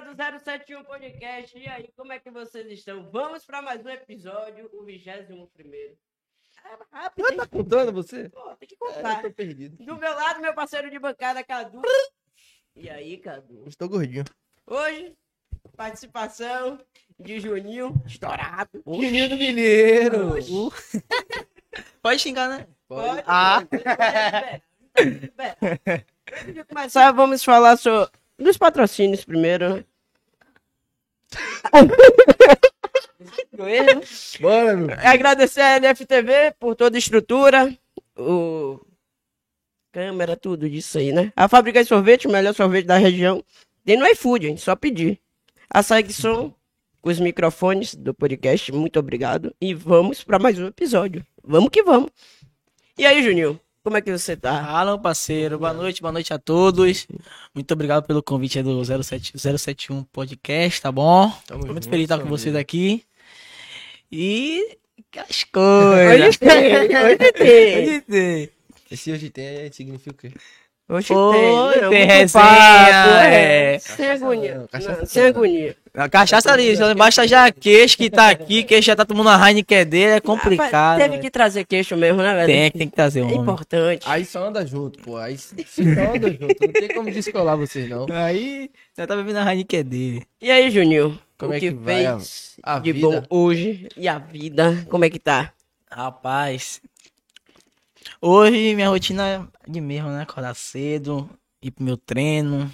do 071 Podcast. E aí, como é que vocês estão? Vamos para mais um episódio, o 21 primeiro. É rápido, hein? tá contando você? Pô, tem que É, contar. eu tô perdido. Do meu lado, meu parceiro de bancada, Cadu. E aí, Cadu? Estou gordinho. Hoje, participação de Juninho, estourado. Juninho do Mineiro. Pode xingar, né? Pode, Ah. pode, libera. Antes de começar, vamos falar sobre dos patrocínios primeiro. né? Bora, meu. Agradecer a NFTV por toda a estrutura, o câmera, tudo disso aí, né? A fábrica de sorvete, o melhor sorvete da região. Tem no iFood, hein? Só pedir. A Som, com os microfones do podcast, muito obrigado. E vamos para mais um episódio. Vamos que vamos. E aí, Juninho, como é que você tá? Fala, parceiro. Boa noite, boa noite a todos. Muito obrigado pelo convite aí do 07, 071 Podcast, tá bom? Tamo Tô muito junto, feliz de estar com vocês aqui. E. Aquelas Hoje coisas. tem, hoje tem. Hoje tem. Esse hoje tem significa o quê? Hoje Oi, tem. Tem resenha, papo, é. Sem agonia. Não, cachaça Não, sem não. agonia. A cachaça ali, só basta já queixo que tá aqui, queixo já tá tomando a Heineken dele, é complicado. Rapaz, Teve velho. que trazer queixo mesmo, né, velho? Tem, tem que trazer É um homem. importante. Aí só anda junto, pô. Aí só anda junto. Não tem como descolar vocês, não. Aí, já tá bebendo a Heineken dele. E aí, Juninho? Como o é que, que vai a- fez a de vida? bom hoje e a vida? Como é que tá? Rapaz, hoje minha rotina é de mesmo, né? Acordar cedo, ir pro meu treino,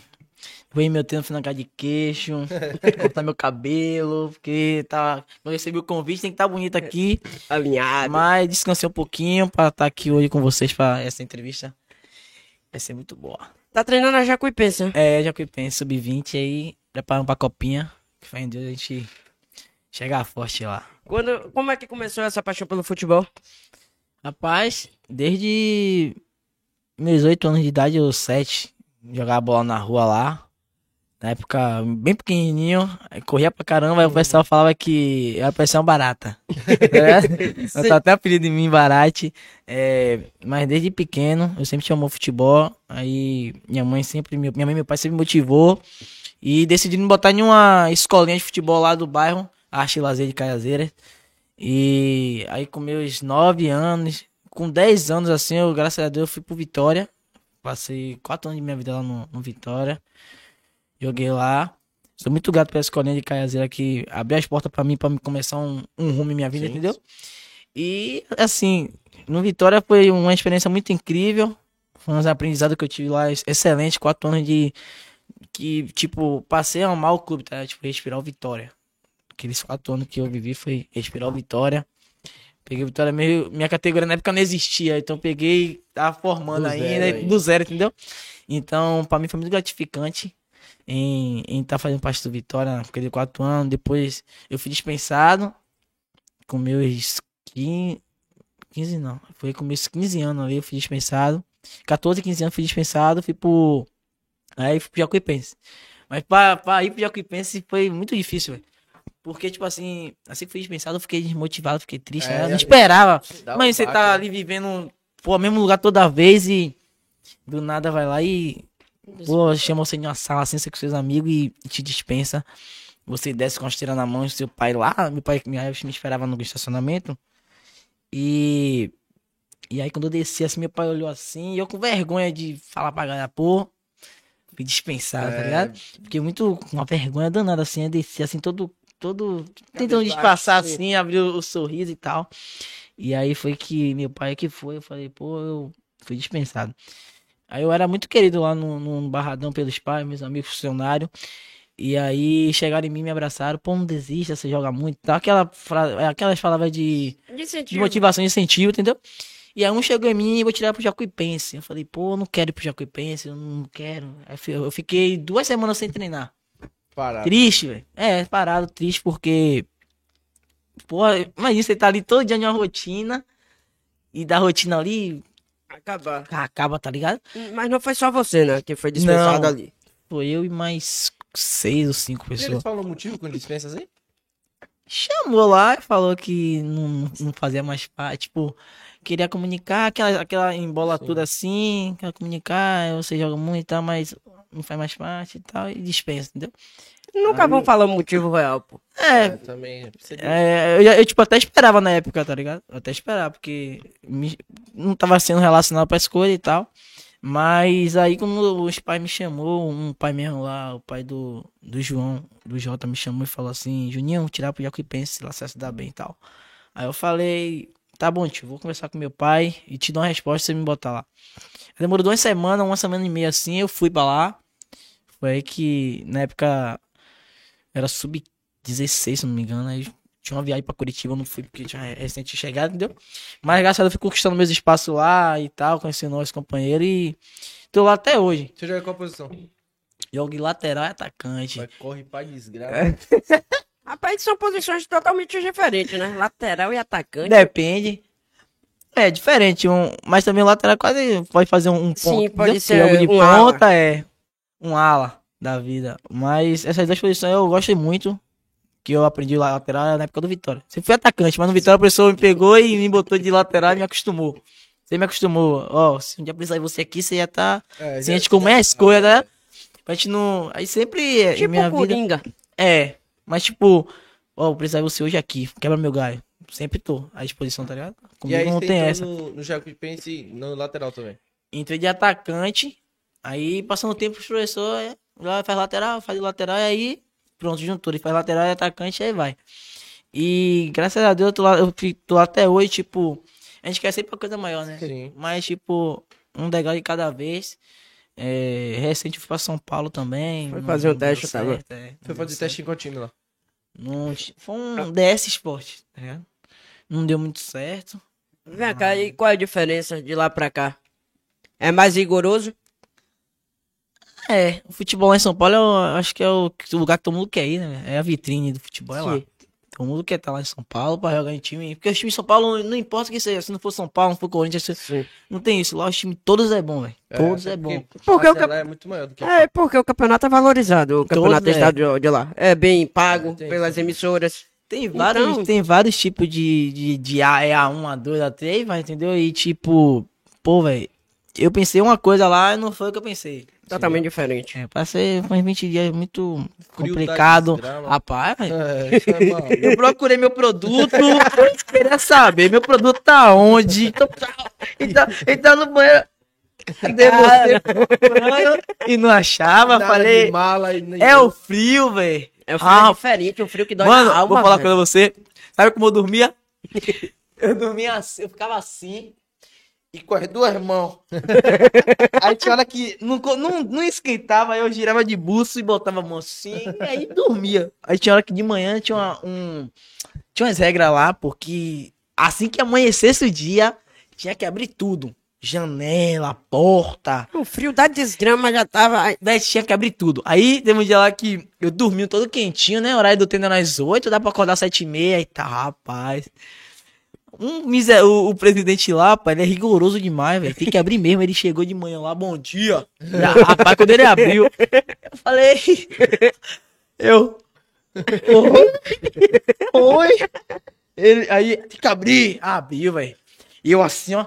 vou ir meu treino final de queixo, cortar meu cabelo, porque tá. Eu recebi o convite, tem que estar bonito aqui. Alinhado. Mas descansei um pouquinho pra estar aqui hoje com vocês pra essa entrevista. Vai ser muito boa. Tá treinando a Jacuipense, né? É, penso, sub-20 aí, preparando pra copinha. Que fé em Deus a gente chegar forte lá. Quando, como é que começou essa paixão pelo futebol? Rapaz, desde meus oito anos de idade, eu sete, jogava bola na rua lá. Na época, bem pequenininho, corria pra caramba, aí o pessoal falava que eu parecia uma barata. é? Eu tô até apelido de mim, Barate. É, mas desde pequeno, eu sempre chamou futebol. Aí minha mãe sempre, minha mãe e meu pai sempre me motivou. E decidi me botar em uma escolinha de futebol lá do bairro, Arte e Lazer de Caiazeira. E aí com meus 9 anos, com 10 anos assim, eu, graças a Deus, fui pro Vitória. Passei 4 anos de minha vida lá no, no Vitória. Joguei lá. Sou muito grato pela escolinha de Caiazeira que abriu as portas pra mim, pra me começar um, um rumo em minha vida, Sim. entendeu? E assim, no Vitória foi uma experiência muito incrível. Foi uns aprendizados que eu tive lá, excelente, quatro anos de. Que, tipo, passei a amar o clube, tá? Tipo, respirar o Vitória. Aqueles quatro anos que eu vivi foi respirar o Vitória. Peguei Vitória meio. Minha categoria na época não existia, então peguei, tava formando Do ainda, zero do zero, entendeu? Então, pra mim foi muito gratificante em estar fazendo parte do Vitória naquele quatro anos. Depois eu fui dispensado com meus 15, 15 não, foi com meus 15 anos ali, eu fui dispensado. 14, 15 anos fui dispensado, fui pro. Aí fui pro Jacuipense. Mas pra, pra ir pro Jacuipense foi muito difícil, velho. Porque, tipo assim, assim que fui dispensado, eu fiquei desmotivado, fiquei triste, É, né? Eu não esperava. Um Mas você tá né? ali vivendo, pô, mesmo lugar toda vez e do nada vai lá e, pô, chama você em uma sala assim, você com seus amigos e te dispensa. Você desce com a esteira na mão e seu pai lá, meu pai minha me esperava no estacionamento. E e aí quando eu desci assim, meu pai olhou assim, e eu com vergonha de falar pra galera, pô, fui dispensado, tá É. ligado? Fiquei muito com uma vergonha danada assim, eu desci assim todo todo tentando disfarçar sim. assim, abrir o, o sorriso e tal. E aí foi que meu pai que foi, eu falei, pô, eu fui dispensado. Aí eu era muito querido lá no, no Barradão pelos pais, meus amigos funcionários. E aí chegaram em mim, me abraçaram, pô, não desista, você joga muito. Tá? Aquela fra... Aquelas palavras de, De de motivação e incentivo, entendeu? E aí um chegou em mim e vou tirar pro Jacuipense. Eu falei, pô, eu não quero ir pro Jacuipense, eu não quero. Eu fiquei duas semanas sem treinar. Parado. Triste, velho. É, parado, triste, porque. Porra, imagina você tá ali todo dia em uma rotina. E da rotina ali, Acabar. acaba, tá ligado? Mas não foi só você, né? Que foi dispensado Não. ali. Foi eu e mais seis ou cinco Eles pessoas. falam o motivo quando dispensa assim? Chamou lá e falou que não, não fazia mais parte. Tipo, queria comunicar, aquela, aquela embola Sim. tudo assim, quer comunicar, você joga muito e tal, mas não faz mais parte e tal, e dispensa, entendeu? Nunca vão falar o motivo real, pô. É, É, também. é, eu, eu, tipo, até esperava na época, tá ligado? Eu até esperava, porque me- não tava sendo relacionado pra escolha e tal. Mas aí, quando os pais me chamou, um pai mesmo lá, o pai do, do João, do Jota, me chamou e falou assim: Juninho, tirar pro Jacuipense, lá você vai se dar bem e tal. Aí eu falei: tá bom, tio, vou conversar com meu pai e te dou uma resposta se você me botar lá. Demorou duas semanas, uma semana e meia assim, eu fui pra lá. Foi aí que, na época, era sub-16, se não me engano. Aí tinha uma viagem pra Curitiba, eu não fui porque tinha recente chegado, entendeu? Mas graças a Deus eu fui conquistando meus espaços lá e tal, conhecendo novos companheiros e tô lá até hoje. Você joga em qual posição? Jogo de lateral e atacante. Vai, corre pra desgraça. Rapaz, são posições totalmente diferentes, né? Lateral e atacante. Depende. É diferente, um, mas também o lateral quase pode fazer um, ponto. Sim, pode entendeu? ser Jogo de um ala. ponta é um ala da vida. Mas essas duas posições eu gosto muito. Que eu aprendi lá lateral na época do Vitória. Você foi atacante, mas no Vitória a pessoa me pegou e me botou de lateral e me acostumou. Você me acostumou. Ó, se um dia precisar de você aqui, você já tá. É, Se a gente como é a escolha, né? Pra gente não. Aí sempre. é, Tipo minha vida. Coringa. É, mas tipo, ó, vou precisar de você hoje aqui, quebra meu galho. Sempre tô à disposição, tá ligado? E Comigo aí não você tem essa. no, no Jacuipense no lateral também. Entrei de atacante, aí passando o tempo os professores, é, lá faz lateral, faz lateral, e aí pronto, juntou. Ele faz lateral e atacante, aí vai. E graças a Deus eu tô lá, eu tô lá até hoje, tipo, a gente quer sempre uma coisa maior, né? Sim. Mas, tipo, um degrau de cada vez. É, recente eu fui pra São Paulo também. Foi fazer deu teste, tá bom? certo, é, Foi fazer teste em time lá? Não, foi um DS Sport, tá ligado? Não deu muito certo. Vem cá, e qual é a diferença de lá pra cá? É mais rigoroso? É, o futebol lá em São Paulo eu acho que é o lugar que todo mundo quer ir, né? É a vitrine do futebol, é lá. Sim. Todo mundo quer estar lá em São Paulo pra jogar em time. Porque os times de São Paulo, não importa o que seja, se não for São Paulo, não for Corinthians, Sim. não tem isso. Lá os times todos é bom, velho. Todos é bom. Porque o cap- lá é muito maior do que É, porque o campeonato é valorizado, o campeonato é. estadual de lá. É bem pago É, pelas emissoras. Tem vários, Então- tem vários tipos de, de, de A, é A1, A2, A3, vai, entendeu? E tipo, pô, velho, eu pensei uma coisa lá e não foi o que eu pensei. Totalmente diferente. É, passei uns 20 dias muito Frio complicado. Rapaz. É, é. Eu procurei meu produto, queria saber, meu produto tá onde? Então, então, então no banheiro. Cadê você? E não achava, Nada falei, de mala e nem- é o frio, velho. É o frio Ah, é diferente, o frio que dói Mano, na alma. vou falar com você. Sabe como eu dormia? Eu dormia assim, eu ficava assim e com as duas mãos. aí tinha hora que não, não, não esquentava, aí eu girava de buço e botava a mão assim, e aí dormia. Aí tinha hora que de manhã tinha uma, um. Tinha umas regras lá, porque assim que amanhecesse o dia, tinha que abrir tudo. Janela, porta. O frio da desgrama já tava. Daí tinha que abrir tudo. Aí teve um dia lá que eu dormi todo quentinho, né? Horário do treino era às 8, dá pra acordar às 7 e meia e tá, rapaz. Um miser... o, o presidente lá, pai, ele é rigoroso demais, velho. Tem que abrir mesmo. Ele chegou de manhã lá, bom dia. Ah, rapaz, quando ele abriu, eu falei. Eu. Oi. Oi. Ele, aí, tem que abrir. Abriu, velho. E eu assim, ó.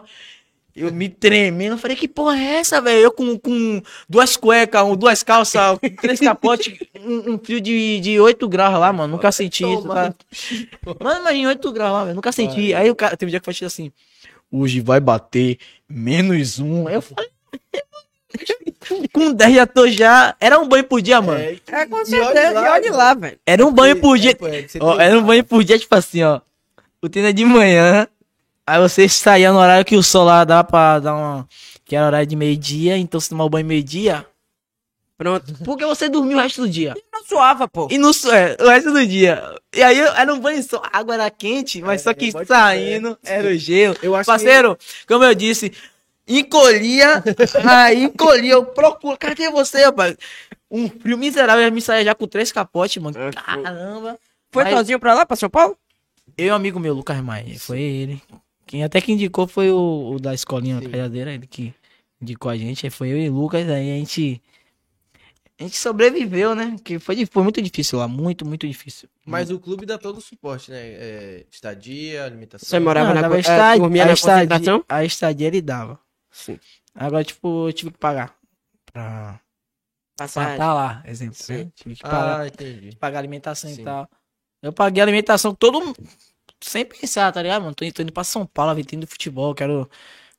Eu me tremendo, eu falei, que porra é essa, velho? Eu com, com duas cuecas, um, duas calças, três capotes, um, um frio de, de 8 graus lá, mano. Nunca senti isso, tá? Mano, imagina 8 graus lá, velho. Nunca senti. Aí o cara, teve um dia que eu falei assim, hoje vai bater menos um. Aí eu falei, com 10 já tô já. Era um banho por dia, mano. É, É, com E certeza. olha E lá, olha lá, velho. Era um banho por dia. É, pô, é, Ó, era um banho por dia, tipo assim, ó. O treino é de manhã. Aí você saía no horário que o sol lá dava pra dar uma. Que era horário de meio-dia, então você tomar o banho meio-dia. Pronto. Porque você dormiu o resto do dia. Não suava, pô. E no so- é, o resto do dia. E aí eu- era um banho só. A água era quente, mas É, só que saindo era o gelo. Eu acho Parceiro, como eu disse, encolhia, aí encolhia, eu procuro. Cadê você, rapaz? Um frio miserável, me saía já com três capotes, mano. É. Caramba. Foi Mas- sozinho pra lá, pra São Paulo? Eu e um amigo meu, Lucas Maia, foi ele. Quem até que indicou foi o, o da escolinha Sim. calhadeira, ele que indicou a gente. Aí foi eu e o Lucas, aí a gente. A gente sobreviveu, né? Que foi, foi muito difícil lá, muito, muito difícil. Mas o clube dá todo o suporte, né? É, estadia, alimentação. Você morava Não, na dava é, estadia- dormia a na estadia- concentração? A estadia ele dava. Sim. Agora, tipo, eu tive que pagar pra, pra Passagem. estar lá, exemplo. Sim. né? Tive que pagar, Ah, entendi. pagar alimentação Sim. e tal. Eu paguei a alimentação todo mundo, sem pensar, tá ligado, mano? Tô, tô indo pra São Paulo, vim do futebol, quero.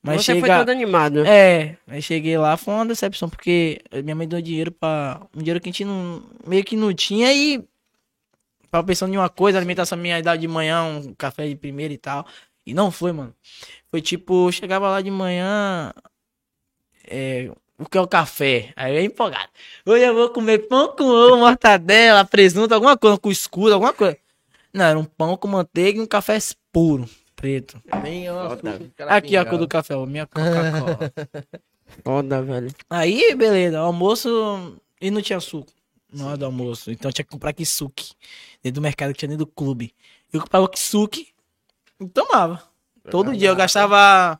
Mas Você foi chega. todo animado. É, aí cheguei lá, foi uma decepção, porque minha mãe deu dinheiro pra. Um dinheiro que a gente não. meio que não tinha e. Tava pensando em uma coisa, alimentação minha idade de manhã, um café de primeira e tal. E não foi, mano. Foi tipo, chegava lá de manhã. É, o que é o café? Aí eu empolgado. Hoje eu vou comer pão com ovo, mortadela, presunto, alguma coisa, com escuro, alguma coisa. Não, era um pão com manteiga e um café puro, preto. Fruta de cara Aqui a cor do café, ó, minha Coca-Cola. Foda, velho. Aí, beleza, almoço e não tinha suco na hora do almoço. Então eu tinha que comprar kisuke dentro do mercado que tinha dentro do clube. Eu comprava o kisuke e tomava. Todo dia eu gastava.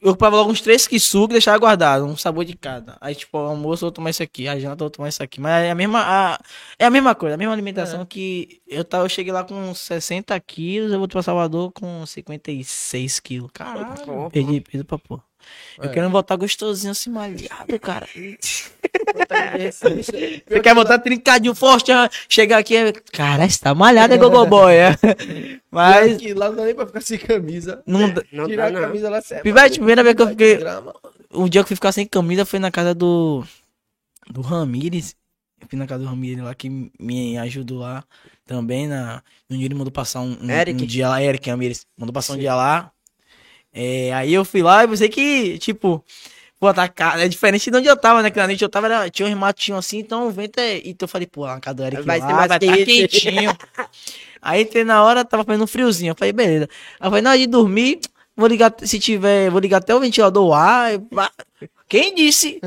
Eu comprava logo uns três kisuke e deixava guardado, um sabor de cada. Aí, tipo, ao almoço eu vou tomar isso aqui, a janta eu vou tomar isso aqui. Mas é a mesma, a- é a mesma coisa, a mesma alimentação que eu, tava, eu cheguei lá com 60 quilos, eu vou pra Salvador com 56 quilos. Caralho, perdi peso pra pôr. Eu É. quero voltar gostosinho assim, malhado, cara. Você quer voltar trincadinho forte, chegar aqui, é- caralho, você tá malhado, é gogoboy, é. Mas, Aqui, lá não dá nem pra ficar sem camisa. não, Não Tirar dá, a não. camisa lá serve. Pivete, primeira vez que eu fiquei, um dia que eu fui ficar sem camisa foi na casa do, do Ramires. Eu fui na casa do Ramires lá, que me ajudou lá também, na, no dia ele mandou passar um, um, Eric. um dia lá, Eric Ramires, mandou passar um dia lá. É, aí eu fui lá e pensei que, tipo, pô, tá ca- é diferente de onde eu tava, né? Que na noite eu tava, era, tinha uns matinhos assim, então o vento é. Então eu falei, pô, a casa do Eric Vai lá, tá quentinho. aí entrei na hora, tava fazendo um friozinho. Eu falei, beleza. Aí eu falei, na hora de dormir, vou ligar, se tiver, vou ligar até o ventilador ar. Quem disse?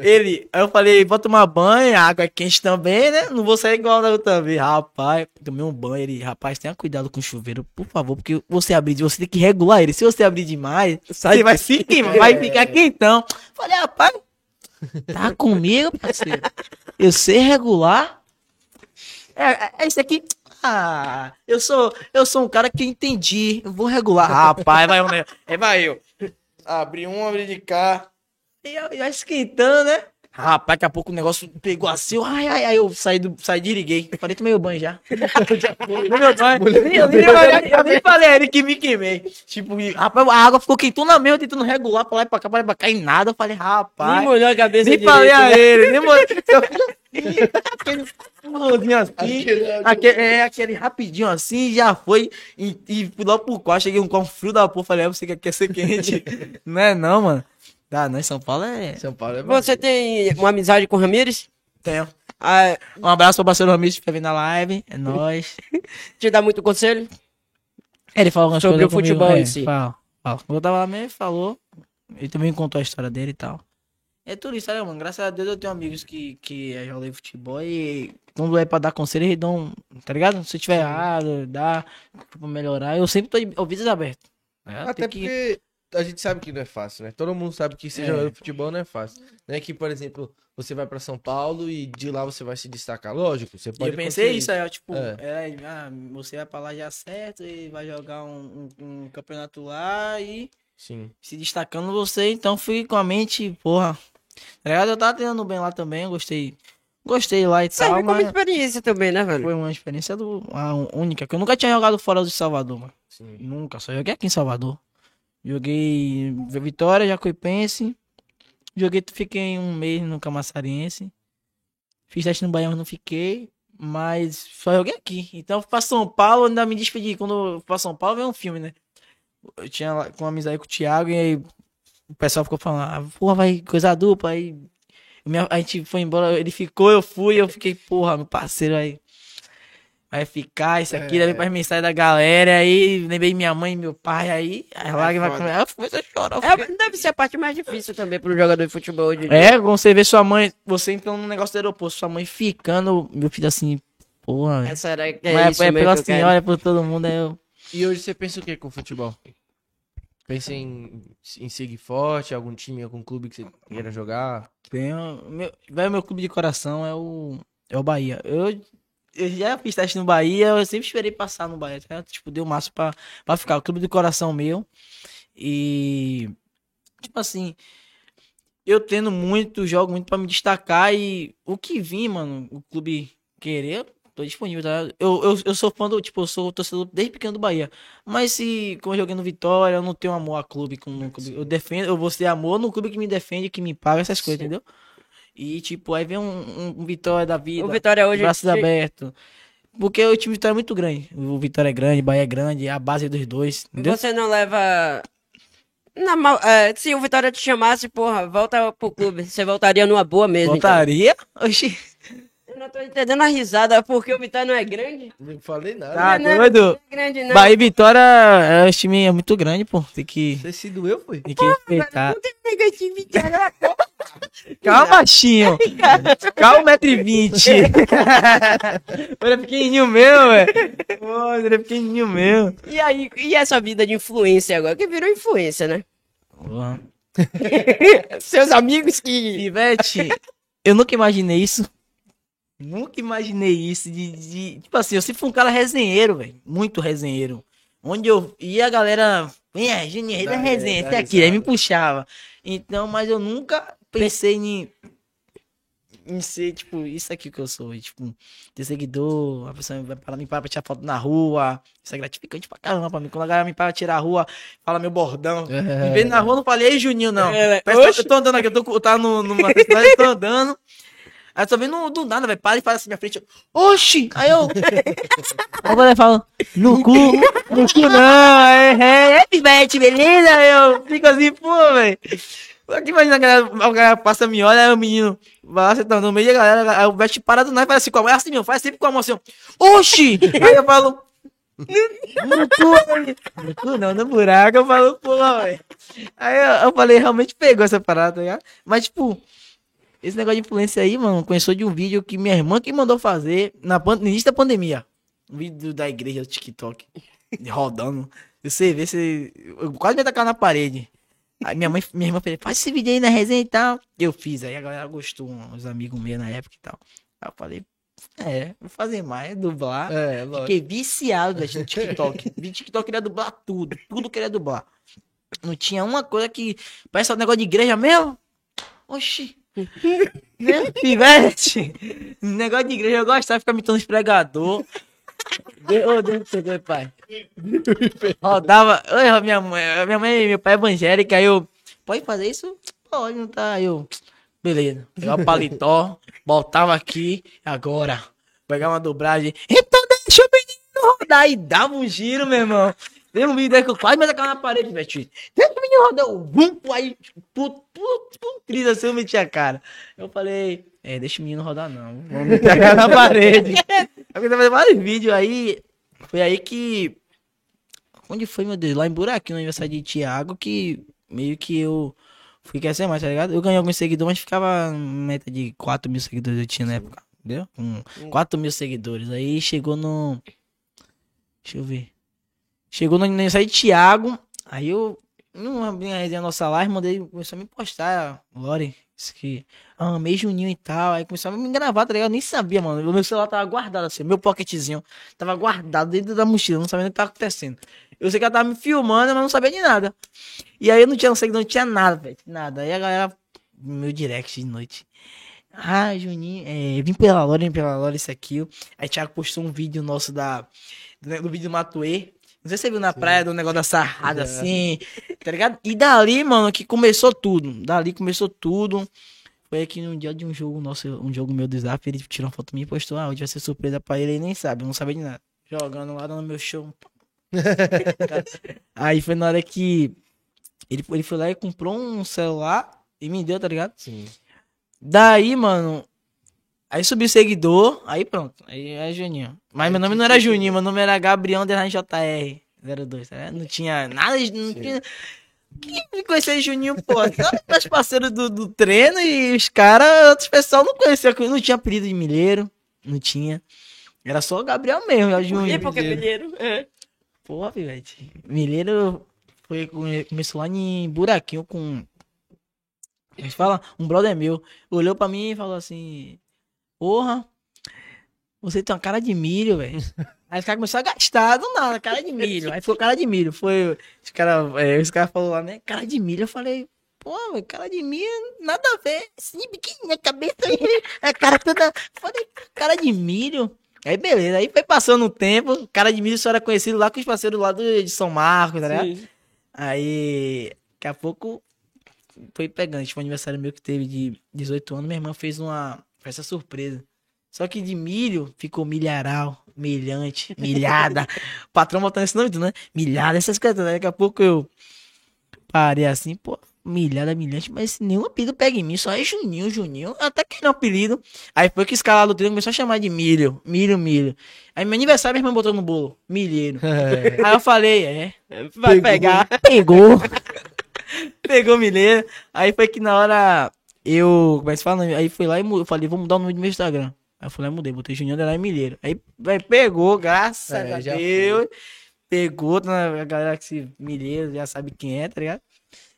Ele, aí eu falei, vou tomar banho, a água é quente também, né? Não vou sair igual da outra vez. Rapaz, tomei um banho. Ele, rapaz, tenha cuidado com o chuveiro, por favor, porque você abrir, você tem que regular ele. Se você abrir demais, ele vai se queimar, vai ficar quentão. Falei, rapaz, tá comigo, parceiro? Eu sei regular. É, é, é isso aqui. Ah, eu sou, eu sou um cara que entendi. Eu vou regular. Rapaz, vai, é, vai eu. Abri um, abri de cá. E eu, já esquentando, né? Rapaz, daqui a pouco o negócio pegou assim. eu, Ai, ai, ai, eu saí, do, saí de liguei. Falei, tomei o banho já. Tomei meu banho. Eu nem- eu eu falei a ele que me queimei. Tipo, rapaz, a água ficou quentona mesmo, tentando regular pra lá e pra cá, pra lá e pra cá, e nada. Eu falei, rapaz. Nem molhou a cabeça Nem direito, falei a né? ele, nem molhei. Aquele assim, aquele, é, aquele rapidinho assim, já foi. E, e fui lá pro quarto, cheguei com um frio da porra, falei, ah, você quer, quer ser quente? não é não, mano. Ah, não, em São Paulo é... São Paulo é Você tem uma amizade com o Ramires? Tenho. Ah, Um abraço pro parceiro Ramires que vai vir na live, é nóis. te dá muito conselho? Ele falou algumas Sobre coisas o futebol comigo, em é, si. Fala, fala. Eu tava lá mesmo, ele falou. Ele também contou a história dele e tal. É tudo isso, né, mano? Graças a Deus eu tenho amigos que, que é jogam futebol e quando é pra dar conselho, eles dão, tá ligado? Se eu tiver errado, dá pra melhorar. Eu sempre tô de ouvidos abertos. né? Até Tem que- porque a gente sabe que não é fácil, né? Todo mundo sabe que ser É. jogador de futebol não é fácil. Não é que, por exemplo, você vai pra São Paulo e de lá você vai se destacar. Lógico, você E pode eu pensei conseguir. isso, aí, ó, tipo, É. é, ah, você vai pra lá já certo e vai jogar um, um- um campeonato lá e Sim. se destacando você, então fui com a mente, porra. Tá ligado? Eu tava treinando bem lá também, eu gostei. Gostei lá e Serve tal, como mas experiência também, né, velho? foi uma experiência do, a única, que eu nunca tinha jogado fora de Salvador, mano. Sim. Nunca, só joguei aqui em Salvador. Joguei Vitória, Jacuipense. Joguei, fiquei um mês no Camaçariense. Fiz teste no Bahia, mas não fiquei. Mas só joguei aqui. Então pra São Paulo, ainda me despedi. Quando eu pra São Paulo, veio um filme, né? Eu tinha lá com amizade com o Thiago e aí o pessoal ficou falando, ah, porra, vai coisa dupla. Aí a gente foi embora, ele ficou, eu fui, eu fiquei, porra, meu parceiro aí. Vai ficar isso aqui, É. daí para mensagem da galera, aí lembrei minha mãe e meu pai, aí as lágrimas foda. começaram, comecei a chorar. eu fiquei- É, deve ser a parte mais difícil também pro jogador de futebol hoje. em dia. É, quando você vê sua mãe, você entrando no negócio do aeroporto, sua mãe ficando, meu filho assim, porra, Essa era, é, mas isso é, mesmo pela que eu quero. senhora, é por todo mundo, é eu. E hoje você pensa o que com o futebol? Pensa em, em seguir forte, algum time, algum clube que você queira jogar? Tenho, meu, vai, meu clube de coração é o, é o Bahia. Eu, eu já fiz teste no Bahia, eu sempre esperei passar no Bahia, tá? tipo, deu o máximo pra, pra ficar. O clube de coração meu. E, tipo assim, eu tendo muito, jogo muito pra me destacar e o que vir, mano, o clube querer, tô disponível, tá? Eu, eu, eu sou fã do, tipo, eu sou torcedor desde pequeno do Bahia. Mas se, como eu joguei no Vitória, eu não tenho amor a clube com no clube. Eu defendo, eu vou ter amor no clube que me defende, que me paga essas coisas, entendeu? E, tipo, aí vem um, um- Vitória da vida. O Vitória hoje. braços abertos. Porque o time Vitória é muito grande. O Vitória é grande, o Bahia é grande, é a base dos dois, entendeu? Você não leva. Na mal- é, se o Vitória te chamasse, porra, volta pro clube. Você voltaria numa boa mesmo. então. Voltaria? Oxi. Eu não tô entendendo a risada, porque o Vitória não é grande. Não falei nada. Tá não, doido? Não é grande, não. Bahia e Vitória, é, esse time é muito grande, pô. Tem que, Você se doeu, foi? tem que respeitar. Vitória. Calma, baixinho. Calma, 1,20m. Ele é pequenininho meu, velho. É pequenininho meu. E aí, e essa vida de influência agora? Que virou influência, né? Porra. Seus amigos que. Ivete, eu nunca imaginei isso. Nunca imaginei isso. De, de- tipo assim, eu sempre fui um cara resenheiro, velho. Muito resenheiro. Onde eu ia, a galera. Vem aí, Juninho, ele é resenha, esse aqui. Aí me puxava. Então, mas eu nunca pensei em. Em ser, tipo, isso aqui que eu sou. Tipo, ter seguidor, a pessoa vai parar me para pra tirar foto na rua. Isso é gratificante pra caramba pra mim. Quando a galera me para pra tirar a rua, fala meu bordão. Me vê na rua, não falei, ei, Juninho, não. É, Parece eu tô andando aqui, eu tô, eu tá no, numa eu tô andando. Aí eu tô vendo do nada, velho. Para e fala assim na frente. Oxi! Aí eu. Aí eu falo, no cu, no cu não, é, é, é pivete, beleza? Eu fico assim, pô, velho. Imagina a galera, a galera passa, me olha, aí o menino vai lá, você tá no meio da galera, aí o veste para do nada e faz assim com a mão, é assim mesmo, faz sempre com a mão assim. Oxi! Aí eu falo, no cu, no cu não, no buraco, eu falo, pô, velho. Aí eu, eu falei, realmente pegou essa parada, tá ligado? Mas, tipo, esse negócio de influência aí, mano, começou de um vídeo que minha irmã que mandou fazer na, pan- no início da pandemia. Um vídeo da igreja do TikTok, rodando. Você vê, você. Eu quase me tacar na parede. Aí minha mãe, minha irmã falou, faz esse vídeo aí na resenha e tal. Eu fiz, aí a galera gostou, uns amigos meus na época e tal. Aí eu falei, é, vou fazer mais, dublar. É, lógico. Fiquei viciado velho, no TikTok. Vi TikTok queria dublar tudo. Tudo queria dublar. Não tinha uma coisa que. Parece um negócio de igreja mesmo. Oxi. Né? Pivete. Negócio de igreja, eu gostava ficar imitando os pregador. Deus, oh, Deus céu, pai. Rodava. Oi, minha mãe, minha mãe meu pai é evangélico, aí eu. Pode fazer isso? Pode, não tá. Aí eu. Beleza. Pegava o paletó, botava aqui, agora. Pegava uma dobragem. Então deixa o menino rodar. E dava um giro, meu irmão. Tem um vídeo aí que eu quase me atacava na parede, velho. Deixa o menino rodar. Eu, vum, aí, puto, puto, puto, assim eu meti a cara. Eu falei, é, deixa o menino rodar não. Vamos meter a cara na parede. Eu fazer vários vídeos aí. Foi aí que. Onde foi, meu Deus? Lá em Buraquinho, no aniversário de Thiago, que meio que eu fui crescer mais, tá ligado? Eu ganhei alguns seguidores, mas ficava meta de 4 mil seguidores eu tinha na época, entendeu? Com 4 mil seguidores. Aí chegou no. Deixa eu ver. Chegou no aniversário de Thiago. Aí eu. Numa minha resenha nossa live, mandei. Começou a me postar, Lore. Isso que. Ah, amei Juninho e tal. Aí começou a me gravar, tá ligado? Eu nem sabia, mano. O meu celular tava guardado assim. Meu pocketzinho tava guardado dentro da mochila. Não sabia o que tava acontecendo. Eu sei que ela tava me filmando, mas não sabia de nada. E aí eu não tinha não seguidor, não tinha nada, velho. Nada. Aí a galera. Meu direct de noite. Ah, Juninho, é, vim pela Lore, vim pela Lore, isso aqui. Aí Thiago postou um vídeo nosso da. Do, do vídeo do Matuê. Não sei se você viu na praia do negócio da sarrada Já. assim, tá ligado? E dali, mano, que começou tudo. Dali começou tudo. Foi aqui no dia de um jogo nosso, um jogo meu do Zap, ele tirou uma foto minha e postou, ah, hoje vai ser surpresa pra ele, ele nem sabe, eu não sabia de nada. Jogando lá no meu show. Aí foi na hora que ele, ele foi lá e comprou um celular e me deu, tá ligado? Sim. Daí, mano. Aí subiu o seguidor, aí pronto. Aí é Juninho. Mas meu nome não era Juninho, meu nome era Gabriel Underline JR 02, tá ligado? Não tinha nada, de- não tinha. Quem me conhecia Juninho, pô? Só meus parceiros do, do treino e os caras, outros pessoal não conheciam, não tinha apelido de milheiro, não tinha. Era só o Gabriel mesmo, é o Por? Juninho. Porque Milheiro. É. Porra, pivete. Milheiro foi, come- começou lá em buraquinho com. A gente fala, um brother meu. Olhou pra mim e falou assim: Porra, você tem uma cara de milho, velho. Aí os caras começaram a gastar do nada, cara de milho. Aí foi cara de milho. Foi. Os caras é, os cara falou lá, né? Cara de milho. Eu falei, pô, cara de mim, nada a ver. Assim, pequenininha, cabeça aí, a cara toda. Falei, cara de milho. Aí beleza, aí foi passando o tempo, cara de milho só era conhecido lá com os parceiros lá do, de São Marcos, tá ligado? Sim. Aí, daqui a pouco, foi pegando. Tipo, um aniversário meu que teve de 18 anos, minha irmã fez uma festa surpresa. Só que de milho ficou milharal, milhante, milhada. o patrão botando esse nome né? Milhada, essas coisas. né? Daqui a pouco eu parei assim, pô, milhada, milhante, mas nenhum apelido pega em mim, só é Juninho, Juninho. Até que não apelido. Aí foi que escalar do treino começou a chamar de milho, milho, milho. Aí meu aniversário, minha irmã botou no bolo, milheiro. Aí eu falei, é, Vai Pegou. pegar. Pegou. Pegou milheiro. Aí foi que na hora eu. Como é que se fala? Aí fui lá e eu falei, vou mudar o nome do meu Instagram. Aí eu e mudei, botei Juninho Underline Milheiro. Aí, aí pegou, graças É, a Deus. Pegou, né, a galera que se milheiro já sabe quem é, tá ligado?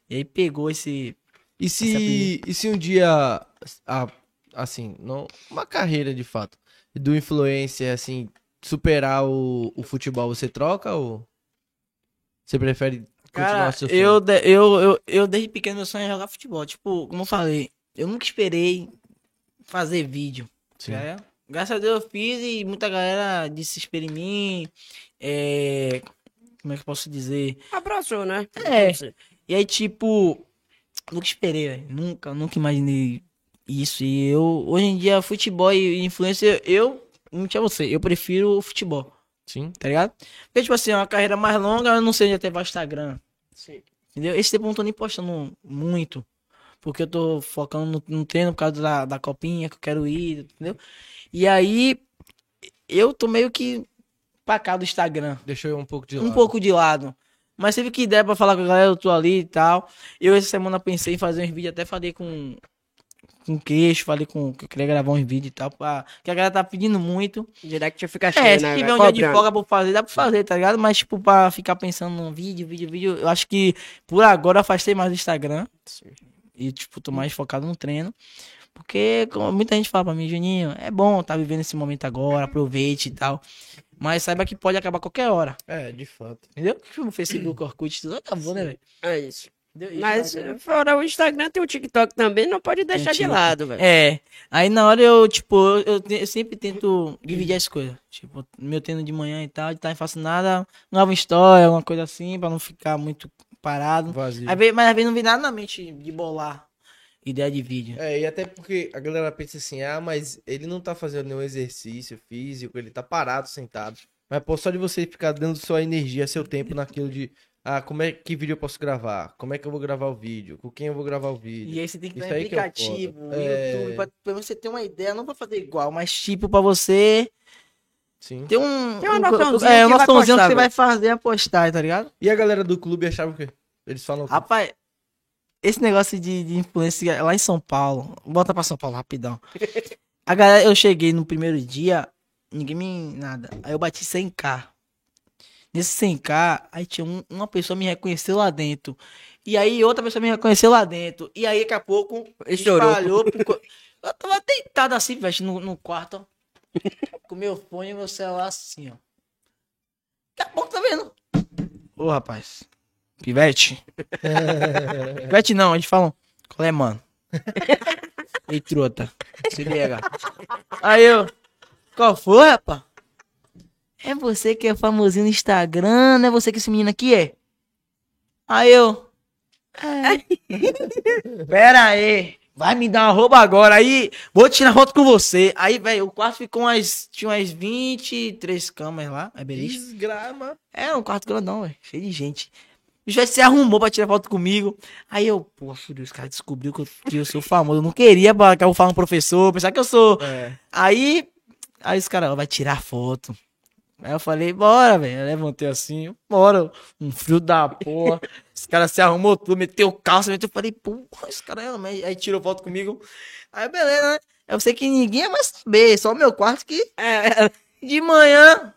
E aí pegou esse. E se, e se um dia, a- assim, não, uma carreira de fato, do influencer, assim, superar o, o futebol, você troca ou você prefere Cara, seu eu, de- eu, eu, eu desde pequeno meu sonho é jogar futebol. Tipo, como eu falei, eu nunca esperei fazer vídeo. Sim. É. Graças a Deus eu fiz e muita galera disse espelha em mim. É, como é que eu posso dizer? Abraçou, né? É. E aí, tipo, nunca esperei, velho. Nunca, nunca imaginei isso. E eu, hoje em dia, futebol e influência, eu, não tinha você, eu prefiro o futebol, Sim. tá ligado? Porque, tipo assim, é uma carreira mais longa, eu não sei onde até vai o Instagram. Sim. Entendeu? Esse tempo eu não tô nem postando muito. Porque eu tô focando no, no treino por causa da, da copinha que eu quero ir, entendeu? E aí, eu tô meio que pra cá do Instagram. Deixou eu um pouco de Um lado. pouco de lado. Mas sempre que der pra falar com a galera, eu tô ali e tal. Eu essa semana pensei em fazer uns vídeos, até falei com com queixo, falei com que eu queria gravar uns vídeos e tal, pra, que a galera tá pedindo muito. Direct fica cheio, É, se né? tiver um dia de folga pra fazer, dá pra fazer, tá ligado? Mas, tipo, pra ficar pensando num vídeo, vídeo, vídeo, eu acho que por agora eu afastei mais do Instagram. E, tipo, tô mais focado no treino. Porque como muita gente fala pra mim, Juninho, é bom tá vivendo esse momento agora, aproveite e tal. Mas saiba que pode acabar qualquer hora. É, de fato. Entendeu? O Facebook, o Orkut, tudo acabou, né, velho? É isso. Mas fora o Instagram, tem o TikTok também, não pode deixar de lado, velho. É. Aí na hora eu, tipo, eu, eu sempre tento dividir as coisas. Tipo, meu treino de manhã e tal, de tarde não faço nada, nova história, uma coisa assim, pra não ficar muito parado. Vazio. Vezes- mas às vezes não vem nada na mente de bolar ideia de vídeo. É, e até porque a galera pensa assim, ah, mas ele não tá fazendo nenhum exercício físico, ele tá parado, sentado. Mas, pô, só de você ficar dando sua energia, seu tempo naquilo de, ah, como é que vídeo eu posso gravar? Como é que eu vou gravar o vídeo? Com quem eu vou gravar o vídeo? E aí você tem que dar um é o aplicativo, foda. É. YouTube, pra, pra você ter uma ideia, não pra fazer igual, mas tipo pra você Sim. ter um. Tem uma um- noçãozinha É, que uma noçãozinha que você vai fazer a postar, tá ligado? E a galera do clube achava o quê? Eles falam o quê? Rapaz, esse negócio de, de influência lá em São Paulo, bota pra São Paulo rapidão. A galera, eu cheguei no primeiro dia, ninguém me. nada. Aí eu bati 100k. Nesse 100k, aí tinha um- uma pessoa me reconheceu lá dentro. E aí outra pessoa me reconheceu lá dentro. E aí daqui a pouco espalhou. pico- Eu tava deitado assim, velho, no, no quarto, ó. Com meu fone e meu celular assim, ó. Daqui a pouco tá vendo. Ô, rapaz. Pivete. Pivete não, eles falam. Qual é, mano? Ei, trota. Se liga. Aí eu. Qual foi, rapaz? É você que é famosinho no Instagram, não é você que esse menino aqui é? Aí eu. É. Pera aí. Vai me dar uma roupa agora. Aí, vou tirar foto com você. Aí, velho, o quarto ficou umas. Tinha umas 23 câmeras lá. É beleza? Desgrama. É, um quarto grandão, velho. Cheio de gente. O já se arrumou pra tirar foto comigo. Aí eu, pô, filho, os caras descobriu que eu, que eu sou famoso. Eu não queria que eu falo um professor, pensar que eu sou. É. Aí, aí os caras, vai tirar foto. Aí eu falei, bora, velho. Levantei assim, bora. Um frio da porra. Os caras se arrumou tudo, meteu calça, meteu. Eu falei, porra, esse cara é. mas- Aí tirou foto comigo. Aí, beleza, né? Eu sei que ninguém ia mais saber, só o meu quarto que É, de manhã.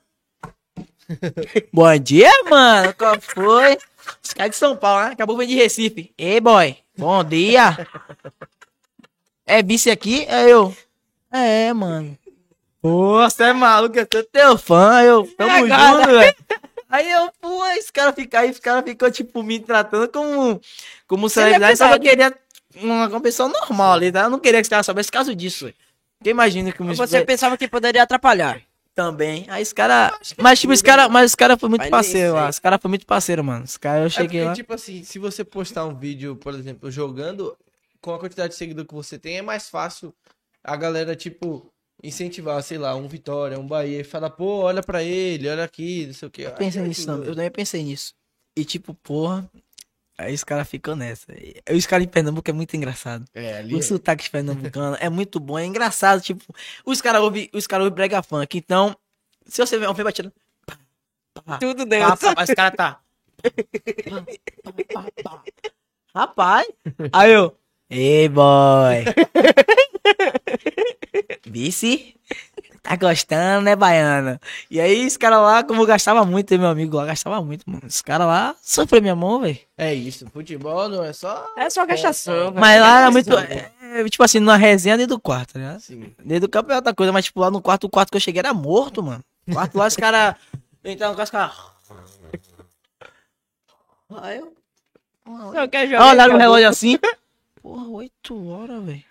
Bom dia, mano. Qual foi? Os caras de São Paulo, né? Acabou vem de Recife. Ei, boy. Bom dia. É vice aqui? É eu. É, mano. Pô, você é maluco, eu sou teu fã. Eu, tamo Agora. junto, velho. Aí eu, pô, esse cara fica aí, esse cara ficou, tipo, me tratando como, como é celebridade, só que eu queria uma, uma pessoa normal ali, tá? Eu não queria que esse cara soubesse caso disso, velho. Porque imagina que Você pensava que poderia atrapalhar. também. Aí esse cara. Mas, tipo, esse cara, mas esse cara foi muito parceiro lá. Esse cara foi muito parceiro, mano. Esse cara, eu É cheguei porque, lá. tipo assim, se você postar um vídeo, por exemplo, jogando, com a quantidade de seguidor que você tem, é mais fácil a galera, tipo, incentivar, sei lá, um Vitória, um Bahia, e falar, pô, olha pra ele, olha aqui, não sei o quê. Eu pensei nisso também. Eu também pensei nisso. E tipo, porra. Aí os caras ficam nessa. E Os caras em Pernambuco é muito engraçado. É, ali. O sotaque de pernambucano é muito bom, é engraçado. Tipo, os caras ouvem os cara ouvem brega funk. Então, se você ver um filme batendo. Tudo dentro. pá, pá, esse cara tá. pá, pá, pá. Rapaz. Aí eu. Ei, boy. Vice? Tá gostando, né, baiana? E aí, esse cara lá, como eu gastava muito, meu amigo lá, gastava muito, mano. Esse cara lá sofreu minha mão, velho. É isso, futebol não é só. É só gastação. velho. Mas lá era muito. Gastação. é, tipo assim, numa resenha dentro do quarto, tá ligado? Assim. Dentro do campo é outra coisa, mas tipo, lá no quarto, o quarto que eu cheguei era morto, mano. O quarto lá, os caras. No quarto, os caras. Aí eu. Só quer jogar olharam o relógio assim. Porra, 8 horas, velho.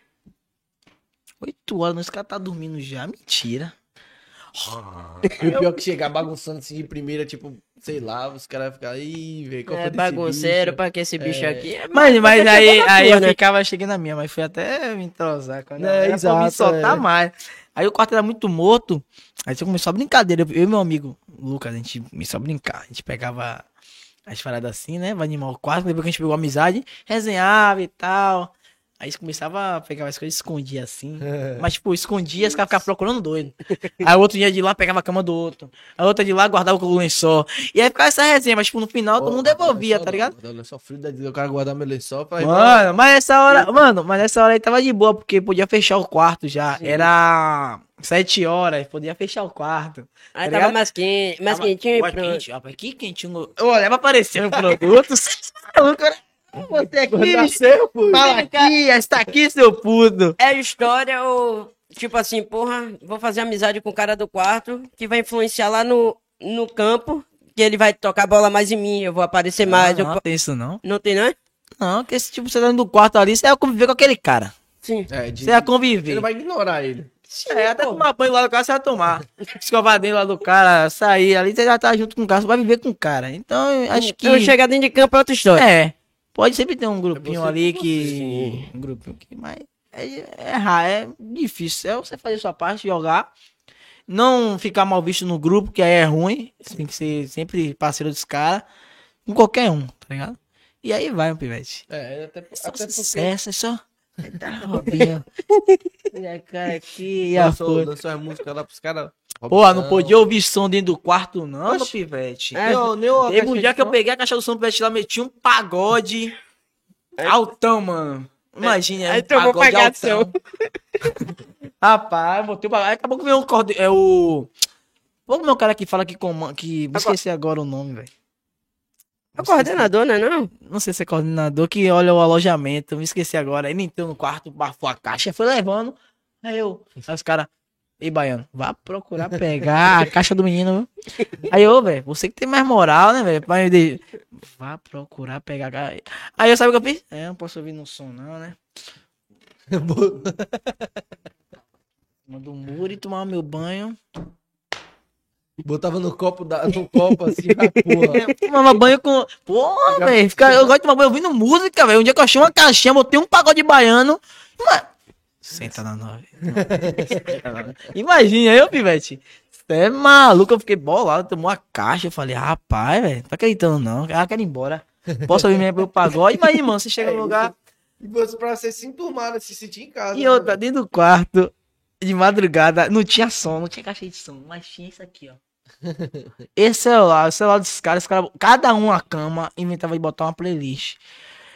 8 horas, esse cara tá dormindo já. Mentira. E o pior que chegar bagunçando assim de primeira, tipo, sei lá, os caras ficam, ih, velho, qual É foi bagunceiro, bicho?" pra que esse bicho aqui é Mas, mas pra aí, aí tua, eu né? ficava, cheguei na minha, mas fui até me entrosar. Quando É, era pra me exato, soltar é. mais. Aí o quarto era muito morto. Aí você começou a brincadeira. Eu eu e meu amigo Lucas, a gente começou a brincar. A gente pegava as paradas assim, né? Vai animar o quarto. Depois que a gente pegou amizade, resenhava e tal. Aí começava a pegar as coisas e escondia assim. Mas, tipo, escondia, os caras ficavam procurando doido. Aí o outro dia de lá pegava a cama do outro. A outra de lá guardava com o lençol. E aí ficava essa resenha, mas, tipo, no final todo mundo devolvia, tá ligado? Olha só, frio da vida, o cara guardar meu lençol pra Mano, mas nessa hora, mano, mas nessa hora aí tava de boa, porque podia fechar o quarto já. Era sete horas, podia fechar o quarto. Aí tá tava mais quente, mais Tava- quentinho e pronto. quente, rapaz, que quentinho. Eu olhava aparecendo produtos. Você aqui, Nasceu, pô. fala aqui, está aqui, seu puto. É história ou, tipo assim, porra, vou fazer amizade com o cara do quarto, que vai influenciar lá no, no campo, que ele vai tocar a bola mais em mim, eu vou aparecer mais. não, eu não tem isso não. Não tem, não? Não, que esse tipo, você tá dentro do quarto ali, você ia conviver com aquele cara. Sim. É, de... Você ia Ele conviver. não vai ignorar ele. É, até tomar banho lá do cara, você vai tomar. Escovar dentro lá do cara, sair ali, você já tá junto com o cara, você vai viver com o cara. Então, acho que. Eu chegar dentro de campo é outra história. É. Pode sempre ter um grupinho você ali que. Um grupinho que. Mas é, é é difícil. É você fazer sua parte, jogar. Não ficar mal visto no grupo, que aí é ruim. Você tem que ser sempre parceiro dos caras. Com qualquer um, tá ligado? E aí vai, um pivete. É, até, É só até porque sucesso, é só. Tá, Robinho. Olha a cara aqui, e a lançou, foto. lançou a música lá pros caras. Pô, não podia ouvir som dentro do quarto, não, meu Oxi. pivete. É. Nem o Teve um dia que eu peguei a caixa do som do pivete lá, meti um pagode altão, mano. Imagina, Aí um pagode altão. Rapaz, eu botei o pagode. Acabou que veio um corde... É o... Vamos meu cara que fala que comanda... Que... Me esqueci agora o nome, velho. É o coordenador, né, não? Não sei se é coordenador que olha o alojamento. Me esqueci agora. Ele entrou no quarto, bafou a caixa, foi levando. Aí eu... Aí os caras... Ei, Baiano, vá procurar pegar a caixa do menino. Aí eu, velho, você que tem mais moral, né, velho? Vá procurar pegar a caixa. Aí eu sabe o que eu fiz? É, não posso ouvir no som, não, né? Manda um muro e tomar meu banho. Botava no copo, da, no copo assim, ah, porra. Tomava banho com. Porra, velho. Eu gosto de tomar banho ouvindo música, velho. Um dia que eu achei uma caixinha, botei um pagode baiano. Senta na nove. Imagina eu, Pivete. Você é maluco, eu fiquei bolado, tomou a caixa. Eu falei, rapaz, velho, não tá acreditando não. Ah, quero ir embora. Posso ouvir o pagode? Imagina, mano, você chega no lugar. E você, pra você se enturmar, se sentir em casa. E né, outra, dentro do quarto, de madrugada, não tinha som, não tinha caixa de som, mas tinha isso aqui, ó. Esse celular, o celular dos caras, os caras, cada um a cama, inventava de botar uma playlist.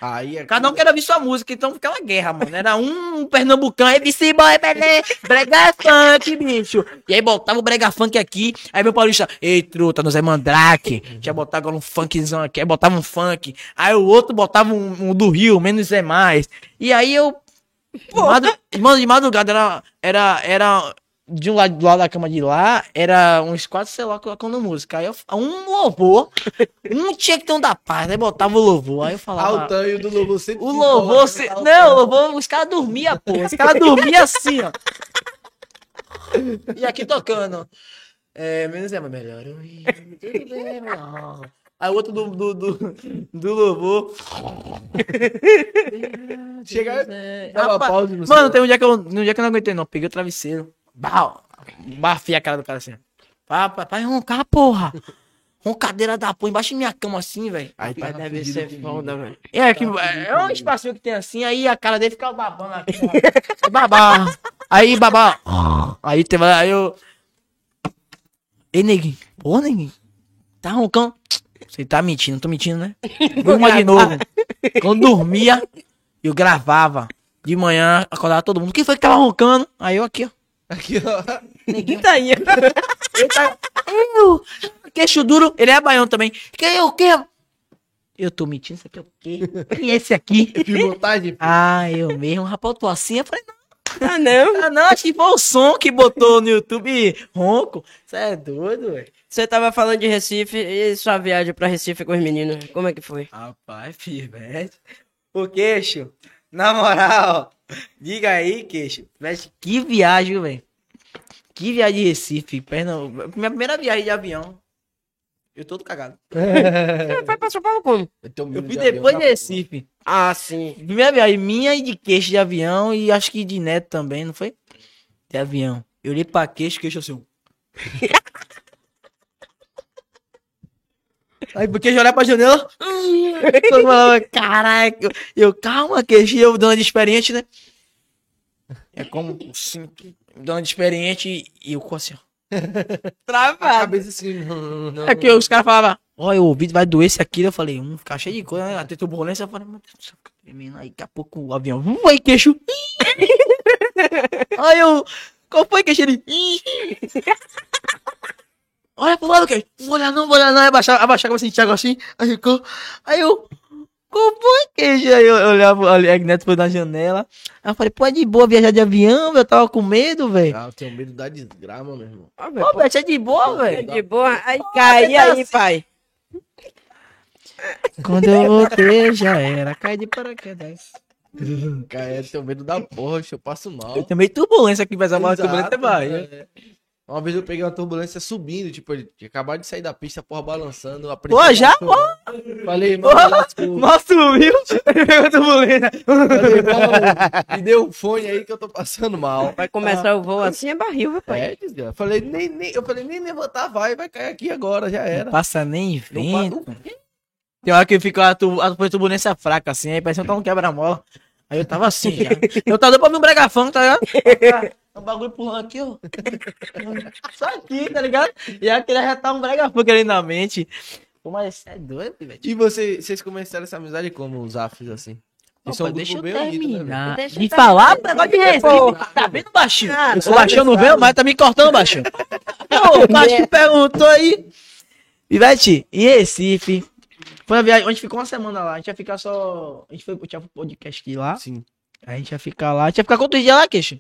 Aí é Cada um queria ouvir sua música, então ficava uma guerra, mano. Era um pernambucano, MC Boy, belê, brega funk, bicho. E aí botava o brega funk aqui, aí meu paulista, ei, truta, no Zé Mandrake. Já botava agora um funkzão aqui, aí botava um funk. Aí o outro botava um, um do Rio, menos é mais. E aí eu, mano, de madrugada era, era, era de um lado do lado da cama de lá, era uns quatro celulares colocando música. Aí eu, um louvor, um tinha que ter um da paz, aí botava o louvor. Aí eu falava. Altão e o do louvor sempre. O louvor, se... tá não, o louvor, os caras dormiam, pô. Os caras dormiam assim, ó. E aqui tocando. É, menos é, mas melhor. Aí o outro do, do, do, do louvor. Chega- Dá uma rapaz, pausa no Mano, tem um dia que eu, um dia que eu não aguentei, não. Peguei o travesseiro. Bau, bafei a cara do cara assim. Papai, pai, roncar, porra. Roncadeira da porra, embaixo da minha cama assim, velho. Aí tá deve ser foda, velho. É, que, é um espacinho que tem assim, aí a cara dele fica babando aqui. ó. Babá. Aí, babá. Aí teve. Aí eu. Ei, neguinho. Pô, neguinho. Tá roncando. Você tá mentindo, tô mentindo, né? Durma de novo. Quando dormia, eu gravava. De manhã, acordava todo mundo. Quem foi que tava roncando? Aí eu aqui, ó. Aqui, ó. Neguinho. Tá aí. Ele tá. Eu. Queixo duro. Ele é baiano também. Que é o quê? Eu tô mentindo, isso aqui é o quê? Quem é esse aqui? Pilotagem. Ah, eu mesmo, rapaz, eu tô assim. Eu falei, Ah, não. não, não, acho que foi o som que botou no YouTube ronco. Você é doido, velho. Você tava falando de Recife e sua viagem pra Recife com os meninos. Como é que foi? Rapaz, pivete. O queixo, na moral, diga aí, queixo. Pivete, que viagem, velho. Que viagem de Recife, Pernambuco. Minha primeira viagem de avião. Eu todo cagado. Você foi pra São Paulo como? Eu medo fui de depois de Recife. Ah, sim. Primeira viagem minha e de queixo de avião e acho que de neto também, não foi? De avião. Eu olhei pra queixo, queixo assim. ó. Aí porque olhar pra janela. falava, Caraca, eu, calma, queixo, e eu dando de experiente, né? É como assim, dando de experiente e eu com assim, ó. A Travado. cabeça assim. Não, não, não. É que os caras falavam, ó, o ouvido vai doer esse aqui. Eu falei, hum, ficar cheio de coisa, né? Até turbulência. Eu falei, meu Deus do céu, fica tremendo. Aí daqui a pouco o avião, hum, aí queixo. aí eu, qual foi queixo? Ele. Olha pro lado. Não vou olhar não, vou olhar não. Aí abaixar, abaixar a cabeça de Thiago assim. Aí ficou, aí eu, qual foi queixo? Aí eu, olhava, ali, a Neto foi na janela. Aí eu falei, pô, é de boa viajar de avião, eu tava com medo, velho. Ah, eu tenho medo da desgrama, meu irmão. Ó, velho, Pô, pô, Beto, é de boa, é velho. de boa. Aí cai tá aí, pai. Quando eu voltei, já era. Cai de paraquedas. Cara, eu tenho medo da porra, eu passo mal. Eu também turbulência aqui, mas a maior turbulência é Bahia. é. Uma vez eu peguei uma turbulência subindo, tipo, ele tinha acabado de sair da pista, porra, balançando. Pô, já? a- Falei, mano. Nossa, subiu. Ele pegou turbulência. Falei, mano, me deu um fone aí que eu tô passando mal. Vai começar o voo assim, é barril, viu, pai? É, desgraça. Falei, nem, nem, eu falei, nem levantar vai, vai cair aqui agora, já era. Passa nem Não vento. pa- Tem hora que fica a, tu- a turbulência fraca, assim, aí parece que eu tava um quebra-mola. Aí eu tava assim, já. Eu tava doido pra ver um bregafão, tá ligado? Um bagulho pulando aqui, ó. Só aqui, tá ligado? E aquele já tá um bregafão ali na mente. Pô, mas é doido, velho. E você, vocês começaram essa amizade como, os afs, assim? Um Opa, deixa eu né, terminar. Deixa de falar, negócio de Recife. Tá vendo, baixinho? Ah, o baixinho não veio, mas tá me cortando, baixinho. O baixinho perguntou aí. Ivete, em Recife. Foi uma viagem, a gente ficou uma semana lá. A gente ia ficar só. A gente foi tinha um podcast lá. Sim. A gente ia ficar lá. A gente ia ficar quantos dias lá, queixo?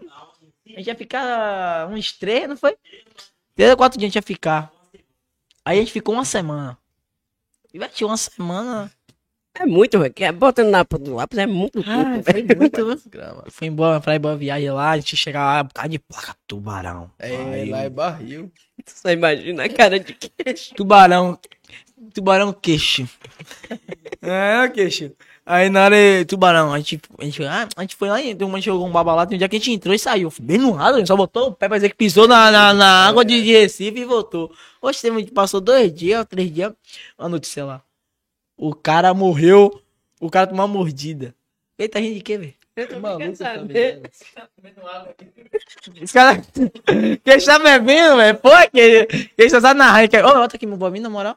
A gente ia ficar uns três, não foi? Três ou quatro dias a gente ia ficar. Aí a gente ficou uma semana. Ivete, uma semana. É muito, velho. que é- Botando na ponta do lápis é muito Ah, foi muito. Foi embora pra ir boa viagem lá, a gente chega lá, por causa de placa, tubarão. É, Aí, lá é barril. Só imagina a cara de queixo. Tubarão, tubarão queixo. é, queixo. Aí na hora, tubarão, a gente, a gente, ah, a gente foi lá, e tem uma jogou um baba lá, tem um dia que a gente entrou e saiu, bem no a gente só botou o pé pra dizer que pisou na, na, na água de, de Recife e voltou. Hoje a gente passou dois dias, três dias, uma notícia lá. O cara morreu, o cara tomou uma mordida. Ele tá rindo de quê, velho? Eu tô Maluco querendo essa saber. menina. Os caras. Quem está bebendo, velho? Pô, que quem está na raiva. Ô, bota aqui meu mim, na moral.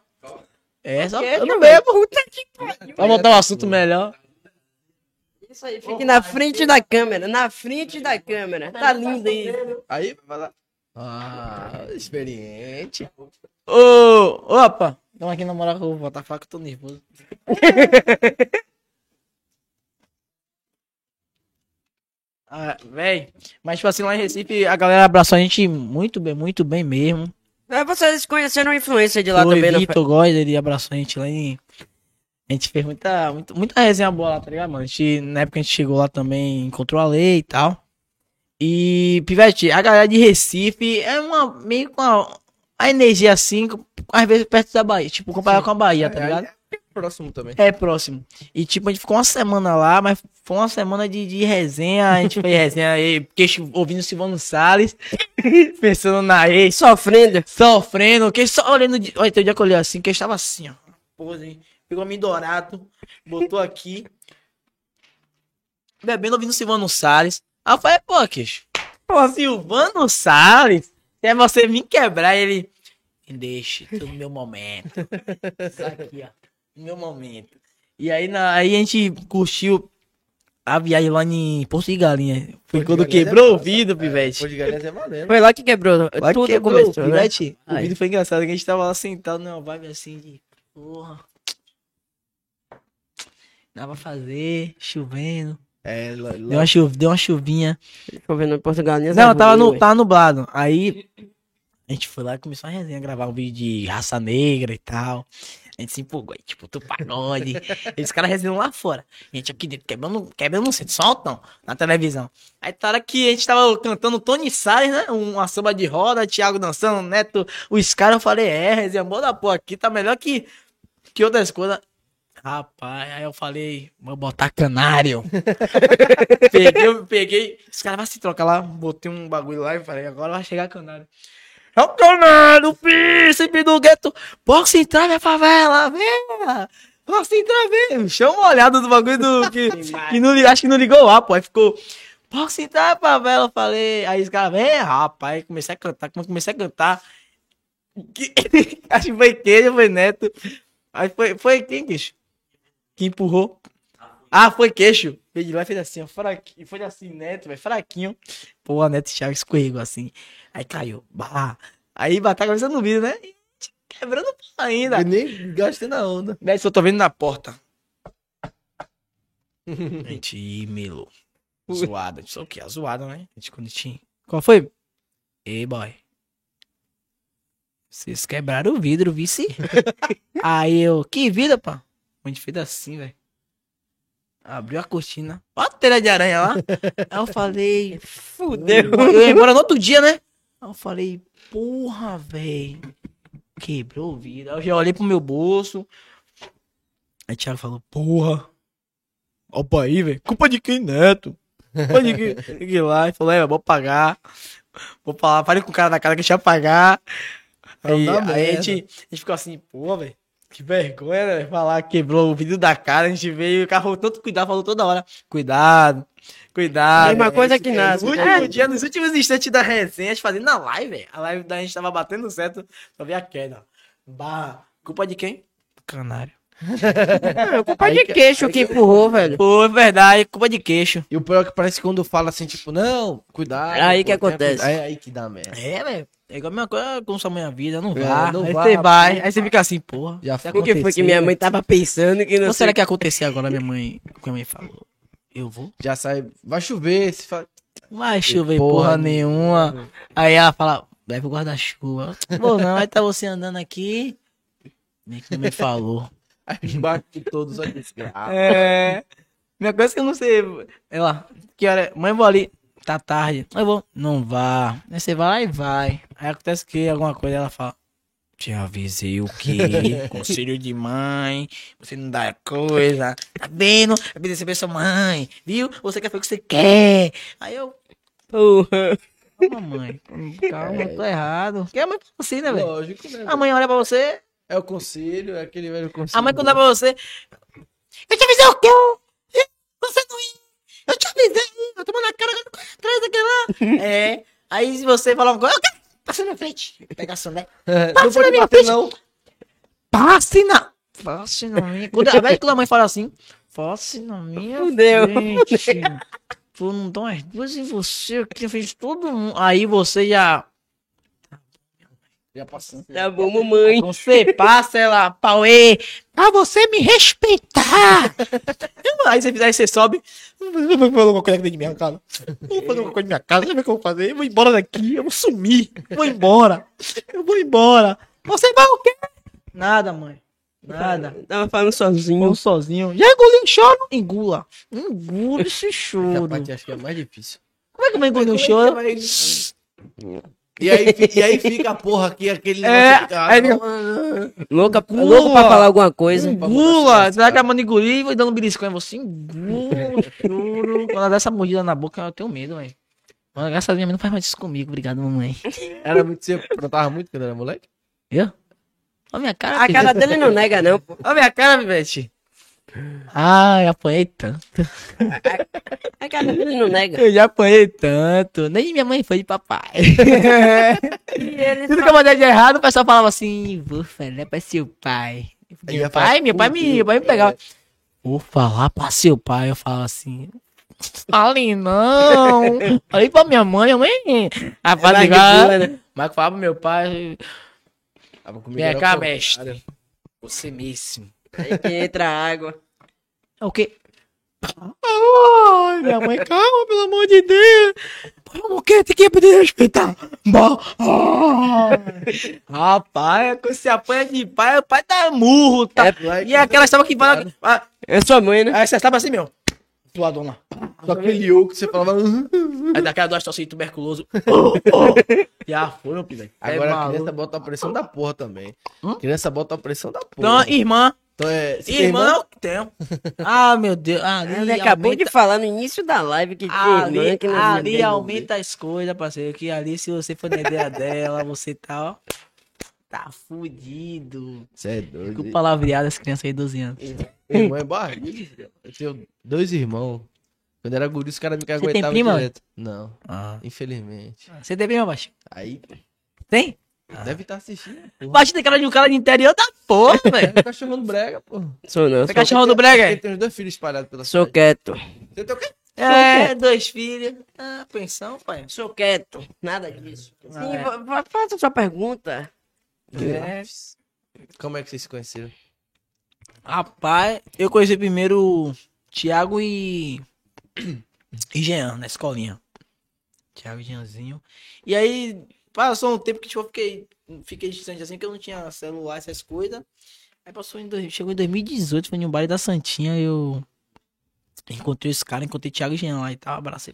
É, só eu não bebo. Puta que pariu. Vamos botar um assunto melhor. Isso aí, fique na frente da câmera, na frente da câmera. Tá lindo aí. Aí, vai lá. Ah, experiente. Ô, opa. Então aqui na moral, vou botar a faca, tô nervoso. Ah, véi. Mas, tipo assim, lá em Recife, a galera abraçou a gente muito bem, muito bem mesmo. É, vocês conheceram a influência de lá Foi, também, não Vitor Góes, ele abraçou a gente lá em... A gente fez muita, muita, muita resenha boa lá, tá ligado, mano? A gente, na época a gente chegou lá também, encontrou a lei e tal. E, Pivete, a galera de Recife é uma, meio com a, energia assim, às vezes perto da Bahia, tipo, comparado com a Bahia, tá É, ligado? Próximo também. É próximo. E tipo, a gente ficou uma semana lá, mas foi uma semana de, de resenha. A gente fez resenha aí, queixo, ouvindo Silvano Salles, pensando na ex, Sofrendo. sofrendo, que só olhando. de- Olha, tem um dia que eu assim, que estava assim, ó. Pose, pegou a dourado, botou aqui, bebendo, ouvindo Silvano Salles. Aí eu falei, pô, queixo, pô, Silvano Salles, é você vir quebrar ele. Me deixe, tô no meu momento. Isso aqui, ó. No meu momento. E aí, na, aí a gente curtiu a viagem lá em Porto de Galinha. Foi Porto quando de Galinhas é quebrou o massa. vidro, Pivete. Pô, de Galinhas é maneiro. Foi lá que quebrou. Lá Tudo quebrou, começou, né? Pivete. O Aí. vídeo foi engraçado, que a gente tava lá sentado numa vibe assim de porra. Dá pra fazer, chovendo. É, lá, Deu uma, chuv... Deu uma chuvinha. Deixa eu ver no Portugal. Não, tava, no, tava nublado. Aí a gente foi lá e começou a resenha, gravar um vídeo de raça negra e tal. A gente se empolgou, aí, tipo, tu pagode. Eles caras resenham lá fora. A gente aqui dentro, quebrando, quebrando um centro, soltam na televisão. Aí tá hora que a gente tava cantando Tony Salles, né? Uma samba de roda, Thiago dançando, Neto, os caras, eu falei, é, resenha boa da porra, aqui tá melhor que, que outras coisas. Rapaz, aí eu falei, vou botar canário. peguei, peguei, os caras vão se trocar lá, botei um bagulho lá e falei, agora vai chegar canário. É o canário, príncipe do gueto, posso entrar minha favela, vem, posso entrar, vem. Chama uma olhada do bagulho do, que, que não, acho que não ligou lá, pô, aí ficou, posso entrar minha favela, eu falei, aí os caras, vem, rapaz, aí comecei a cantar, quando comecei a cantar, que- acho que foi queijo, foi neto, aí foi, foi quem, bicho? que empurrou. Ah, foi queixo. Veio de lá e fez assim, ó, fraquinho. Foi assim, Neto, velho, fraquinho. Pô, a Neto Thiago escorregou assim. Aí caiu. Bah. Aí bateu a cabeça no vidro, né? E quebrando ainda. E nem gastei na onda. Daí só tô vendo na porta. Gente ih, melou. Zoada. É o quê? A zoada, né? A gente quando tinha. Qual foi? Ei, boy. Vocês quebraram o vidro, vice. Aí eu, que vida, pá? A gente fez assim, velho. Abriu a cortina. Ó a telha de aranha lá. Aí eu falei, Fudeu. eu ia embora no outro dia, né? Aí eu falei, porra, velho. Quebrou o vidro. Aí eu já olhei pro meu bolso. Aí o Thiago falou, porra. Opa aí, velho. Culpa de quem, Neto? Culpa de quem? Fiquei lá e falou, é, vou pagar. Vou falar, falei com o cara na cara que eu pagar. Aí, Não dá aí a, gente, a gente ficou assim, pô, velho. Que vergonha, né? Falar que quebrou o vidro da cara, a gente veio, o carro falou tanto cuidado, falou toda hora. Cuidado, cuidado. Mesma coisa Esse- que é, nasce. No último É. dia, nos últimos instantes da resenha, a gente fazendo na live, velho. A live da gente tava batendo certo, só vi a queda. Bah, culpa de quem? Canário. É, culpa de queixo que empurrou, velho. Pô, é verdade, culpa de queixo. E o pior é que parece que quando fala assim, tipo, não, cuidado. Aí que pô, tenha acontece. É aí que dá merda. É, velho. É igual a mesma coisa com sua mãe a vida, não É, vá. não aí vá, você vai, aí você fica assim, porra. Já foi. O que foi que minha mãe tava pensando que não Ou sei será que acontecer agora, minha mãe, o que a mãe falou? Eu vou? Já sai, vai chover, se fala. Vai chover porra porra, nenhuma. Aí ela fala, leva o guarda-chuva. Vou não, aí tá você andando aqui. Nem que minha mãe falou. Aí bate todos a desgraça. É. Minha coisa é que eu não sei. Ela, que hora é? Mãe, vou ali. Tá tarde. Eu vou. Não vá. Aí você vai lá e vai. Aí acontece que alguma coisa ela fala. Te avisei o quê? Conselho de mãe. Você não dá coisa. Tá vendo? Obedecer pra sua mãe. Viu? Você quer fazer o que você quer. Aí eu. Porra. Calma, mãe. Calma, tô errado. Que a mãe fala assim, né, velho? Lógico, né? A mãe olha pra você. É o conselho, é aquele velho conselho. A mãe quando dá pra você. Eu te avisei o quê? Você não ia. Eu te avisei. Eu tomo na cara atrás daquele lá. é. Aí se você falar uma coisa, eu quero. Passa na minha frente. Pega a né? É, Passa não na minha frente. não. Passe na. Passe na minha. Quando, invés de quando a mãe fala assim, passe na minha Fudeu. frente. Foram dar umas duas em você aqui, fez todo mundo. Aí você já. Já passando. Tá bom, mamãe. Quando você passa, ela, Pauê, pra você me respeitar. aí você, aí você sobe. Vou fazer alguma coisa aqui dentro de minha casa. Vou fazer alguma coisa na minha casa. Sabe o que eu vou fazer? Eu vou embora daqui. Eu vou sumir. Eu vou embora. Eu vou embora. Você vai o quê? Nada, mãe. Nada. Tava falando sozinho. Vou sozinho. Já engoli um choro? Engula. Engula esse Essa choro. parte acho que é mais difícil. Como é que eu vou engolir um choro? E aí, e aí fica a porra aqui, aquele É, negócio aí fica- Louca, Engula. louco pra falar alguma coisa. Engula. Você vai acabando de engolir e vai dando um beliscão em você. Engula o choro. Quando ela dá essa mordida na boca, eu tenho medo, velho. Mano, graças a Deus, minha mãe não faz mais isso comigo. Obrigado, mamãe. Era muito você aprontava muito quando era moleque? Eu? Olha minha cara, A cara dele não nega, não. pô. Olha minha cara, Vivete. Ai, apanhei tanto. A cara dele não nega. Eu já apanhei tanto. Nem minha mãe foi de papai. E Tudo que eu mandei de errado, o pessoal falava assim, vou falar pra seu pai. Meu falar, pai, meu pai, me, "Puta, meu pai me pegava. Vou falar pra seu pai. Eu falava assim, fale não. Falei pra minha mãe, minha mãe. é Rapaz, mais de igual- boa, né? Mas eu falava pro meu pai, vem cá, mestre. Você mesmo. Aí que entra a água. É o quê? Ai, minha mãe, calma, pelo amor de Deus. O quê? Tem que poder respeitar. Ai. Rapaz, quando você apanha de pai, o pai tá murro, tá? Moleque, e é aquela estava que fala. Ah, É sua mãe, né? Aí você estava assim, meu. Tuadona. Só aquele eu que você falava. Aí daquela duas tosse tuberculoso. Já foi, meu filho. Agora é a criança bota a pressão da porra também. Hum? Criança bota a pressão da Então, porra. irmã. Então é. você tem Irmã é o que tem. Ah, meu Deus. Ali Ele acabou aumenta- de falar no início da live que tinha Ali, irmã que não ali aumenta as coisas, parceiro. Que ali, se você for na ideia dela, você tá, ó. Tá fudido. Você é doido. palavreado as crianças aí de 12 anos. Irmão é barriga. Eu tenho dois irmãos. Quando era guri, os caras me prima? direto. Não, Ah. infelizmente. Você tem prima, baixo? Aí Tem? Deve estar assistindo. Porra. Baixo tem cara de um cara de interior da porra, velho. É o cachorro do brega, porra. Sou não. Você é Sou, cachorro do brega? Ele é? tem os dois filhos espalhados pela sou cidade. quieto. Você tem o quê? É, dois filhos. Ah, pensão, pai. Sou quieto. Nada disso. Sim, Ah, é. va- va- faça a sua pergunta. É. Como é que vocês se conheceram? Rapaz, eu conheci primeiro o Thiago e. e Jean na escolinha. Thiago e Jeanzinho. E aí, passou um tempo que tipo, eu fiquei, fiquei distante assim, que eu não tinha celular, essas coisas. Aí passou em. dois- Chegou em 2018, foi no baile da Santinha, eu. Encontrei os caras, encontrei Thiago Jean lá e tal, abracei.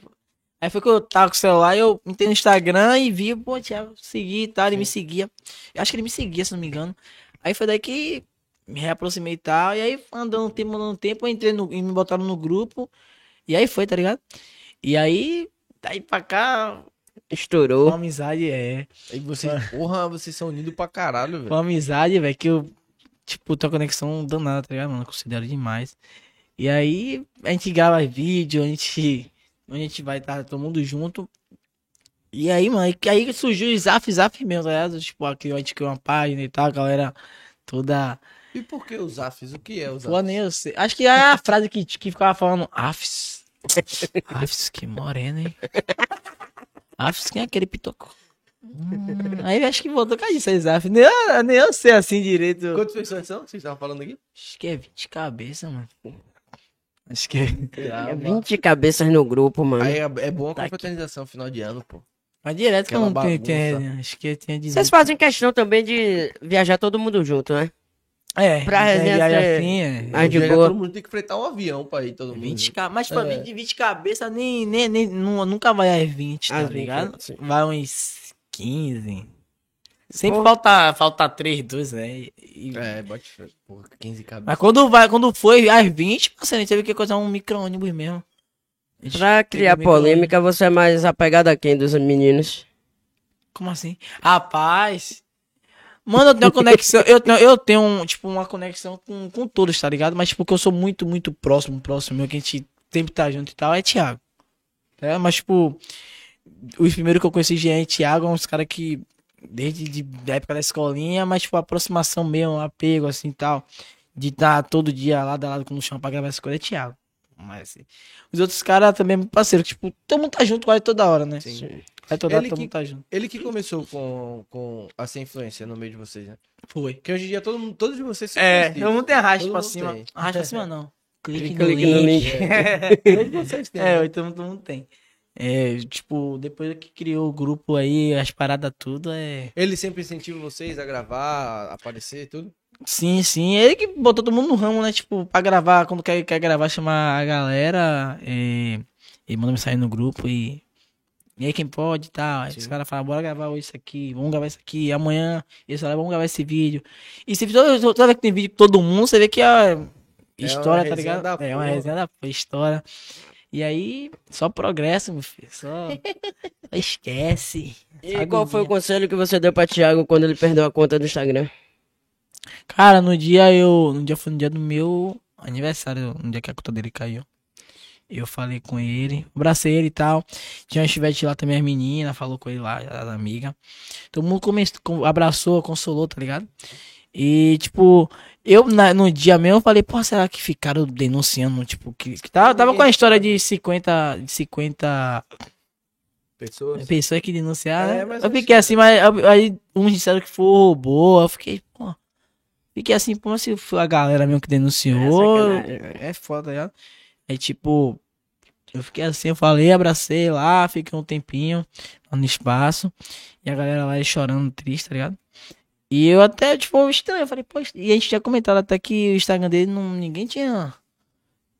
Aí foi que eu tava com o celular, eu entrei no Instagram e vi, pô, Thiago, segui e tal, ele me seguia. Eu acho que ele me seguia, se não me engano. Aí foi daí que me reaproximei e tal. E aí, andando um tempo, andando um tempo, eu entrei no, e me botaram no grupo. E aí foi, tá ligado? E aí, daí pra cá, uma Estourou. amizade é. Aí vocês, porra, vocês são unidos pra caralho, velho. Uma amizade, velho, que eu, tipo, uma conexão danada, tá ligado, mano? Eu considero demais. E aí, a gente grava vídeo, a gente. A gente vai estar todo mundo junto. E aí, mano, que aí surgiu o Zaf Zaf mesmo, tá ligado? Tipo, aqui a gente criou uma página e tal, a galera toda. E por que os AFs? O que é os Pô, AFs? nem eu sei. Acho que é a frase que, que ficava falando. Afs. Afs, que morena, hein? Afs, quem é aquele pitoco? Hum, aí eu acho que voltou com a isso, Zaf. Nem eu, nem eu sei assim direito. Quantas pessoas são que vocês estavam falando aqui? Acho que é 20 cabeças, mano. Acho que é. É 20 cabeças no grupo, mano. Aí é, é bom a Tá aqui. confraternização final de ano, pô. Mas direto que eu Aquela não tenho. bagunça. acho que tinha 18. Vocês fazem questão também de viajar todo mundo junto, né? É, pra é, viagem ser- assim, é. Ah, de boa. Todo mundo tem que fretar um avião pra ir, todo mundo. 20 ca... Mas, tipo, É. 20, 20 cabeças nem, nem, nem, nu- nunca vai às 20, tá Às 20, ligado? sim. Vai uns 15. Sempre falta, falta 3, 2, né? E- É, bote. Porra, 15 cabeças. Mas quando, vai, quando foi às 20, parceiro, a gente teve que coisar um micro-ônibus mesmo. Pra criar polêmica, você é mais apegado a quem dos meninos? Como assim? Rapaz. Mano, eu tenho uma conexão. Eu tenho, eu tenho um, tipo, uma conexão com, com todos, tá ligado? Mas, tipo, que eu sou muito, muito próximo, próximo meu, que a gente sempre tá junto e tal, é Thiago. É, mas, tipo, os primeiros que eu conheci Jean e Thiago são uns caras que, desde de, da época da escolinha, mas, tipo, aproximação mesmo, apego, assim e tal, de estar todo dia lado a lado com o chão pra gravar essa coisa é Thiago. Mas, assim, os outros caras também, parceiro, tipo, todo mundo tá junto quase toda hora, né? Sim. Vai toda, Ele todo que- mundo tá junto. Ele que começou com, com a ser influência no meio de vocês, né? Foi. Porque hoje em dia todo mundo, todos de vocês são É, mundo tem arraste Todo pra cima. tem. Arraste pra cima não. Clique, Clique no, no link. link. Todos vocês têm. É, né? todo mundo, todo mundo tem. É, tipo, depois que criou o grupo aí, as paradas tudo, é... Ele sempre incentiva vocês a gravar, a aparecer, tudo? Sim, sim. Ele que botou todo mundo no ramo, né? Tipo, pra gravar, quando quer, quer gravar, chamar a galera. É... Ele manda mensagem no grupo e. E aí, quem pode e tal. Aí Sim. os caras falam, bora gravar hoje isso aqui, vamos gravar isso aqui. Amanhã, esse horário, vamos gravar esse vídeo. E se toda, toda vez que tem vídeo com todo mundo, você vê que a história, tá resenha ligado? É uma porra. resenha da porra, história. E aí, só progresso, meu filho. Só, esquece. E Sabe qual foi o conselho que você deu pra Thiago quando ele perdeu a conta do Instagram? Cara, no dia eu. No dia foi no dia do meu aniversário, no dia que a conta dele caiu. Eu falei com ele, abracei ele e tal. Tinha uma chivete lá também, as meninas, falou com ele lá, as amigas. Todo mundo começou, com- abraçou, consolou, tá ligado? E, tipo, eu na- no dia mesmo eu falei, pô, será que ficaram denunciando? Tipo, que, que tava, tava com a história de 50, de 50 Pessoas? pessoas que denunciaram. É, né? mas eu fiquei que- assim, mas aí uns disseram que foi robô. Eu fiquei, pô. Fiquei assim, pô, se foi a galera mesmo que denunciou. É sacanagem, É, foda, tá ligado? Aí, tipo, eu fiquei assim, eu falei, abracei lá, fiquei um tempinho no espaço. E a galera lá chorando, triste, tá ligado? E eu até, tipo, estranho, eu falei, pô, e a gente tinha comentado até que o Instagram dele não, ninguém tinha,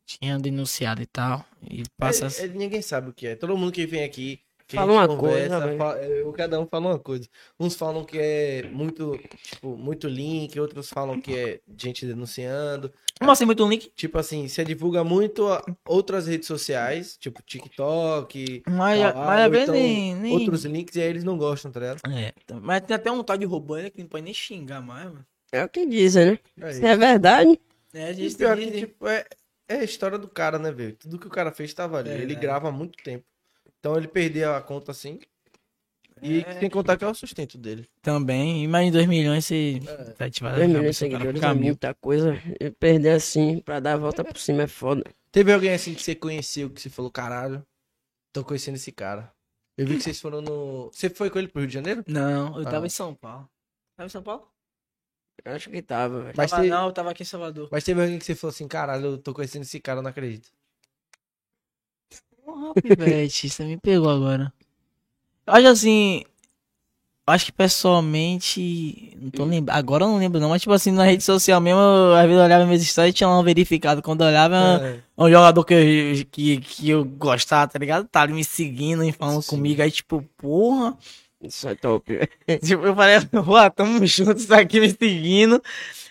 tinha denunciado e tal. E passa É, é, ninguém sabe o que é. Todo mundo que vem aqui. Que a Fala gente uma coisa, velho. fala- eu- cada um fala uma coisa. Uns falam que é muito, tipo, muito link, outros falam que é gente denunciando. Como assim, muito link? Tipo assim, você divulga muito outras redes sociais, tipo TikTok, Mas, tal, mas ou vezes então nem, nem... outros links, e aí eles não gostam, tá ligado? É, mas tem até um tal de robô aí que não pode nem xingar mais, mano. É o que dizem, né? É é verdade. É, a E gente pior que, tipo, é, é a história do cara, né, velho? Tudo que o cara fez tava ali. É, ele né? grava há muito tempo. Então ele perdeu a conta assim. E É. sem contar que é o sustento dele. também. Imagina 2 milhões se É. tá ativado. 2 a milhões de seguidores é muita coisa. E perder assim, pra dar a volta por cima é foda. Teve alguém assim que você conheceu, que você falou, caralho, tô conhecendo esse cara. Eu vi que vocês foram no. Você foi com ele pro Rio de Janeiro? Não, eu tava Ah. em São Paulo. Tava em São Paulo? Acho que tava, velho. Mas, Tava, te- Não, eu tava aqui em Salvador. Mas teve alguém que você falou assim, caralho, eu tô conhecendo esse cara, eu não acredito. Porra, Pivete, você me pegou agora. Eu Acho assim. Acho que pessoalmente. Não tô lembrando. Agora eu não lembro, não. Mas, tipo assim, na rede social mesmo, eu, às vezes eu olhava minhas histórias e tinha lá um verificado. Quando eu olhava, É. um jogador que eu, que, que eu gostava, tá ligado? Tá ali me seguindo e falando Sim. comigo. Aí, tipo, porra. Isso é top, velho. Tipo, eu falei, ué, tamo juntos aqui me seguindo.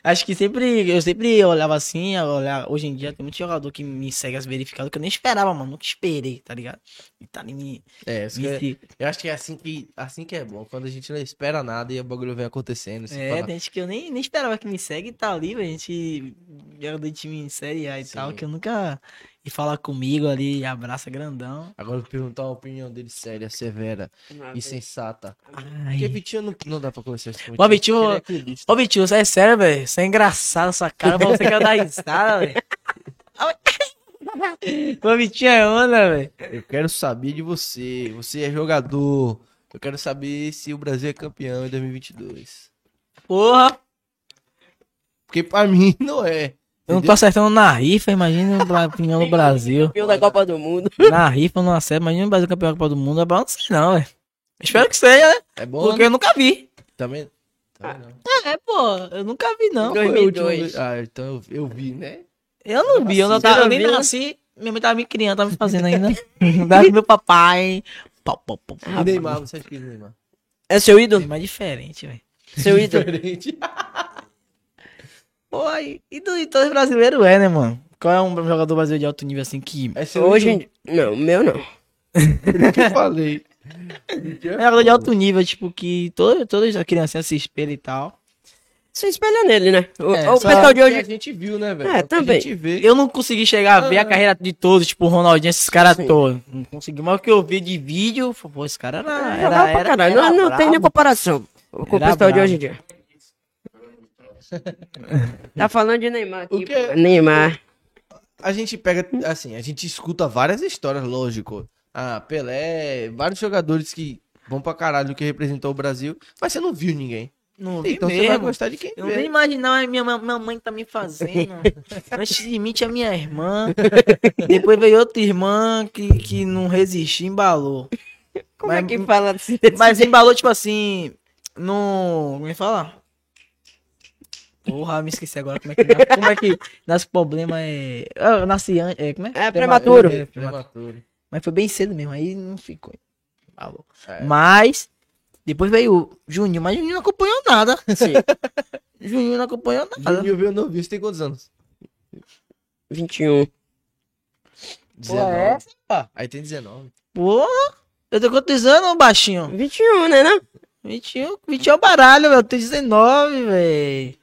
Acho que sempre, eu sempre olhava assim, olhava, hoje em dia tem muito jogador que me segue as verificadas que eu nem esperava, mano, nunca esperei, tá ligado? E tá ali me, É, me que é- eu acho que é assim que, assim que é bom. Quando a gente não espera nada e o bagulho vem acontecendo. É, fala, tem gente que eu nem, nem esperava que me segue e tá ali, velho, a gente joga de time em série A e Sim. tal, que eu nunca... E fala comigo ali, abraça grandão. Agora eu vou perguntar uma opinião dele séria, severa Ah, e sensata. Ai. Porque Vitinho não, não dá pra conversar isso com Ô, Vitinho, é. Ô, Vitinho, você é sério, velho? Você é engraçado essa cara, mas você quer dar risada, velho. Ô, Vitinho é onda, velho. Eu quero saber de você. Você é jogador. Eu quero saber se o Brasil é campeão em 2022. Porra. Porque pra mim não é. Eu não tô acertando na rifa, imagina o opinião do Brasil. Campeão da Copa do Mundo. Na rifa eu não acerto, imagina o Brasil campeão da Copa do Mundo. É bom, não sei não, velho. Espero que seja, né? É bom. Porque eu nunca vi. Também. Também não. É, pô, eu nunca vi, não. Dois- Foi a última 2002. vez- Ah, então eu, eu vi, né? Eu não vi, eu, não tava, eu nem nasci. Minha mãe tava me criando, tava me fazendo ainda. Dava meu papai. Pau, pau, pau. Neymar, você acha que é Neymar? É seu ídolo? É mais diferente, velho. Seu ídolo. Diferente. Pô, e, e do e todo brasileiro é, né, mano? Qual é um jogador brasileiro de alto nível assim que. É Hoje em. Não, meu não. que eu falei. É jogador de alto nível, tipo, que todo, todas as criancinhas se espelham e tal. Você espelha nele, né? O, É, o pessoal de Que a hoje. gente viu, né, velho? É, também. A gente vê. Eu não consegui chegar a ver a carreira de todos, tipo, o Ronaldinho, esses caras todos. Não consegui, mas o que eu vi de vídeo, pô, esse cara era. Jogava Era, era, era não, não tem nem comparação com o pessoal de hoje em dia. Tá falando de Neymar aqui. O quê? pô. Neymar. A gente pega, assim, a gente escuta várias histórias, lógico. Ah, Pelé, vários jogadores que bom pra caralho que representou o Brasil, mas você não viu ninguém. Não vi Então você vai mesmo. gostar de quem Eu nem vê. imaginava, minha, ma- minha mãe tá me fazendo. Antes de mim tinha minha irmã. Depois veio outra irmã que, que não resistiu, embalou. Como Mas- é que fala assim? Mas embalou, tipo assim, no. Como é que fala? Porra, me esqueci agora como é que. Como é que nasce problema é. Eu nasci antes. É, como é? É prematuro. É, prematuro. Prematuro. Mas foi bem cedo mesmo, aí não ficou. Embalou. É. Mas. Depois veio o Juninho, mas Juninho não acompanhou nada. Sim. Juninho não acompanhou nada. Juninho veio novinho, você tem quantos anos? 21. 19. é? Aí tem 19. Porra! Eu tenho quantos anos, baixinho? 21, né, não? 21, 21 é o baralho, velho. Eu tenho 19, velho.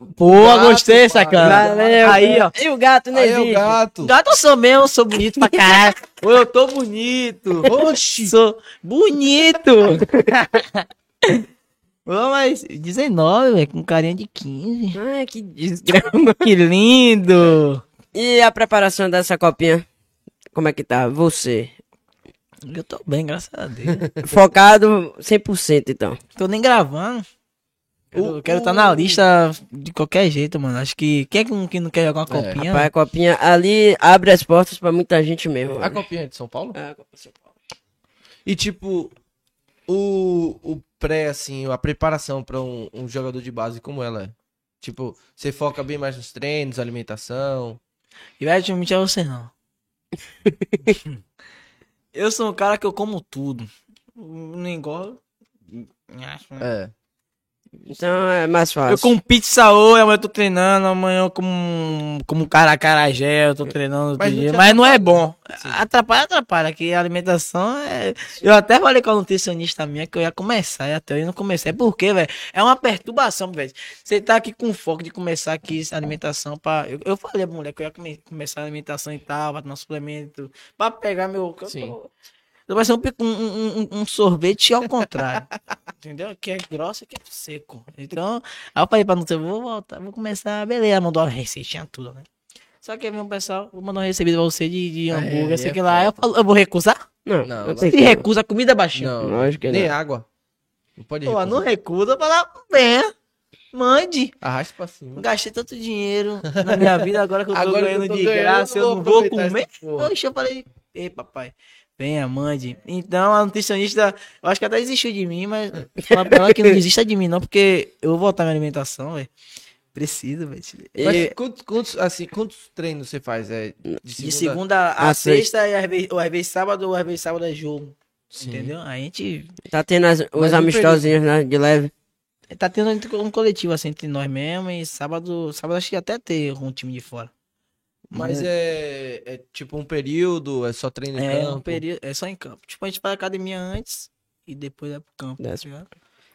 Gato, gostei, sacana. Valeu. Aí, ó. E o gato, né, Aí o gato. Gato eu sou mesmo, eu sou bonito pra caralho. Eu tô bonito. Oxi. Sou bonito. Ô, mas 19, velho, com carinha de 15. Ai, que desgrama. Que lindo. E a preparação dessa copinha? Como é que tá? Você? Eu tô bem, graças a Deus. Focado 100%, então. Tô nem gravando. Eu quero estar na lista de qualquer jeito, mano. Acho que quem é que não, que não quer jogar uma copinha? Rapaz, a copinha ali abre as portas pra muita gente mesmo. A copinha é de São Paulo? É, a Copa São Paulo. E tipo, o, o pré, assim, a preparação pra um, um jogador de base como ela é? Tipo, você foca bem mais nos treinos, alimentação. E vai te mentir a você não. eu sou um cara que eu como tudo. Não engordo. É. Então é mais fácil. Eu como pizza hoje, amanhã eu tô treinando, amanhã eu como, como cara carajé, eu tô treinando outro Mas não dia. te Mas não é bom. Sim. Atrapalha, atrapalha, que a alimentação é. Eu até falei com a nutricionista minha que eu ia começar, e até eu não comecei. É porque, velho, é uma perturbação, velho. Você tá aqui com foco de começar aqui a alimentação pra. Eu, eu falei pra mulher que eu ia come- começar a alimentação e tal, pra tomar suplemento, pra pegar meu. eu Sim. tô- Eu Vai ser um, um, um- um- sorvete ao contrário. entendeu? Que é grosso e que é seco. Então, aí eu falei pra você, vou voltar, vou começar. Beleza, mandou uma receitinha, tudo, né? Só que aí vem um pessoal, vou mandar uma recebida pra você de, de É, hambúrguer, sei é que lá. Eu, falo, eu vou recusar? Não, Não, não, não Se recusa, comida baixinha. Não, Lógico que nem não. água. Não pode Pô, recusar. não recusa, fala, venha, mande. Arrasta pra cima. Não gastei tanto dinheiro na minha vida, agora que eu tô Agora que eu ganhando tô de ganhando, graça, eu vou não vou comer. Poxa, eu falei, ei, papai, venha, mande. Então, a nutricionista, eu acho que até desistiu de mim, mas fala pra ela que não desista de mim, não, porque eu vou voltar minha alimentação, velho. Preciso, velho. Mas E- quantos, quantos, assim, quantos treinos você faz? É, de segunda? De segunda a a sexta, e às vezes, ou às vezes sábado, ou às vezes sábado é jogo. Sim. Entendeu? A gente Tá tendo as- os amistosinhos, né? De leve. tá tendo um coletivo assim entre nós mesmo, e sábado, sábado acho que até ter algum time de fora. Mas é, é tipo um período, é só treino em É, campo? um período, é só em campo. Tipo, a gente faz academia antes e depois é pro campo. Tá ligado?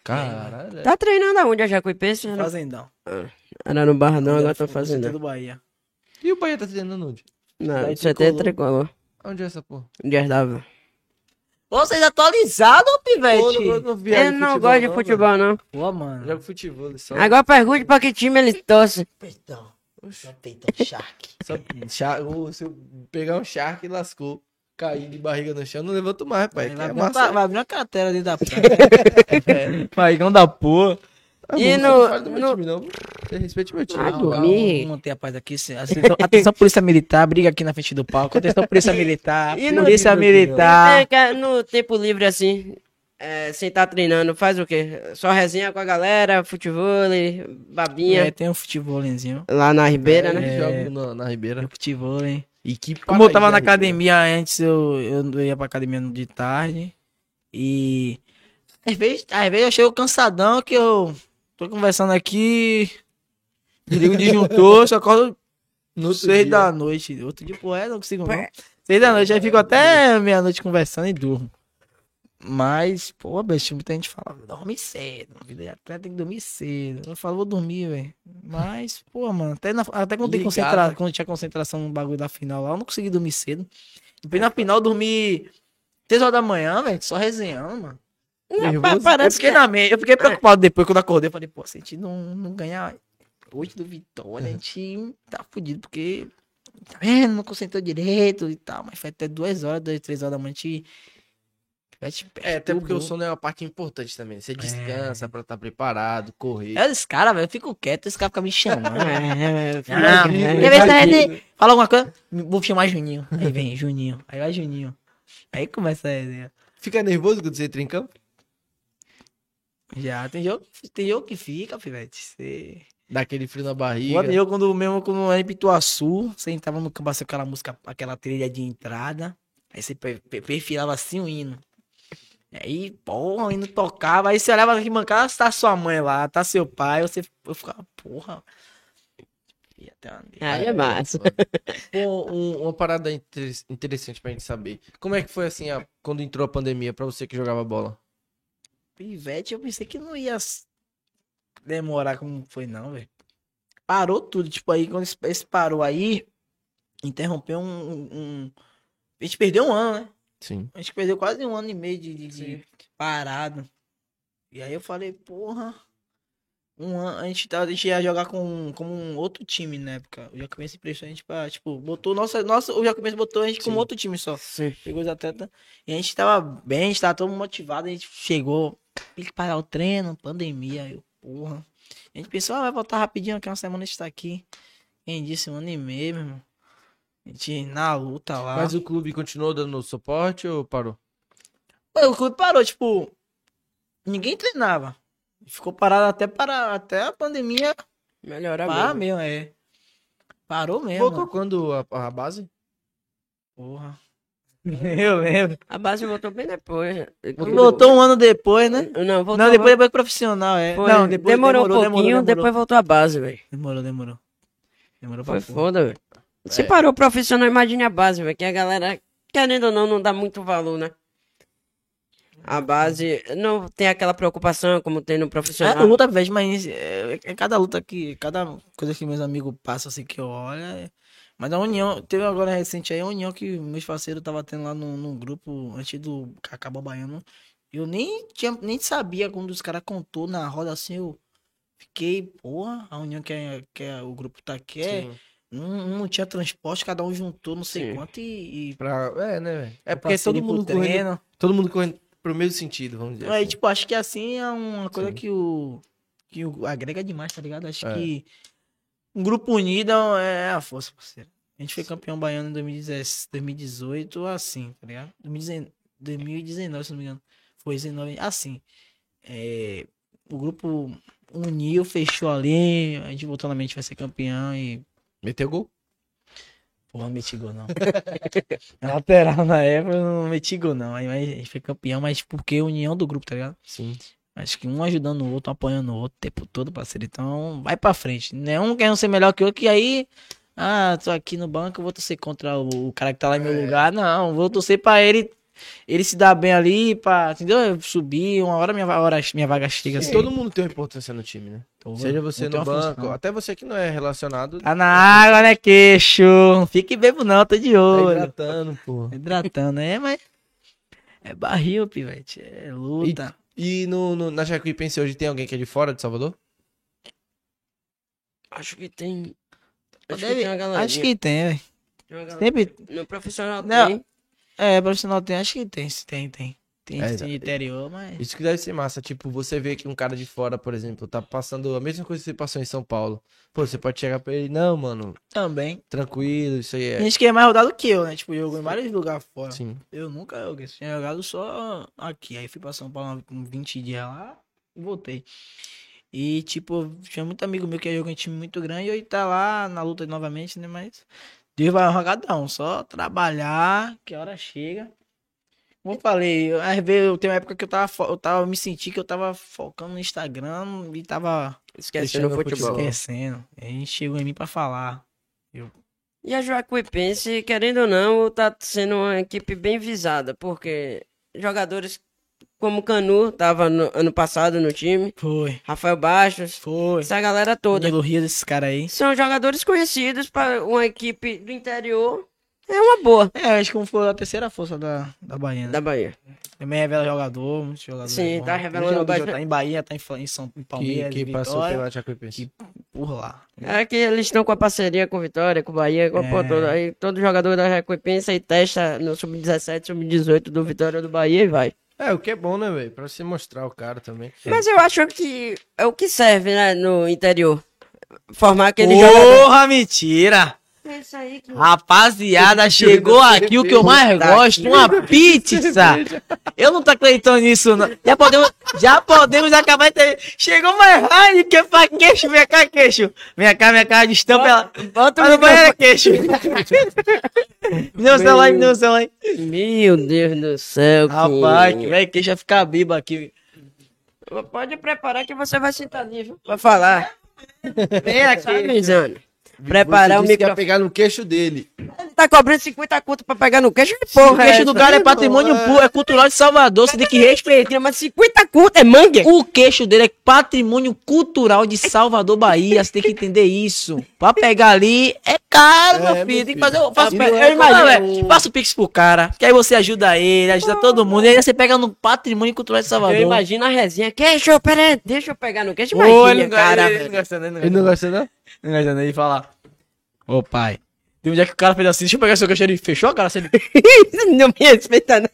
Caralho. Tá treinando aonde? A Jacuipense? Era, Fazendão. era no Barradão, agora tô fazendo. do Bahia. E o Bahia tá treinando onde? Não, Daí CT tricolor. tricolor. Onde é essa porra? Dias d'água. Vocês atualizados, Pivete? Pô, não, não Ele não gosta de futebol, não. Pô, mano. Jogo futebol, só, Agora pergunte pra que time ele torce. Peitão. Só peitão shark. só ô, se eu pegar um shark, lascou. Cair de barriga no chão, não levanto mais, pai. Vai, é abrir uma, massa. vai abrir uma cratera dentro da praia. é, Barrigão da porra. Ah, E não, no- não no- time, não. Você respeite meu time. Ah, Não, do- não. dormir. Vamos manter a paz aqui. Atenção, atenção, polícia militar, briga aqui na frente do palco. Atenção, polícia militar. E polícia no- militar. É, que no tempo livre assim, é, sem estar treinando, faz o quê? Só resenha com a galera, futebol, babinha. É, tem um futebolzinho. Lá na Ribeira, É, né? Jogo na, na Ribeira. Futebol, hein? E que Como eu tava na academia antes, eu, eu ia pra academia no de tarde. E. Às vezes, às vezes eu chego cansadão que eu tô conversando aqui. Ligo o disjuntor, só acordo No seis dia. da noite. Outro dia, pô, é, não consigo não. Seis da noite, aí fico até meia-noite conversando e durmo. Mas, pô, bicho, muita gente fala, dorme cedo, vida de atleta tem que dormir cedo. Eu falo, vou dormir, velho. Mas, pô, mano, até, na- até quando, tem concentra, quando tinha concentração no bagulho da final lá, eu não consegui dormir cedo. Depois na final eu dormi 3 horas da manhã, velho, só resenhando, mano. Nervoso? Eu Parece fiquei, na mente, eu fiquei preocupado depois quando eu acordei. Eu falei, pô, se a gente não, não ganhar hoje do Vitória, a gente tá fudido, porque tá vendo, não concentrou direito e tal. Mas foi até duas horas, duas, três horas da manhã, a gente É, até porque o som sono é uma parte importante também. Você descansa pra estar preparado, correr. É esse cara, velho. Eu fico quieto, esse cara fica me chamando. É, Ah, é, é de- Fala alguma coisa? Vou chamar Juninho. Aí vem, Juninho. Aí vai Juninho. Aí começa a resenha. Fica nervoso quando você entra em campo? Já, tem jogo, tem jogo que fica, pivete. Você... Dá aquele frio na barriga. Quando eu, quando mesmo quando era em Pituaçu, você entrava no campo assim, aquela música, aquela trilha de entrada, aí você pe- pe- perfilava assim o hino. Aí, porra, o hino tocava, aí você olhava aqui, mancada, tá sua mãe lá, tá seu pai, você eu ficava, porra. Aí é massa. Pô, um- uma parada inter- interessante pra gente saber. Como é que foi assim, a- quando entrou a pandemia, pra você que jogava bola? Pivete, eu pensei que não ia demorar como foi, não, velho. Parou tudo. Tipo, aí, quando esse, esse parou aí, interrompeu um, um- um- A gente perdeu um ano, né? Sim. A gente perdeu quase um ano e meio de, de- de parado. E aí eu falei, porra. Um ano, a gente, tava, a gente ia jogar com, com um outro time na época. O Jacumense emprestou a gente pra, tipo, botou. Nossa, nossa, o Jacumense botou a gente como Sim. outro time só. Sim. Pegou os atletas. E a gente tava bem, a gente tava todo motivado. A gente chegou, tem que parar o treino, pandemia. Eu, porra. A gente pensou, ah, vai voltar rapidinho, que uma semana a gente tá aqui. Quem disse um ano e meio, meu irmão. A gente na luta lá. Mas o clube continuou dando suporte ou parou? O clube parou, tipo, ninguém treinava. Ficou parado até para até a pandemia Melhorar parar mesmo. mesmo, é. Parou mesmo. Voltou quando a, a base? Porra. Eu lembro. A base voltou bem depois. Voltou um ano depois, né? Não, voltou Não, depois, depois profissional, é. Foi- Não, depois demorou, um pouquinho, demorou, depois voltou a base, velho. Demorou, demorou. Demorou pra Foi porra. foda, velho. Se É. parou profissional, imagine a base, velho. Que a galera, querendo ou não, não dá muito valor, né? A base não tem aquela preocupação como tem no É, profissional. luta, velho, mas é, é cada luta que. Cada coisa que meus amigos passam assim que eu olho. é- Mas a união, teve agora recente aí a união que meus parceiros tava tendo lá no, no grupo antes do Cacabá Baiano. Eu nem tinha, nem sabia quando os caras contou na roda assim, eu fiquei, porra, a união que, é, que é, o grupo tá aqui é. Sim. Não, não tinha transporte, cada um juntou não sei Sim. quanto e. e Pra... É, né, velho? É porque todo mundo, correndo, todo mundo correndo pro mesmo sentido, vamos dizer Aí, assim. tipo, acho que assim é uma coisa Sim. que o. que o, agrega demais, tá ligado? Acho É. que um grupo unido é a força, parceiro. A gente foi campeão baiano em 2017, 2018, assim, tá ligado? 2019, 2019, se não me engano. Foi 19, assim. É, o grupo uniu, fechou ali, a gente voltou na mente, vai ser campeão e. Meteu gol? Porra, não meti gol, não. Lateral na época, não meti gol, não. Aí mas a gente foi campeão, mas porque união do grupo, tá ligado? Sim. Acho que um ajudando o outro, um apoiando o outro o tempo todo, parceiro. Então, vai pra frente. Não é um querendo ser melhor que o outro, que aí. Ah, tô aqui no banco, vou torcer contra o, o cara que tá lá em meu lugar. Não, vou torcer pra ele. Ele se dar bem ali, pra, entendeu? Eu subir, uma hora minha, hora minha vaga chega. Assim, todo mundo tem uma importância no time, né? Tô- Seja você no banco, função. até você que não é relacionado, Tá na água, né, queixo? Não Fique bebo não, tô de tá olho. hidratando, pô. Hidratando, é, mas. É barril, pivete. É luta. E no, no, na Jacuipense hoje tem alguém que é de fora de Salvador? Acho que tem. Acho Deve- que tem acho que tem, velho. Sempre. No profissional Não. tem. É, profissional tem, acho que tem, tem, tem. Tem, É, tem de interior, mas. Isso que deve ser massa. Tipo, você vê que um cara de fora, por exemplo, tá passando a mesma coisa que você passou em São Paulo. Pô, você pode chegar pra ele, não, mano, Também. tranquilo, isso aí Tem é. gente que é mais rodado que eu, né? Tipo, jogou em vários lugares fora. Sim. Eu nunca joguei, tinha jogado só aqui. Aí fui pra São Paulo com 20 dias lá e voltei. E, tipo, tinha muito amigo meu que jogou em time muito grande e tá lá na luta novamente, né? Mas Deus vai rogadão, só trabalhar, que a hora chega. Como eu falei, eu- às vezes eu tenho uma época que eu tava, eu tava me senti que eu tava focando no Instagram e tava Esquecendo o futebol. esquecendo. Aí a gente chegou em mim pra falar. E a Jacuipense, querendo ou não, tá sendo uma equipe bem visada, porque jogadores como Canu tava no, ano passado no time, Foi, Rafael Baixos, foi. essa galera toda. Nego Rio desses caras aí. São jogadores conhecidos para uma equipe do interior. É uma boa É, acho que foi a terceira força da, da Bahia. Né? da Bahia. Também revela jogador, muitos jogadores. Sim, bons. tá revelando jogadores bastante. Tá em Bahia, tá em, em São em Que, Palmeiras, que passou Vitória, pela Jacuipense. por lá. É que eles estão com a parceria com Vitória, com Bahia, com a É. porra toda. Aí todo jogador da Jacuipense aí testa no sub-17, sub-18 do Vitória do Bahia e vai. É, o que é bom, né, velho? Pra você mostrar o cara também. Mas eu acho que é o que serve, né, no interior. Formar aquele jogador. Porra, mentira! Que... Rapaziada, chegou aqui o que eu mais Puta gosto, que- uma pizza. Eu não tô acreditando nisso, não. Já podemos, já podemos acabar de ter... Chegou mais Heineken pra queixo, vem cá, queixo. Vem cá, vem cá, destampa ela. Bota no banheiro, queixo. Me dê o celular, me o celular. Meu Deus do céu. Rapaz, que... que velho, queixo vai ficar biba aqui. Pode preparar que você vai sentar ali, viu? Pra falar. Vem Tá aqui. avisando. Preparar o microfone. pegar no queixo dele. Ele tá cobrando 50 conto pra pegar no queixo. Que O porra, queixo é do cara é patrimônio pu- é cultural de Salvador, você tem que respeitar. Mas 50 conto é mangue? O queixo dele é patrimônio cultural de Salvador, Bahia. Você tem que entender isso. Pra pegar ali é caro, É, meu meu filho. Tem que fazer. Eu faço, não eu é imagino, como- velho, Faça o pix pro cara. Que aí você ajuda ele, ajuda todo mundo. E aí você pega no patrimônio cultural de Salvador. Eu imagino a resenha. Queixo, peraí, deixa eu pegar no queixo. Ô, Imagina, ele não gosta, cara. ele não gosta, ele não Ele não gosta, não? Não gosta nem de falar. Ô, pai. Tem um dia que o cara fez assim, deixa eu pegar seu queixo. Ele fechou a cara, assim, ele... não me respeita, não.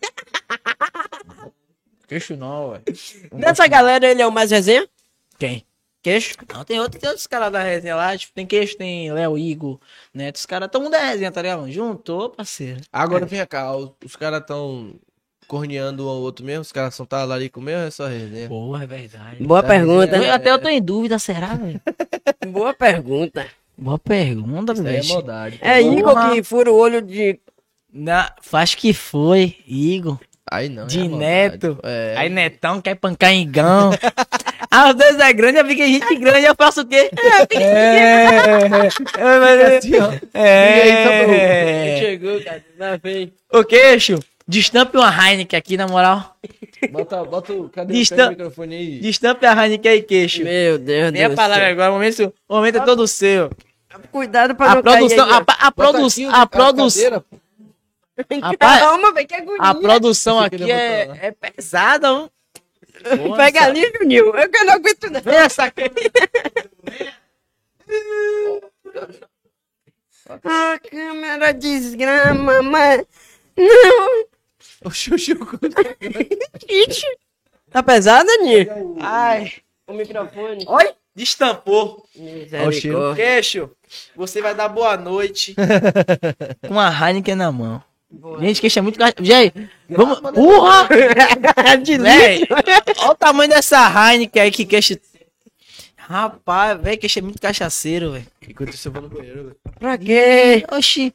Queixo não, velho. Dessa galera, ele é o mais resenha? Quem? Queixo. Não, tem, outro, tem outros caras da resenha lá, tipo, tem queixo, tem Léo, Igor, né? Os caras, todo mundo é resenha, tá ligado? Juntou, parceiro. Agora vem cá, os, os caras tão corneando um ao outro mesmo, os caras são talarico mesmo, é só resenha. Porra, é verdade. Boa Tá pergunta. Eu, até eu tô em dúvida, será, velho? Boa pergunta. Boa pergunta, aí é velho. maldade. É Porra. Igor que fura o olho de. Na, acho que foi, Igor. Aí não. De é neto. É. Aí Netão quer pancar em gão. ah, os dois é grande, eu fiquei gente grande, eu faço o quê? É. É, Assim, ó. é. Chegou, cara. Lá vem. Ô, queixo, destampe uma Heineken aqui, na moral. Bota, bota o. Cadê, pega o microfone aí? Destampe a Heineken aí, queixo. Meu Deus a do palavra céu. agora, o momento, o momento é todo seu. Cuidado pra A não produção, cair a, aí, a, Bota produ aqui o- a produção, rapaz, Calma, velho, que agonia. a produção Você aqui queria é, botar é pesada, hein? Porra, Pega ali, Juninho. Eu que não aguento não. Vem essa aqui. A câmera desgrama, mas... Não. O. Ixi. Tá pesada, Ninho? Ai, O microfone. oi, destampou. Misericórdia. Queixo, você vai dar boa noite com a Heineken na mão. Gente, queixo é muito... Gente, vamos... Porra! Véi, olha o tamanho dessa Heineken aí que queixo... Rapaz, velho, queixo é muito cachaceiro, velho. Enquanto isso eu vou no banheiro, velho. Pra quê? Oxi.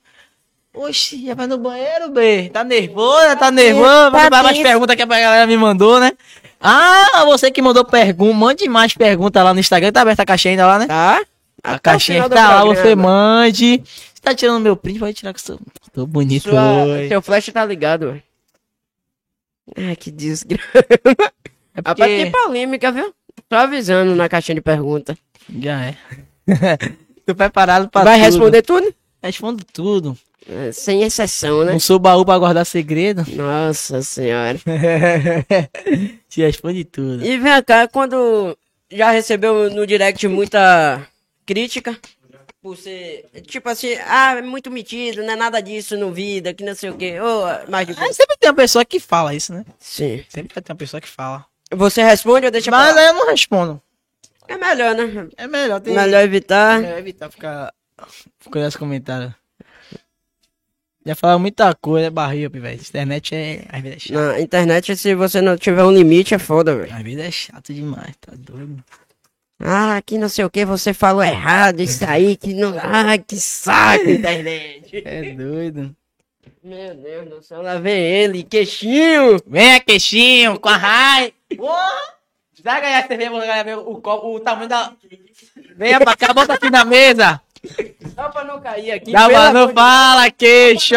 Oxi, já vai no banheiro, B. Tá nervoso, tá nervoso. Vamos Tá dar mais perguntas que a galera me mandou, né? Ah, você que mandou pergunta, mande mais perguntas lá no Instagram. Tá aberta a caixinha ainda lá, né? Tá? A caixinha tá lá, você mande. Você tá tirando meu print, pode tirar que eu sou... tô bonito Sua, hoje. seu flash tá ligado, velho. Ai, que desgraça. É Rapaz, porque... tem polêmica, viu? Tô avisando na caixinha de pergunta. Já é. Tô preparado pra Vai tudo. responder tudo? Respondo tudo. É, Sem exceção, né? Não sou baú pra guardar segredo. Nossa senhora. Te responde tudo. E vem cá, quando já recebeu no direct muita crítica por ser, tipo assim, ah, é muito metido, não é nada disso no vida, que não sei o quê. Mais de Ah, sempre tem uma pessoa que fala isso, né? Sim. Sempre ter uma pessoa que fala. Você responde ou deixa Mas eu não respondo. É melhor, né? É melhor ter... Melhor evitar. É evitar ficar... Ficar nos comentários. Já falaram muita coisa, barriga, velho. Internet é... Às vezes é chato. Na internet, se você não tiver um limite, é foda, velho. Às vezes é chato demais, tá doido. Ah, que não sei o que, você falou errado, isso aí, que não. Ah, que saco, internet. É doido. Meu Deus do céu, lá vem ele, queixinho. Venha, queixinho, com a rai. Porra! Vai ganhar a cerveja, vou ganhar o, copo, o tamanho da... Venha pra cá, bota aqui na mesa. Só pra não cair aqui. Dá, mano, de fala, queixo.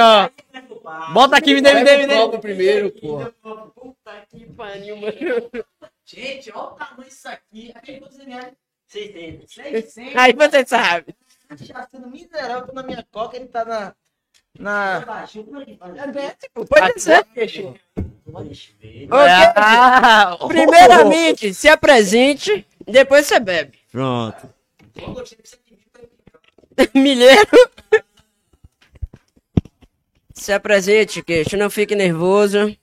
Bota aqui, me dê, me dê, me dê. primeiro, porra. Puta que pariu, mano. Gente, olha o tamanho disso aqui. Aqui quantos ml? 600. 600. Aí você sabe. Cachaçando miserável, tô na minha coca, ele tá na... Na... Pode ser. Ah, Ok, primeiramente, se apresente, depois você bebe. Pronto. Milheiro. Se apresente, queixo, não fique nervoso.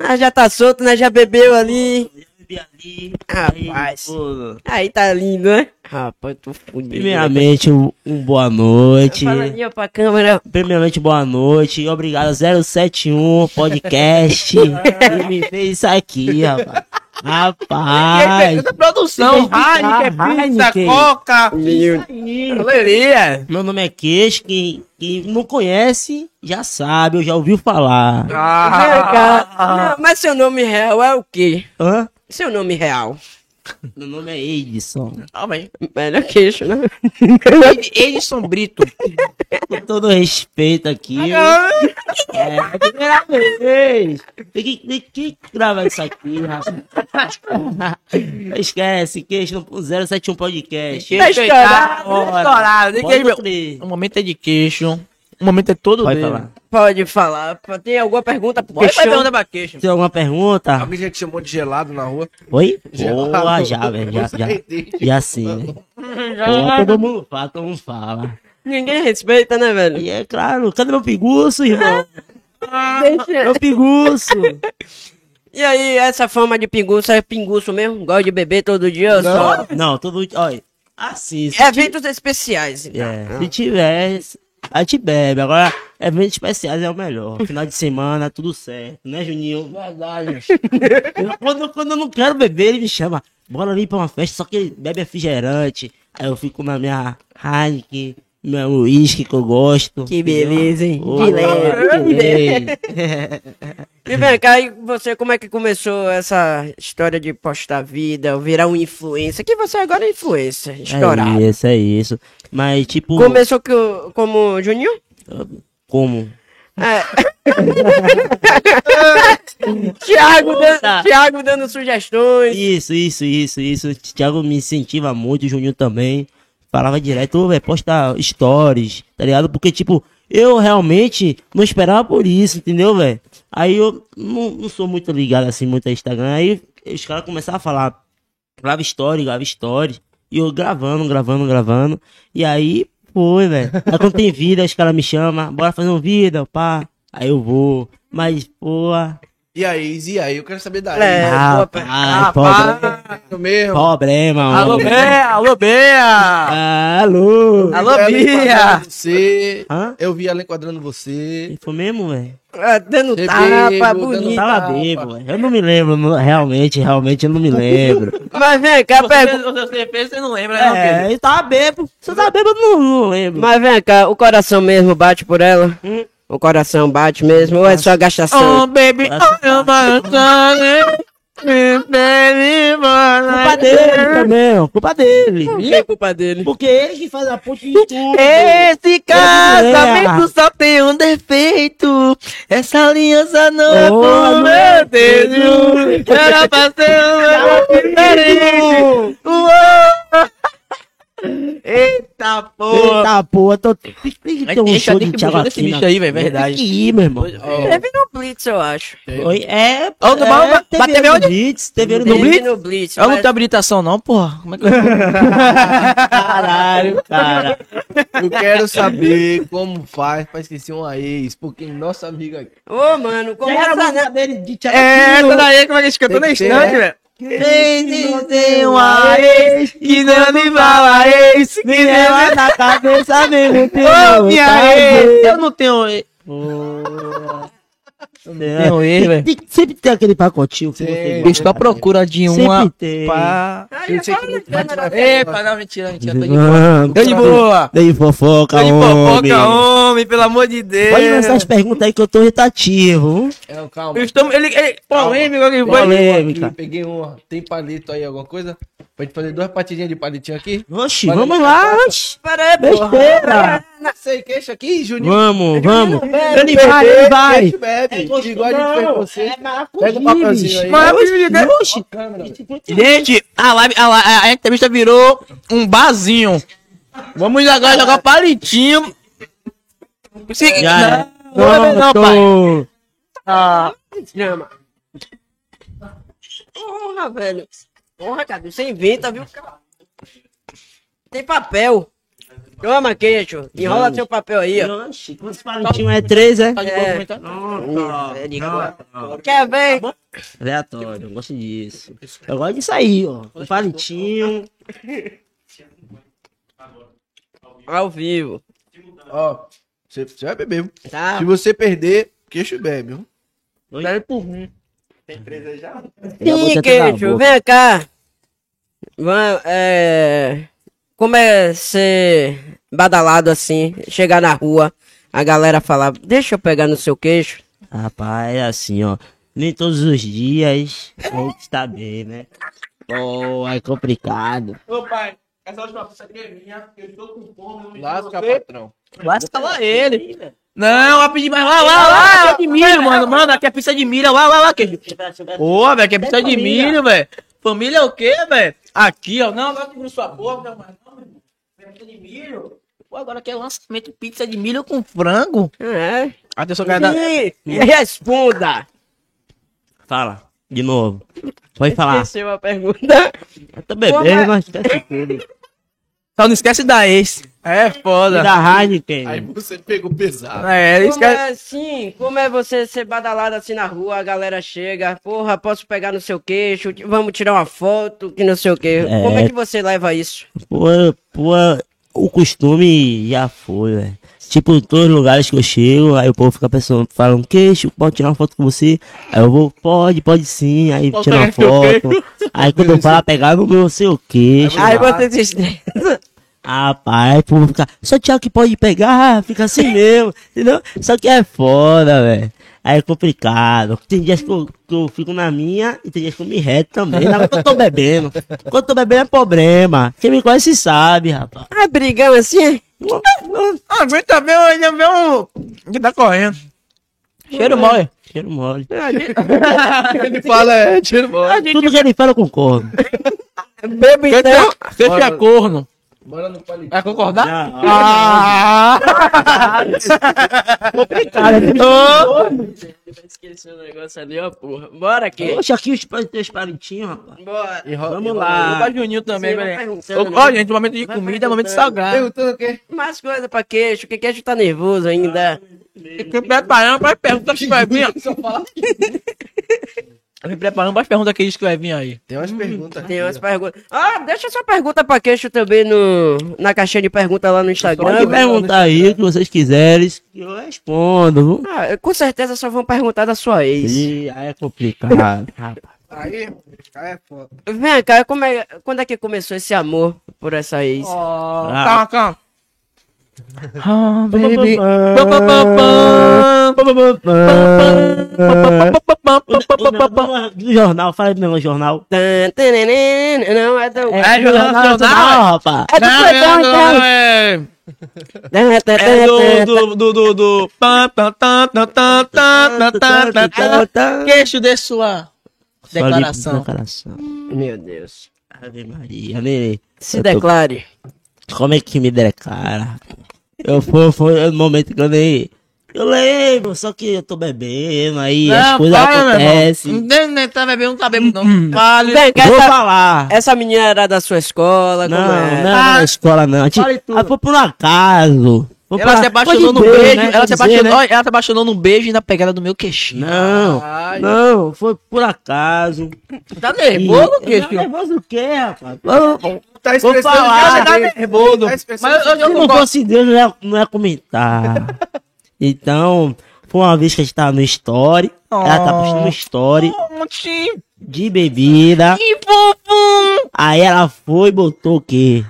Ah, já tá solto, né? Já bebeu ali. Bebi ali. Rapaz. Aí, Aí tá lindo, né? Rapaz, tô fudido. Primeiramente, um, um boa noite. Fala ali, ó, pra câmera. Primeiramente, boa noite. Obrigado, 071 Podcast. que me fez isso aqui, rapaz. Rapaz. produção, Heineken, pizza, Coca, galeria. Meu nome é Queixo. Quem, quem não conhece, já sabe, eu já ouviu falar. Ah. cá. Não, mas seu nome real é o quê? Hã? Seu nome real? Meu nome é Edson. Calma aí. Melhor queixo, né? Edson Brito. Com todo respeito aqui. É a primeira vez. Tem que, tem que gravar isso aqui, rapaz. Esquece, queixo no 071 Podcast. Tá estourado, Bora. estourado. O momento é de queixo. O momento é todo Pode dele. falar. Pode falar. Tem alguma pergunta Pode fazer pergunta pra queixo. Tem alguma pergunta? Alguém já te chamou de gelado na rua? Oi? Gelado. Boa, já, velho. Já, já, já sim, né? Pô, todo mundo fala, todo mundo fala. Ninguém respeita, né, velho? E é claro, cadê meu pinguço, irmão? Deixa- Meu pinguço. E aí, essa fama de pinguço é pinguço mesmo? Gosta de beber todo dia ou só? Não, todo. Olha, assim. se Eventos especiais. então. É, se tiver, a gente bebe. Agora, eventos especiais é o melhor. Final de semana, tudo certo, né, Juninho? Verdade. Quando, quando eu não quero beber, ele me chama. Bora ali pra uma festa, só que ele bebe refrigerante. Aí eu fico na minha Heineken, meu uísque que eu gosto. Que beleza, hein? Leve. que leve. E vem cá, e você, como é que começou essa história de postar vida, virar um influencer? Que você agora é influencer, estourado. É isso, é isso. Mas, tipo, Começou que, como Juninho? como? É. Thiago, dando, Thiago dando sugestões. Isso, isso, isso, isso. O Thiago me incentiva muito, o Juninho também. Falava direto, velho, posta stories, tá ligado? Porque, tipo, eu realmente não esperava por isso, entendeu, velho? Aí eu não, não sou muito ligado, assim, muito a Instagram. Aí os caras começaram a falar, grava story, grava story. E eu gravando, gravando, gravando. E aí, foi, velho. Aí quando tem vida, os caras me chamam, bora fazer um vídeo, pá. Aí eu vou. Mas, pô, E aí, e aí? Eu quero saber da É, rapaz, problema, Eu mesmo. problema, Alô, homem. Bea! Alô, Bea! Alô! Alô, Eu vi ela Bia! enquadrando Você. Hã? Eu vi ela enquadrando você. Foi mesmo, velho? Ah, dando Bebê, tapa, dando bonito. Eu tava tapa. bebo, velho. Eu não me lembro, não- realmente, realmente eu não me lembro. Mas vem cá, pergunta. Você fez, você não lembra, não, Pedro? é, eu tava bebo. Se eu tava bebo, eu não, não lembro. Mas vem cá, o coração mesmo bate por ela? Hum? O coração bate mesmo ou é só gastação? Oh, baby, oh, my baby, Culpa dele também, ó. Culpa dele. Que é culpa dele? Porque ele que faz a ponte de tudo. Esse casamento casamento só tem um defeito. Essa aliança não é Oh, por meu meu desejo. Era pra ser um diferente. Eita porra! Eita porra, tô... tem tem que ter um show de Thiago puxar esse aqui. bicho na- aí, velho, verdade. Tem que ir, meu irmão. Teve no Blitz, eu acho. Oi, é, do mal, é, teve ele no onde? Blitz, teve No no Teve Blitz. no Blitz. Eu não tenho habilitação, não, porra. Como é que eu. Caralho, cara. Eu quero saber como faz pra esquecer uma ex. Porque nossa amiga aqui. Ô, mano, como Era a né? dele de Thiago É, essa daí, como é que escutou na Tem que ter, instante, né? velho? Quem tem uma ex que não me fala ex, que leva na cabeça mesmo Ô, minha ex! Eu não tenho ex. Tenho ex, velho. tem- sempre tem aquele pacotinho que você gosta. Estou à procura de uma. Sempre tem. Pá. Ai, eu na câmera. Epa, não, mentira, mentira. Tô de boa. Vamos. Tô de boa. Dei fofoca, Tô de homem. fofoca, homem, pelo amor de Deus. Pode lançar as perguntas aí que eu tô irritativo. Não, calma. Eu estou, ele, ele, polêmico, ele Calma. foi. Polêmica. Peguei uma. Tem palito aí, alguma coisa? Pra gente fazer duas partidinhas de palitinho aqui? Oxi, vamos lá, oxi. Pera aí, porra. Besteira. Sei, queixa aqui, Juninho. Vamos, vamos. bebe, Ele vai, ele vai. Igual a gente fez com você. É Pega o papelzinho aí. Mas, né? Gente, a, live, a, a, a entrevista virou um barzinho. Vamos agora jogar palitinho. Se, Já é. não, não, é não, pai. Ah, Chama. Porra, velho. Porra, cara, você inventa, viu, cara? Tem papel. Toma, queixo. Enrola seu papel aí, ó. Oxi, quantos palitinhos é três, é? Tá de É. boa comentar? Misericórdia. Quer ver? Aleatório, eu gosto disso. Eu gosto disso aí, ó. Um palitinho. Ao vivo. Ó, você, você vai beber. viu? Tá? Se você perder, queixo bebe. viu? Bebe por mim. Já Sim, botei até na queijo, vem cá. Vamos, é... Como é ser badalado assim, chegar na rua, a galera falar, deixa eu pegar no seu queixo. Rapaz, é assim, ó. Nem todos os dias a gente tá bem, né? Pô, é complicado. Ô pai, essa última pizza aqui é minha, eu estou com fome. Lasca, patrão. Lasca lá ele. Não, vai pedir mais. Lá, lá, lá, lá de milho, mano. Mano, aqui é pizza de milho. Lá, lá, lá, queijo. Pô, velho, aqui é pizza de milho, velho. Família é o quê, velho? Aqui, ó. Não, agora que sua boca, não, mas não, meu irmão. É pizza de milho. Pô, agora aqui é lançamento pizza de milho com frango. É. Atenção, cara. Sim, responda. Fala, de novo. Pode falar. Esqueceu a pergunta. Eu tô bebendo, é? mas esquece tudo. Só não esquece da ex. É E foda. da Heineken. Aí você pegou pesado. É, ele Como esquece. é assim? Como é você ser badalado assim na rua, a galera chega, porra, posso pegar no seu queixo, vamos tirar uma foto, que não sei o quê. É. Como é que você leva isso? Pô, pô, o costume já foi, velho. Tipo, em todos os lugares que eu chego, aí o povo fica pensando, falando, queixo, pode tirar uma foto com você? Aí eu vou, pode, pode sim, aí Pode tira uma foto. Aí quando eu falo pegar no meu seu queixo, Aí você se rapaz, o povo fica, só Thiago que pode pegar, fica assim mesmo, entendeu? Só que é foda, velho. Aí é complicado. Tem dias que eu, que eu fico na minha e tem dias que eu me reto também. Não, quando eu tô bebendo. Quando eu tô bebendo é problema. Quem me conhece sabe, rapaz. Ah, brigão assim? Ah, vem também, ainda vem um. que tá correndo. Cheiro mole. Cheiro mole. Ele fala, é, tira bora. Tudo que ele fala eu concordo. Bebo então. você é corno. Bora no palito. Vai concordar? Não. Ah! Esqueci o negócio ali, ó, porra. Bora aqui. Poxa, aqui os teus palitinhos, rapaz. Bora. Vamos Pra lá. Juninho também, velho. Ó, né? gente, momento de Vai comida é momento de perguntando. o quê? Mais coisa pra queixo, que queixo tá nervoso ainda. Fiquei preparando pra perguntar que vai vir. Eu me preparando para as perguntas que diz que vai vir aí. Tem umas perguntas Tem aqui, umas ó. perguntas. Ah, deixa sua pergunta pra queixo também no, na caixinha de pergunta lá no Instagram. Pode perguntar aí o que vocês quiserem, que eu respondo. Ah, com certeza só vão perguntar da sua ex. Ih, aí é complicado. rapaz. Aí, aí é foda. Vem cá, como é, quando é que começou esse amor por essa ex? Calma, calma. Jornal, fala de jornal. É jornal rapaz. É do é. Do. do. do. do. Queixo de sua declaração. Meu Deus. Ave Maria. Se declare. Como é que me declara? Eu foi, foi um momento que eu nem. Eu lembro, só que eu tô bebendo, aí as Não, coisas para, acontecem. Nem, nem tá bebendo, não tá bebendo, não. Fale. Vem Vou essa, falar. essa menina era da sua escola? Não, como não, é? não é na escola não. A gente, fale tudo. ah, foi por um acaso. Foi Ela se apaixonou dizer, beijo. né? Ela se dizer, apaixonou, né? olha, ela se apaixonou no beijo e na pegada do meu queixinho. Não, Ai, não, foi por acaso. Tá E- nervoso, Não, queixo? nervoso o quê, rapaz? Vamos- tá Vou expressando falar. Tá né? nervoso. Tá Mas eu, eu Se não fosse Deus, não ia, não ia comentar. então, foi uma vez que a gente tava no story. Ela tá postando story Monte. de bebida. Que fofo. Aí ela foi e botou o quê?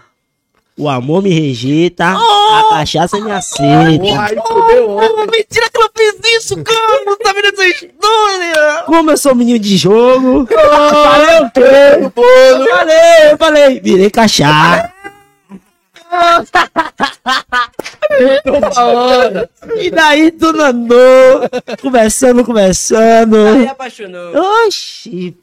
O amor me rejeita, a cachaça me aceita. Ai, fudeu Oh, ontem. mentira que ela fez isso, cara. Não tá vendo essa história. Como eu sou menino de jogo, falei o quê? Eu falei, eu falei, virei cachaça. E daí tudo andou, conversando, conversando. Aí apaixonou. Oxi,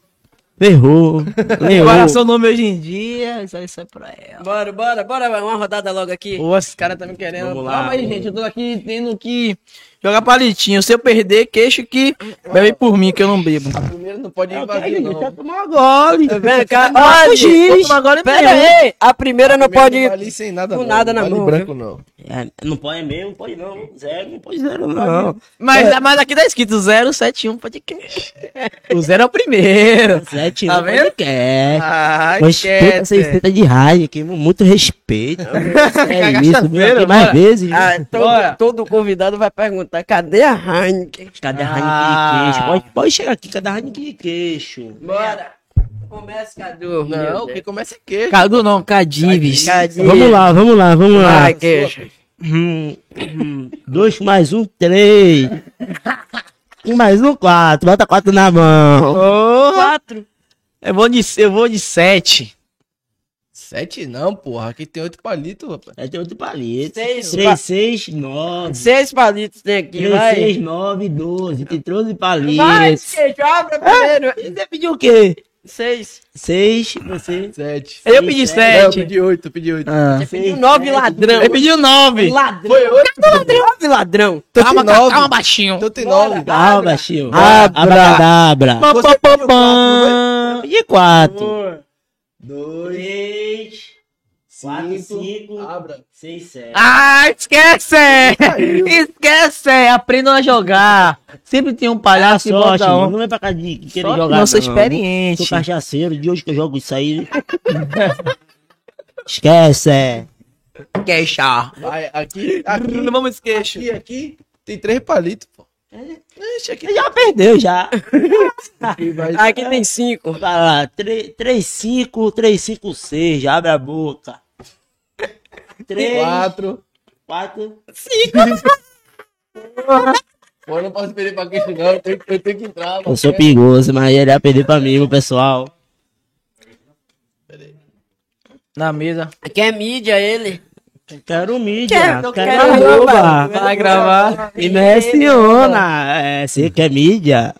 ferrou, ferrou. Qual é o seu nome hoje em dia? Isso aí sai pra ela. Bora, bora, bora, uma rodada logo aqui. Pô, esse cara tá me querendo. Vamos lá, Calma aí, gente. Eu tô aqui tendo que Joga palitinho. Se eu perder, queixo que bebe por mim, que eu não bebo. A primeira não pode ir Eu vazio, quero não. tomar gole. Vem cá, olha, Giz. Agora pera aí, a primeira não pode vale sem nada, com não. nada na vale mão, branco, não. É, não pode mesmo, não pode não. Zero, não pode zero não. Mas, mas aqui tá escrito 071 podcast. O zero é o primeiro. Sete Tá não vendo? podcast. Ah, Respeita essa receita de rádio aqui, muito respeito. É isso, vem aqui mais vezes. Ah, todo convidado vai perguntar, cadê a Heineken? Cadê a Ah. Heineken de queixo? Pode, pode chegar aqui, cadê a Heineken de queixo? Bora. Começa, Cadu. Não, quem começa é queijo. Cadu não, Cadives. Vamos lá, vamos lá, vamos lá. Vai, queijo. Hum, hum, dois mais um, três. Um mais um, quatro. Bota quatro na mão. Ô, Quatro. eu vou de, eu vou de 7. Sete não, porra. Aqui tem oito palitos, rapaz. Aí tem outro palito. Seis. Três, seis, nove. Seis palitos tem aqui, Três, vai. seis, nove, doze. Tem 12 Vai, palitos. queijo, abre primeiro. Você pediu o quê? Seis. Seis, você. Sete. Eu pedi Não, eu 7. pedi oito, eu pedi oito. Ah. Você pediu nove ladrão. Eu pedi o 9. Ladrão. Foi oito. Nove ladrão. Calma, tem nove. calma, baixinho. Então tem nove. Calma, baixinho. Abra. Você pediu quatro, não E quatro. Dois. Quatro, Cinco. cinco. Abra. Seis, sete. Ah, esquece! Esquece! Aprendam a jogar. Sempre tem um palhaço que Sorte, bota um. Não vem pra cá de querer Sorte jogar. não, sou Sou experiente. cachaceiro, de hoje que eu jogo isso aí. Esquece. é. Queixar. Vai, aqui, aqui, Não vamos esquecer. aqui, aqui. Tem três palitos, pô. Ixi, aqui Já perdeu, já. aqui tem cinco. Vai lá. 3, 5, 3, 5, 6. Já abre a boca. 3, Quatro. 4. Pô, eu não posso perder pra queijo, não. Eu tenho, eu tenho que entrar, mano. Eu sou perigoso, mas ele ia perder pra mim, meu pessoal. Na mesa. Aqui é mídia, ele. Quero mídia. Quero, quero quero arroba. gravar. Vai gravar. E me aciona. É, você quer mídia?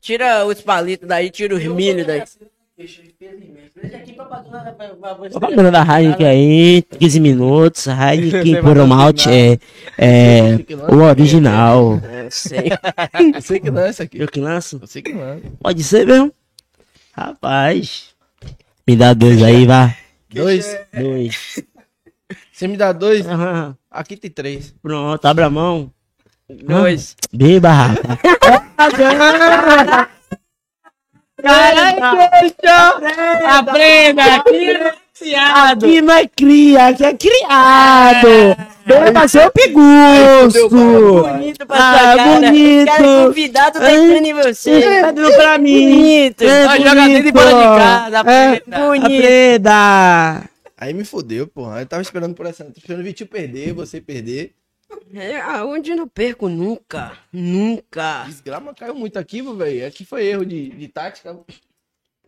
Tira os palitos daí, tira os milho daí. Propaganda da Heineken aí, 15 minutos. Heineken por malte é, é o original. É, sei. Eu sei que não é essa aqui. Eu que lanço? Eu sei que não é. Pode ser mesmo? Rapaz. Me dá dois aí, vai. Dois. Dois. Você me dá dois? Aham. Aqui tem três. Pronto, abre a mão. Dois. Beba, rapaz. Aprenda! Criado! Aqui não é cria, aqui é criado. Beba seu pigusto. Bonito pra Ah, sua cara. bonito. Cara convidado tá entrando em você. Tá dando pra mim. Bonito. É Nós joga dentro e fora de casa, É. Bonito. Aprenda. Aí me fodeu, porra. Eu tava esperando por essa. Tô esperando o Vitinho perder, você perder. É, aonde eu não perco nunca. Nunca. Desgrama caiu muito aqui, meu velho. Aqui foi erro de, de tática.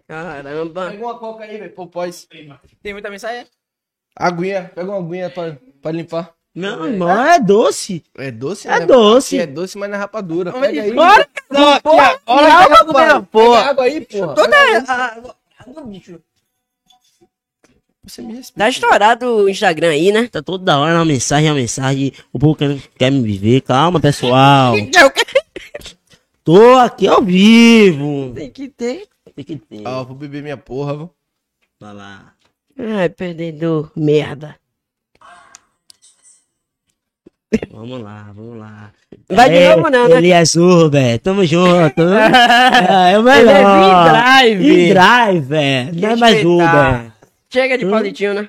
Caramba. Pega uma coca aí, velho. Pô, pós. Tem muita mensagem? Aguinha. Pega uma aguinha pra, pra limpar. Não, irmão, é doce. É doce, É né? doce. É doce, mas não é rapadura. Pega aí. Bora! Não, Pega pega água, porra. Pega água aí, porra. Toda. Você me respeita. Tá estourado o Instagram aí, né? Tá toda hora uma mensagem, uma mensagem. O povo quer, quer me ver. Calma, pessoal. Tô aqui ao vivo. Tem que ter. Tem que ter. Ó, vou beber minha porra, viu? Vai lá. Ai, perdedor. Merda. Vamos lá, vamos lá. Vai de É, novo não, né? Ele é Surber, tamo junto. é, é o Ele é melhor. V-Drive. drive velho. Não é mais. Uber. Chega de palitinho, né?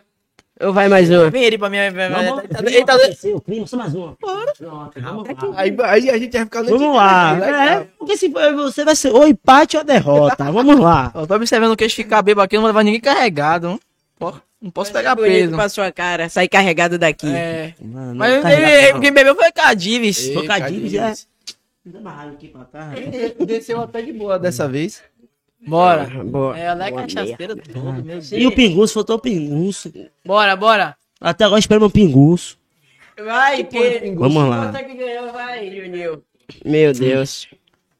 Ou vai mais uma? Vem ele pra mim. Vamos, Ele tá o primo, só mais uma. Pronto, vamos lá. Aí, aí a gente vai ficar Vamos lá. É, porque se for você vai ser ou empate ou derrota. Vamos lá. Eu tô observando o queixo ficar bebo aqui, não vou levar ninguém carregado. Não, Pô, não posso pegar Bonito peso. pra sua cara. Sair carregado daqui. É. Mano, Mas não ele, não. quem bebeu foi Cadives. Dá uma raiva aqui pra cá. Desceu até de boa dessa vez. Bora. Boa. É, ela é cachaceira todo, meu Deus. E o pinguço, faltou o pinguço. Bora, bora. Até agora espera meu pinguço. Vai, que... Vamos lá. É que ganhou? Vai. Meu Deus.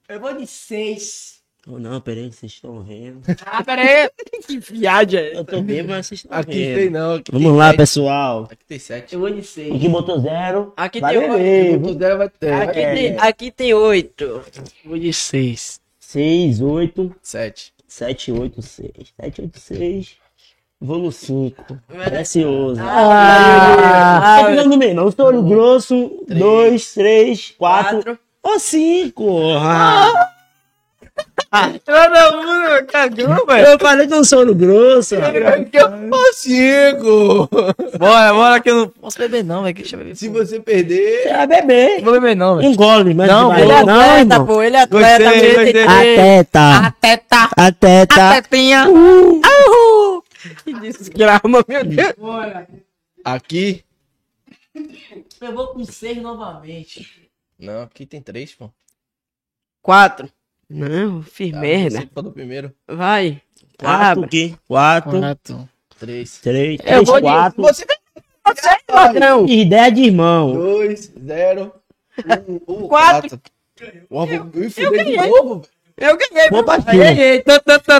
Eu vou de seis. Ou não, peraí, vocês estão vendo. Ah, pera aí. que viagem é Eu tô bem, mas vocês estão Aqui vendo. tem não. Aqui Vamos tem lá, sete. pessoal. Aqui tem sete. Eu vou de seis. Aqui botou zero. Aqui Vai tem oito. Tudo dela vai ter. Aqui, É. tem, aqui tem oito. Vou de seis. Seis, oito, Sete. sete, oito, seis. Sete, oito, seis. Vamos cinco. Precioso. Ah, Ah, não meio, não. Estouro grosso. Dois, três, quatro. Quatro. Ou cinco. Ah, Todo mundo cagou, eu falei que eu sou no grosso. Ô, cinco! Bora, bora que eu não posso beber não, velho. Deixa eu beber. Se você perder. Você vai beber. Não vou beber não, velho. Engole, mas Não, vai. Ele é não, atleta, pô. Ele é atleta. Gostei, gostei. tem- Ateta. teta, Ateta. tetinha. Que desgrama, meu Deus. Aqui. Eu vou com seis novamente. Não, aqui tem três, pô. Quatro. Não, firmeza. Você falou primeiro. Vai. Quatro aqui. Quatro. Quatro. Três. Três. Eu Três, vou de- quatro. Você Ladrão. Ideia de irmão. Dois, zero. Um, um, Quatro. Ó, vou me fuder de novo. Eu ganhei. Vou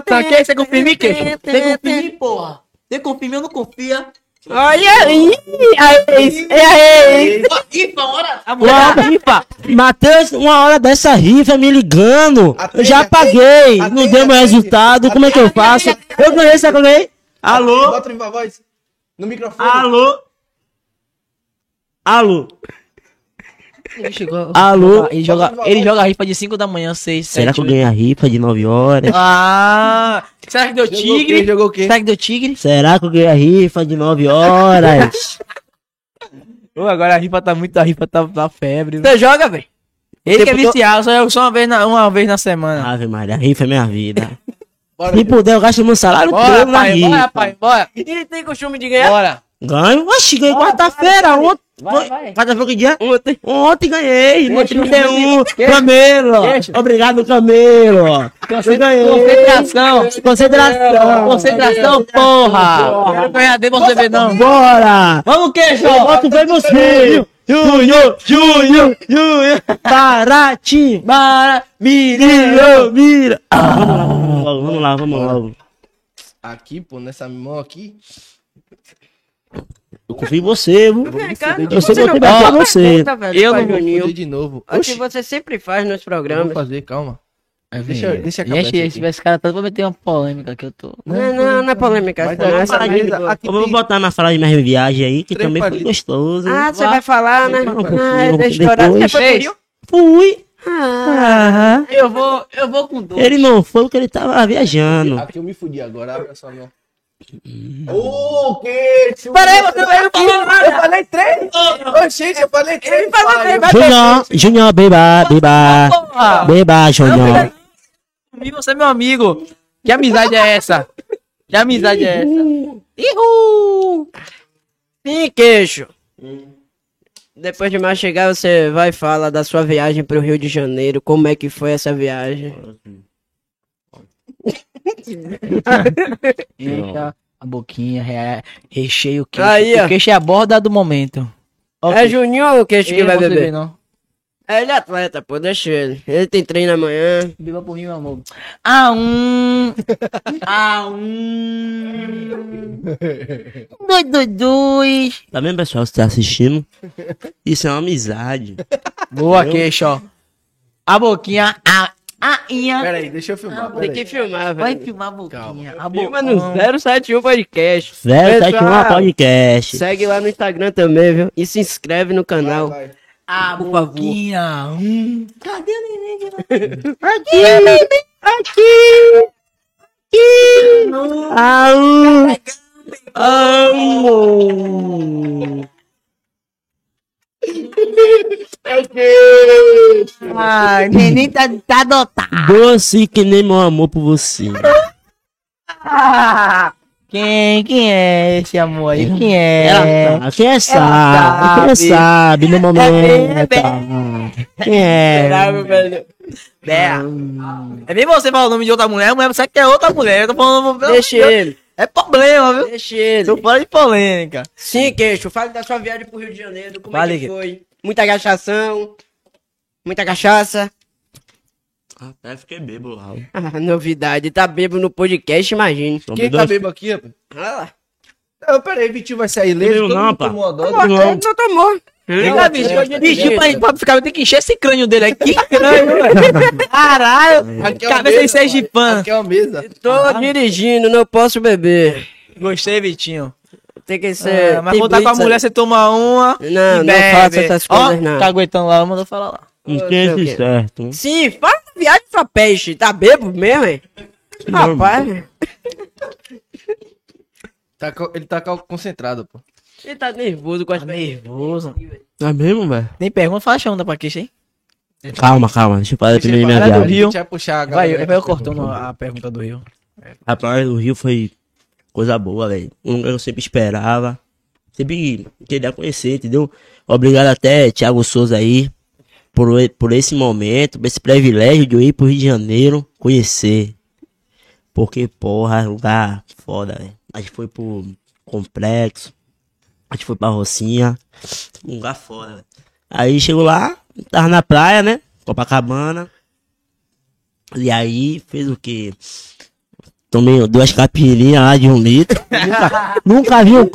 tan. Quer você confia em mim, queixo? Você confia em porra? Você confia em mim ou não confia? Olha aí. Aí, aí. Rifa, hora. A Uma rifa. Matheus, uma hora dessa rifa me ligando. Atende, eu já atende. paguei. não deu meu atende. resultado. Como é que eu faço? Eu ganhei, eu ganhei? Alô? Bota viva voz. No microfone. Alô? Alô? Ele chegou. Alô? Ele joga, ele joga rifa de 5 da manhã, 6, 7. Será que eu ganhei a rifa de 9 horas? Ah! Será que deu Jogou o quê? tigre? Jogou o quê? Será que deu tigre? Será que eu ganhei a rifa de 9 horas? Ô, agora a rifa tá muito, a rifa tá, tá febre. Você joga, velho? Ele que é viciado, só eu só uma vez na, uma vez na semana. Ave Maria, a rifa é minha vida. Bora. Se puder, eu gasto meu salário Bora, todo na pai, bora, rifa. pai, bora. Ele tem costume de ganhar? Bora. Ganho? Oxi, ganhei quarta-feira. Ontem. Vai, vai. Quarta-feira que dia? Ontem. Ontem ganhei, no Deixa, 31, deixa. Camelo. Deixa. Obrigado, Camelo. Eu ganhei. Concentração. Concentração. Concentração, porra. Quero ganhar de você ver não. Bora. Vamos, queixo. Eu boto bem você. Júnior, Júnior, Júnior. Paraty, Para. Mirinho, Mira. Ah, vamos lá, vamos lá, vamos lá. Vamos lá. Aqui, pô, nessa mão aqui. Eu confio em você, cá, Eu sei que não eu tenho que pra você. pergunta, velho, Eu não vou. Fuder de novo. Assim Oxi, você sempre faz nos eu vou programas. fazer, calma. Deixa, Deixa- deixa acabar aqui. esse cara tá, vou meter uma polêmica que eu tô. Não, não, não é polêmica. Mas não, essa de- de boa. aqui Eu vou botar na frase de minha viagem aí, que também foi gostoso. Ah, você vai falar, né? Ah, não, deixa eu chorar. Você foi? Fui. Ah, Ah, Eu vou, eu vou com dois. ele não foi porque ele tava viajando. Aqui eu me fudi agora, abre a sua Ô, que? Peraí, você vai Eu falei três! Ô, gente, eu falei três! Ele falou três, Junior, Junior, beba, beba. Beba, Junior. Você é meu amigo. Que amizade é essa? Que amizade é essa? Ihu! Sim, queixo. Depois de mais chegar, você vai falar da sua viagem pro Rio de Janeiro. Como é que foi essa viagem? Eita, a boquinha, re- recheio o queixo. Aí, ó. o queixo é a borda do momento. É Juninho ou o queixo que vai beber? não. É, ele é atleta, pô, deixa ele. Ele tem treino amanhã. Beba por mim, meu amor. Ah, um. Ah, um. Dois, dois, dois. Tá vendo, pessoal, que tá assistindo? Isso é uma amizade. Boa, queixo, ó. A boquinha, a. A inha. Pera aí, deixa eu filmar. Tem que filmar, Vai velho. filmar a boquinha. A Filma no 071 Podcast. 071 Pessoal, Podcast. Segue lá no Instagram também, viu? E se inscreve no canal. Vai, vai. A Por favor. boquinha. Hum. Cadê o neném de lá? Aqui, aqui, aqui. Au, au. Ah, neném tá, tá adotado. Doce que nem meu amor por você. Ah, quem, quem é esse amor aí? Quem é? Ela tá, quem é sabe, quem é sabe. sabe no momento. bem. Quem é? Bravo, velho. É. É bem você falar o nome de outra mulher, a mulher sabe que é outra mulher. Eu tô falando. Deixa ele. É problema, viu? Deixa ele. Tô fora de polêmica. Sim, queixo. Fale da sua viagem pro Rio de Janeiro. Como Fale, é que foi? Muita cachação. Muita cachaça. Até fiquei bebo lá. Ah, novidade. Tá bebo no podcast, imagine. Tomei Quem tá dois- bebo aqui, rapaz? Olha lá. Não, peraí, Vitinho vai sair leso. Não, não, pá. tomou a dose. Não tomou. É, bicho, é, bicho, é, pra, pra ficar, tem que encher esse crânio dele aqui. crânio, velho. Caralho, Aqui é cabeça de sergipano. Aqui é uma mesa. Tô dirigindo, não posso beber. Gostei, Vitinho. Tem que ser. É, mas tá com a mulher, você toma uma. Não, e não faça essas coisas, não. Tá aguentando lá, mandou falar lá. Quê. certo. Sim, faz viagem sua peixe. Tá bebo mesmo, hein? Rapaz, Tá ele tá co- concentrado, pô. Ele tá nervoso com as Tá nervoso. É mesmo, velho? Nem pergunta, fala chama da pra queixa, hein? Calma, calma. Deixa eu fazer primeiro minha Para do viagem. Rio. A gente vai puxar a Vai, galera. vai eu cortando a pergunta do Rio. Rapaz, o Rio foi coisa boa, velho. Um lugar que eu sempre esperava. Sempre queria conhecer, entendeu? Obrigado até Thiago Souza aí por, e- por esse momento, por esse privilégio de eu ir pro Rio de Janeiro conhecer. Porque, porra, é um lugar foda, velho. A gente foi pro Complexo, a gente foi pra Rocinha. Um lugar foda, velho. Aí chegou lá, tava na praia, né? Copacabana. E aí fez o quê? Tomei duas caipirinhas lá de um litro. nunca, nunca vi um.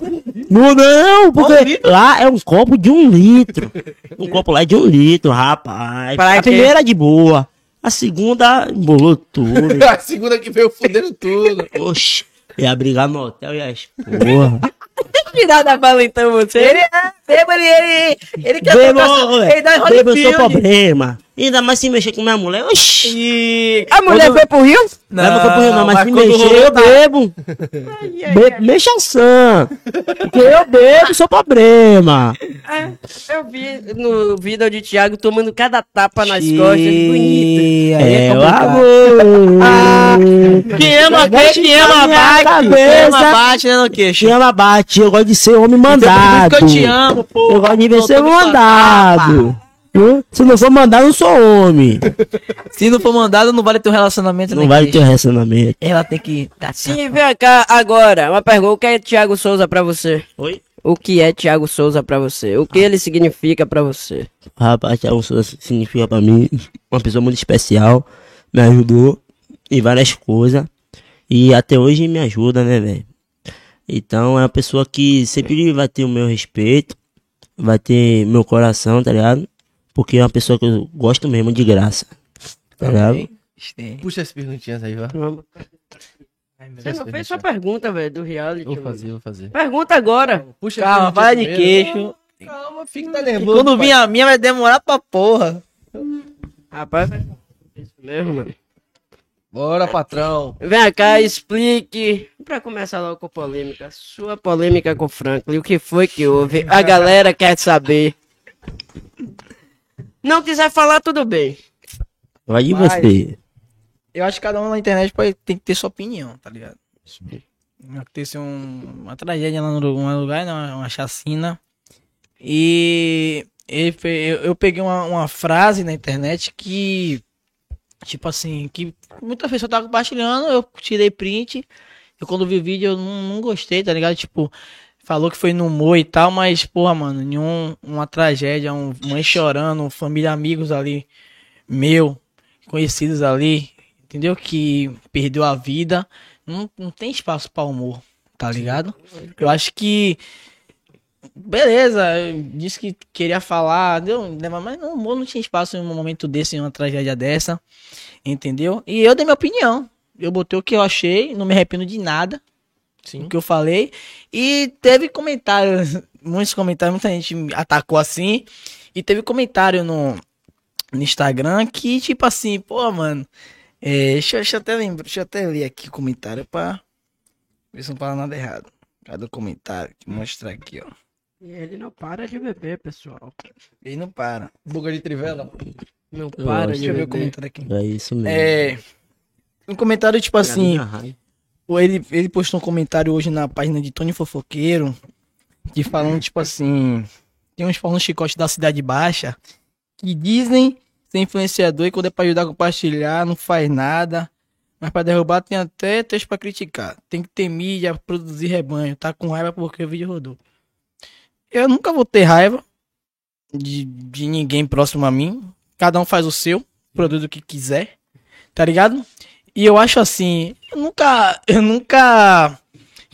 Não, não, porque lá é um copo de um litro. Um copo lá é de um litro, rapaz. Pra a primeira de boa. A segunda embolou tudo. a segunda que veio fudendo tudo. Oxi. Ia brigar no hotel e as porra. Tirar da bala então você. Ele é bêbado, ele, ele, ele quer Bebo, tocar- ele dá velho. roda Bebo, eu sou field. problema. Ainda mais se mexer com minha mulher. Oxi. E... A mulher Quando- foi pro Rio? Não, não, não, não, mas, se quando mexer, eu tá- bebo. Be mexa sã. Porque eu bebo, sou problema. É, eu vi no vídeo de Thiago tomando cada tapa nas costas. Bonito. Aí É, o amor. Quem ama, Mexe quem ama, bate. Quem ama, bate, né, no queixo. Chama bate, eu gosto de ser homem Por mandado. isso que eu te amo, pô. Eu gosto de ver ser mandado. Hum? Se não for mandado, eu não sou homem. Se não for mandado, não vale teu relacionamento, Não né, vale queixo? ter relacionamento. Ela tem que... Tá, Sim, vem cá agora. Uma pergunta: o que é Thiago Souza pra você? Oi? O que é Thiago Souza pra você? O que ele significa pra você? Rapaz, Thiago Souza significa pra mim uma pessoa muito especial. Me ajudou em várias coisas. E até hoje me ajuda, né, velho? Então é uma pessoa que sempre vai ter o meu respeito. Vai ter meu coração, tá ligado? Porque é uma pessoa que eu gosto mesmo de graça. Tá ligado? Sim. Puxa as perguntinhas aí, vai. Você não fez sua pergunta, velho, do reality. Vou mano. fazer, vou fazer. Pergunta agora. Puxa Calma, fala de queixo. Calma, fica tá nervoso. quando vir a minha, vai demorar pra porra. Rapaz, isso mesmo, mano. Bora, patrão. Vem cá, explique. Pra começar logo com polêmica. Sua polêmica com o Franklin. O que foi que houve? A galera quer saber. Não quiser falar, tudo bem. Vai de Vai. você. Eu acho que cada um na internet pode, tem que ter sua opinião, tá ligado? Aconteceu um, uma tragédia lá no um lugar, né, uma, uma chacina. E eu, eu peguei uma, uma frase na internet que, tipo assim, que muita pessoa tava compartilhando, eu tirei print. Eu quando vi o vídeo eu não, não gostei, tá ligado? Tipo, falou que foi no humor e tal, mas, porra, mano, nenhum, uma tragédia, um, mãe chorando, família, amigos ali, meu, conhecidos ali, entendeu? Que perdeu a vida. Não, não tem espaço pra humor, tá ligado? Eu acho que. Beleza, disse que queria falar, deu, né, mas humor não tinha espaço em um momento desse, em uma tragédia dessa, entendeu? E eu dei minha opinião. Eu botei o que eu achei, não me arrependo de nada Sim. o que eu falei. E teve comentários, muitos comentários, muita gente me atacou assim. E teve comentário no, no Instagram que, tipo assim, pô, mano. é, deixa, eu- deixa eu até lembrar, deixa eu até ler aqui o comentário pra ver se não fala nada errado. Cadê o comentário? Vou mostrar aqui, ó. E ele não para de beber, pessoal. Ele não para. Boca de trivela. Não Eu para de Deixa eu ver o comentário aqui. É isso mesmo. É. Um comentário, tipo assim. Ele, ele postou um comentário hoje na página de Tony Fofoqueiro, que falando, tipo assim, tem uns falando chicote da Cidade Baixa, que dizem ser influenciador e quando é pra ajudar a compartilhar, não faz nada. Mas pra derrubar tem até texto pra criticar. Tem que ter mídia, produzir rebanho. Tá com raiva porque o vídeo rodou. Eu nunca vou ter raiva de, de ninguém próximo a mim. Cada um faz o seu, produz o que quiser. Tá ligado? E eu acho assim, eu nunca, eu nunca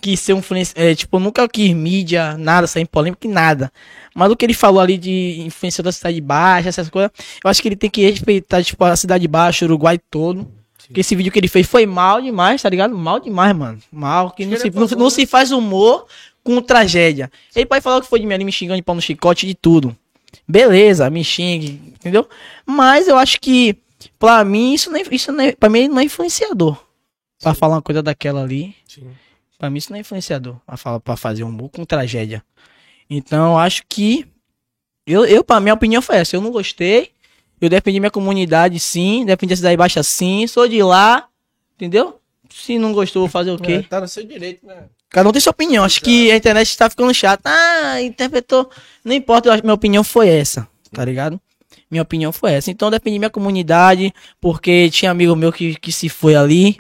quis ser um influenci- é, tipo, eu nunca quis mídia, nada, sair em polêmica e nada. Mas o que ele falou ali de influenciador da cidade baixa, essas coisas, eu acho que ele tem que respeitar, tipo, a cidade baixa, o Uruguai todo. Porque esse vídeo que ele fez foi mal demais, tá ligado? Mal demais, mano. Mal, que não se, não, não se faz humor com tragédia. Ele pode falar o que foi de mim ali, me xingando de pau no chicote, de tudo. Beleza, me xingue, entendeu? Mas eu acho que, pra mim, isso não é, isso não é, pra mim, não é influenciador. Pra falar uma coisa daquela ali. Sim. Pra mim isso não é influenciador. Pra, falar, pra fazer humor com tragédia. Então eu acho que. Eu, eu, pra minha opinião foi essa. Eu não gostei. Eu defendi minha comunidade, sim. Defendi a cidade baixa, sim. Sou de lá. Entendeu? Se não gostou, vou fazer o É, quê? tá no seu direito, né? Cada um tem sua opinião. Acho que a internet tá ficando chata. Ah, interpretou. Não importa, eu acho que minha opinião foi essa. Tá ligado? Minha opinião foi essa. Então eu defendi minha comunidade. Porque tinha amigo meu que, que se foi ali.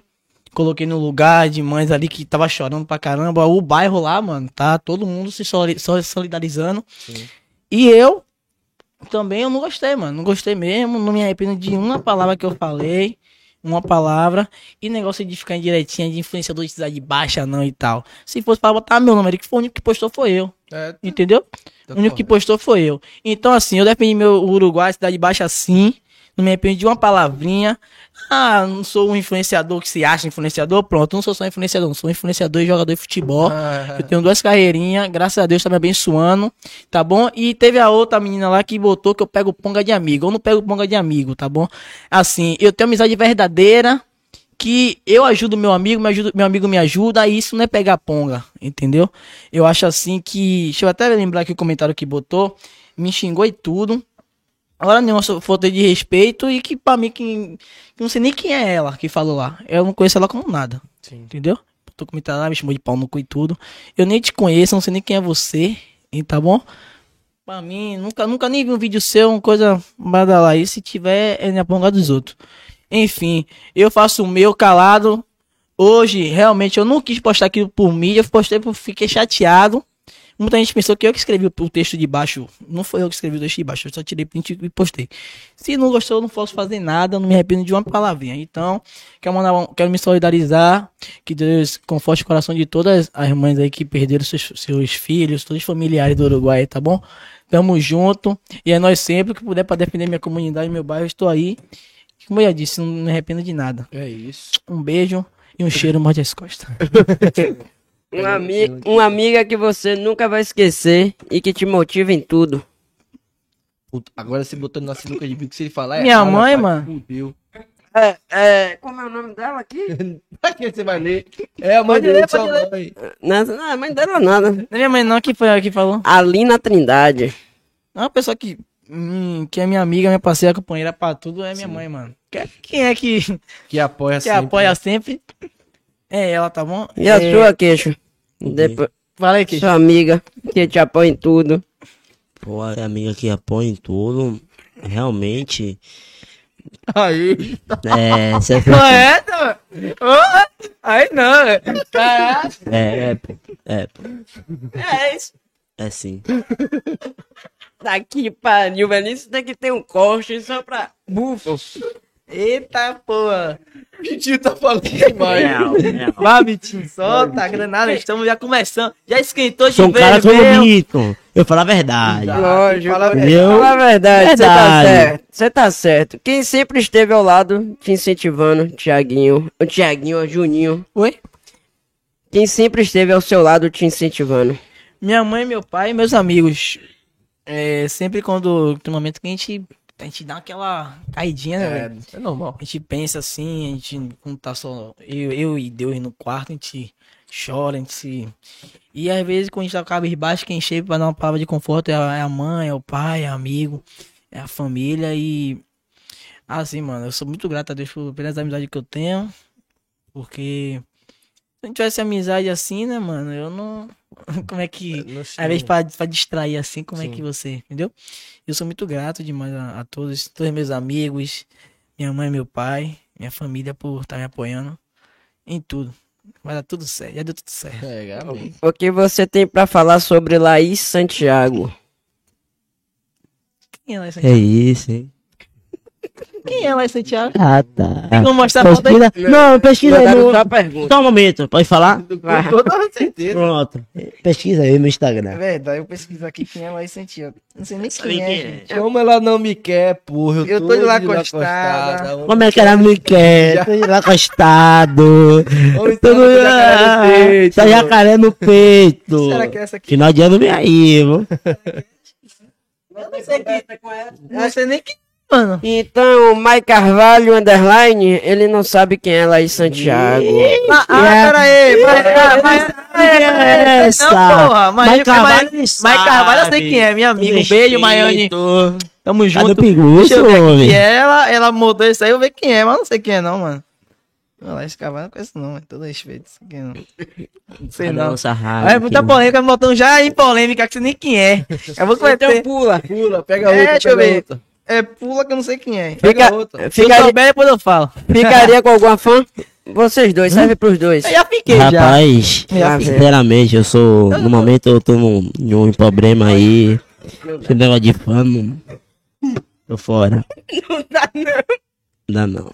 Coloquei no lugar de mães ali que tava chorando pra caramba. O bairro lá, mano, tá todo mundo se solidarizando. Sim. E eu também eu não gostei, mano. Não gostei mesmo. Não me arrependo de uma palavra que eu falei. Uma palavra. E negócio de ficar em direitinha de influenciador de cidade baixa, não e tal. Se fosse pra botar meu nome ali, que foi o único que postou foi eu. É, tá Entendeu? O único que postou foi eu. Então, assim, eu defendi meu Uruguai, cidade baixa, assim. Não me arrependo de uma palavrinha. Ah, não sou um influenciador que se acha influenciador. Pronto, não sou só influenciador. Não sou influenciador e jogador de futebol. Ah, Eu tenho duas carreirinhas, graças a Deus tá me abençoando, tá bom? E teve a outra menina lá que botou que eu pego ponga de amigo. Eu não pego ponga de amigo, tá bom? Assim, eu tenho amizade verdadeira, que eu ajudo meu amigo, meu, ajudo- meu amigo me ajuda, e isso não é pegar ponga, entendeu? Eu acho assim que. Deixa eu até lembrar aqui o comentário que botou, me xingou e tudo. Agora nenhuma falta de respeito e que pra mim, que não sei nem quem é ela que falou lá. Eu não conheço ela como nada. Sim. Entendeu? Tô comentando lá, me chamou de pau no cu e tudo. Eu nem te conheço, não sei nem quem é você, hein, tá bom? Pra mim, nunca, nunca nem vi um vídeo seu, uma coisa badalar. E se tiver, é na ponga dos outros. Enfim, eu faço o meu calado. Hoje, realmente, eu não quis postar aquilo por mídia, eu postei porque fiquei chateado. Muita gente pensou que eu que escrevi o texto de baixo. Não foi eu que escrevi o texto de baixo, eu só tirei print e postei. Se não gostou, não posso fazer nada, não me arrependo de uma palavrinha. Então, quero, mandar, um- quero me solidarizar. Que Deus conforte o coração de todas as mães aí que perderam seus, seus filhos, todos os familiares do Uruguai, tá bom? Tamo junto. E é nós sempre que puder pra defender minha comunidade, meu bairro, estou aí. Como eu já disse, não me arrependo de nada. É isso. Um beijo e um cheiro morde as costas. Uma, ami uma amiga que você nunca vai esquecer e que te motiva em tudo. Puta, agora você botou na sinuca de bico, se ele falar Minha errado, mãe, rapaz, mano. Fudeu. É, é, como é o nome dela aqui? Pra que você vai ler? É a mãe dele, ler, sua mãe. Não, não, a mãe dela nada. Não é minha mãe não que foi a que falou. Alina Trindade. É uma pessoa que, hum, que é minha amiga, minha parceira, companheira pra tudo, é minha mãe, mano. Que- Quem é que, Que apoia que sempre. apoia sempre? É ela, tá bom? E a É, sua queixa? Depois, Fala aí, que sua amiga que te apoia em tudo. Pô, a amiga que apoia em tudo, realmente. Aí. É, cê- Não é, não. Ô, Aí não, é. Caraca. é, é, pô, é, pô, É isso. é sim. Daqui pariu, velho. Isso tem que ter um corte só pra bufo. Eita porra. Mentira, tá falando demais. Vá, Vitinho, solta a granada, estamos já começando. Já esquentou de Sou um cara vez, meu. bonito. Eu falo a verdade. Lógico. Fala a Fala, verdade. a verdade, você tá certo. Você tá certo. Quem sempre esteve ao lado, te incentivando, Tiaguinho. O Tiaguinho, o Juninho. Oi? Quem sempre esteve ao seu lado, te incentivando. Minha mãe, meu pai e meus amigos. É, sempre quando tem um momento que a gente, a gente dá aquela caidinha, né, velho? É, é normal. A gente pensa assim, a gente quando tá só eu, eu e Deus no quarto, a gente chora, a gente se. E às vezes quando a gente tá com a cabisbaixo, quem chega pra dar uma palavra de conforto é a, é a mãe, é o pai, é o amigo, é a família e. Assim, mano, eu sou muito grato a Deus por, pelas amizades que eu tenho. Porque se não tivesse amizade assim, né, mano, eu não. Como é que. Às vezes pra, pra distrair assim, como é Sim. que você, entendeu? Eu sou muito grato demais a, a todos, todos meus amigos, minha mãe, meu pai, minha família por estar me apoiando em tudo. Vai dar tudo certo, já deu tudo certo. É, amém. O que você tem pra falar sobre Laís Santiago? Quem é essa É isso, hein? Quem é lá em Santiago? Ah, tá. Tem como mostrar a foto aí? Pesquisa... Não, pesquisa aí. No... só a pergunta. Só um momento, pode falar? Com toda certeza. Pronto. Pesquisa aí no É Instagram. verdade, eu pesquiso aqui quem é lá em Santiago. Não sei nem quem é. quem é? gente. Como ela não me quer, porra. Eu tô tô de lá de acostada. Como é que ela me quer? Tô lá acostado. Homem Tô tá no... jacaré no peito. Tá jacaré no peito. Será que é essa aqui? Final de ano vem aí, viu? Eu não sei quem. Eu não sei nem quem. Mano. Então, o Mike Carvalho, underline, ele não sabe quem é lá em Santiago. Ah, ah, pera aí. Mas, ah, mas, é essa? Não, porra. Mas, Mike Carvalho, Mike Carvalho eu sei quem é, minha amiga. Um beijo, Maiane. Tamo Cadê junto. o pinguço, Deixa eu ver aqui homem? é. Ela, ela mudou isso aí, eu ver quem é, mas não sei quem é não, mano. Olha lá, esse cavalo não conheço não, mano. Todo respeito. Isso aqui não. Não sei não. nossa rádio muita polêmica, me botando já em polêmica, que você nem quem é. Eu vou Então meter. pula. Pula, pega É, outra, deixa eu pega ver. outra. É, pula que eu não sei quem é. Fica, outra. Se eu souber, depois eu falo. ficaria com alguma fã? Vocês dois, serve pros dois. Eu já fiquei já. Rapaz, Já sinceramente, eu sou. No momento eu tô num, num problema aí. Esse negócio de fã, não. Tô fora. Não dá não. Não dá não.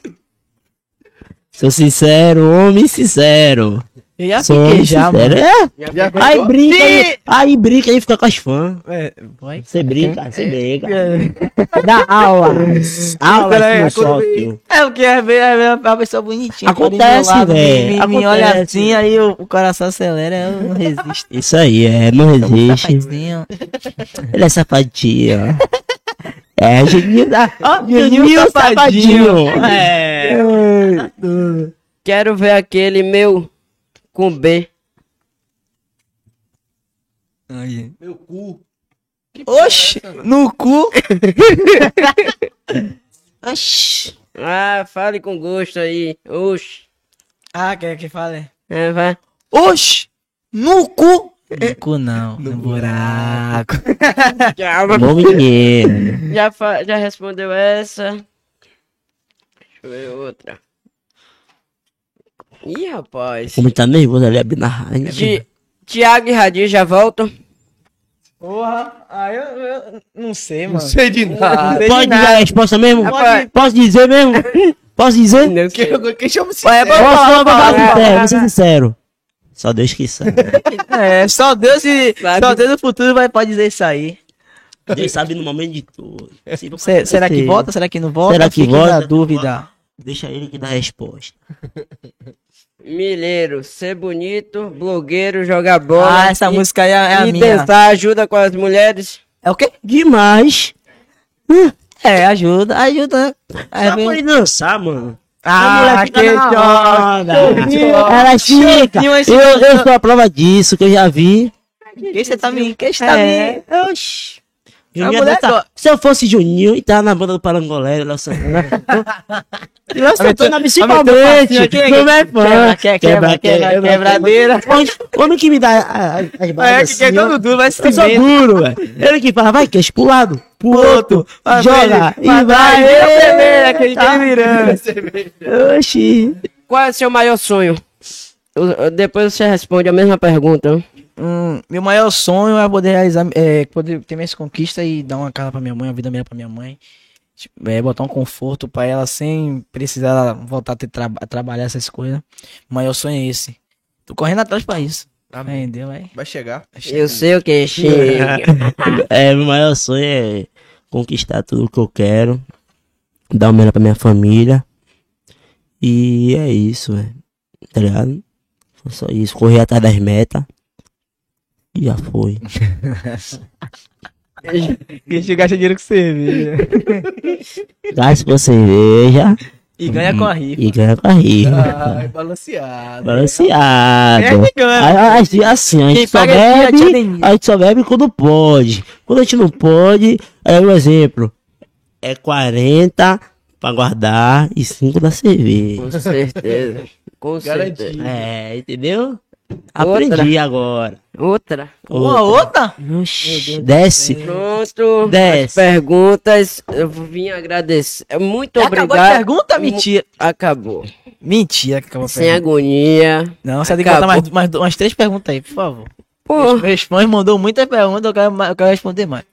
Sou sincero, homem sincero. Eu já Sou fiquei já, mano. É, Já aí brinca, Sim. aí, aí brinca aí fica com as fãs. É. Você brinca, você brinca. Dá aula. Aula Peraí, no sócio. É o que é ver, é ver uma pessoa bonitinha. Acontece, véi, Me, me, olha assim, aí o, o coração acelera, eu não resisto. Isso aí, é, não resiste. Safadinho. Ele é safadinho. É, Juninho da. Ó, Juninho safadinho. É. Quero ver aquele meu com B. Aí. Meu cu. Oxi, no cu. Oxi. Ah, fale com gosto aí. Oxi. Ah, quer que fale? É, vai. Oxi, no cu. No cu não, no, buraco. Já, Bom menino. já, já respondeu essa. Deixa eu ver outra. Ih, rapaz. Como tá nervoso ali abrindo a rádio. Ti- Tiago e Radir já voltam? Porra, aí eu, eu não sei, Não mano. sei de nada. sei Pode de dar a nada. resposta mesmo? Rapaz. Posso dizer mesmo? Posso dizer? Não Quem, quem chama sincero? vamos Posso falar, falar vamos sincero, vou ser sincero. Só Deus que sabe. É, só Deus e Sabe. só Deus no futuro vai pode dizer isso aí. Deus sabe no momento de tudo. Se não Se- será que volta? Será que não volta? Será que Fique volta? na dúvida. Deixa ele que dá a resposta. Milheiro, ser bonito, blogueiro, jogar bola. Ah, essa e, música aí é, é a e minha. dançar ajuda com as mulheres. É o quê? Demais. É, ajuda, ajuda. Aí Só vem- pode dançar, mano. Ah, que choque. Ela fica. Eu, eu sou a prova disso, que eu já vi. Que você tá me... Que você tá É, me... oxi. Juninho A dançar. Se eu fosse Juninho e tava na banda do Parangolé, Léo Santana. Léo Santana, principalmente. Não é fã. Quebra, quebra, quebra, quebradeira. Quando, que me dá a- a- as É, balas que assim, quer ó, todo duro, vai se Eu sou duro, velho. Ele que fala, vai, queixo pro lado, pro outro, joga e vai, vai, vai, aquele Tá? que virando. Oxi. Qual é o seu maior sonho? Depois você responde a mesma pergunta. Hum, meu maior sonho é poder realizar, é, poder ter minhas conquistas e dar uma casa pra minha mãe, uma vida melhor pra minha mãe. Tipo, é, botar um conforto pra ela sem precisar voltar a, ter tra a trabalhar essas coisas. O maior sonho é esse. Tô correndo atrás pra isso. Amém. Entendeu? Vai. Vai chegar. Eu sei o que chega. É, meu maior sonho é conquistar tudo que eu quero, dar o melhor pra minha família. E é isso, velho. Tá ligado? Foi só isso. Correr atrás das metas. E já foi. Gente gasta dinheiro com cerveja. Gasto com cerveja E ganha com a rifa. e ganha com a rifa. Ai, balanceado. Balanceado. É que ganha. Aí, assim, a gente só é bebe, a gente só bebe quando pode. Quando a gente não pode, é um exemplo. É 40 pra guardar e 5 da cerveja. Com certeza. Com certeza. É, entendeu? Aprendi agora. Outra. Uma outra? Oxi, desce. Pronto. Desce. As perguntas. Eu vim agradecer. Muito Já acabou a obrigado. pergunta? Mentira. Acabou. Mentira que acabou a Sem pergunta. agonia. Não, você tem que botar mais, mais umas três perguntas aí, por favor. Pô, Meus fãs mandou muitas perguntas, eu quero, eu quero responder mais.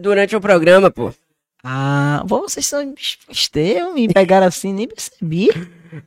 durante o programa, pô. Ah, vocês são esteios, me pegaram assim, nem percebi.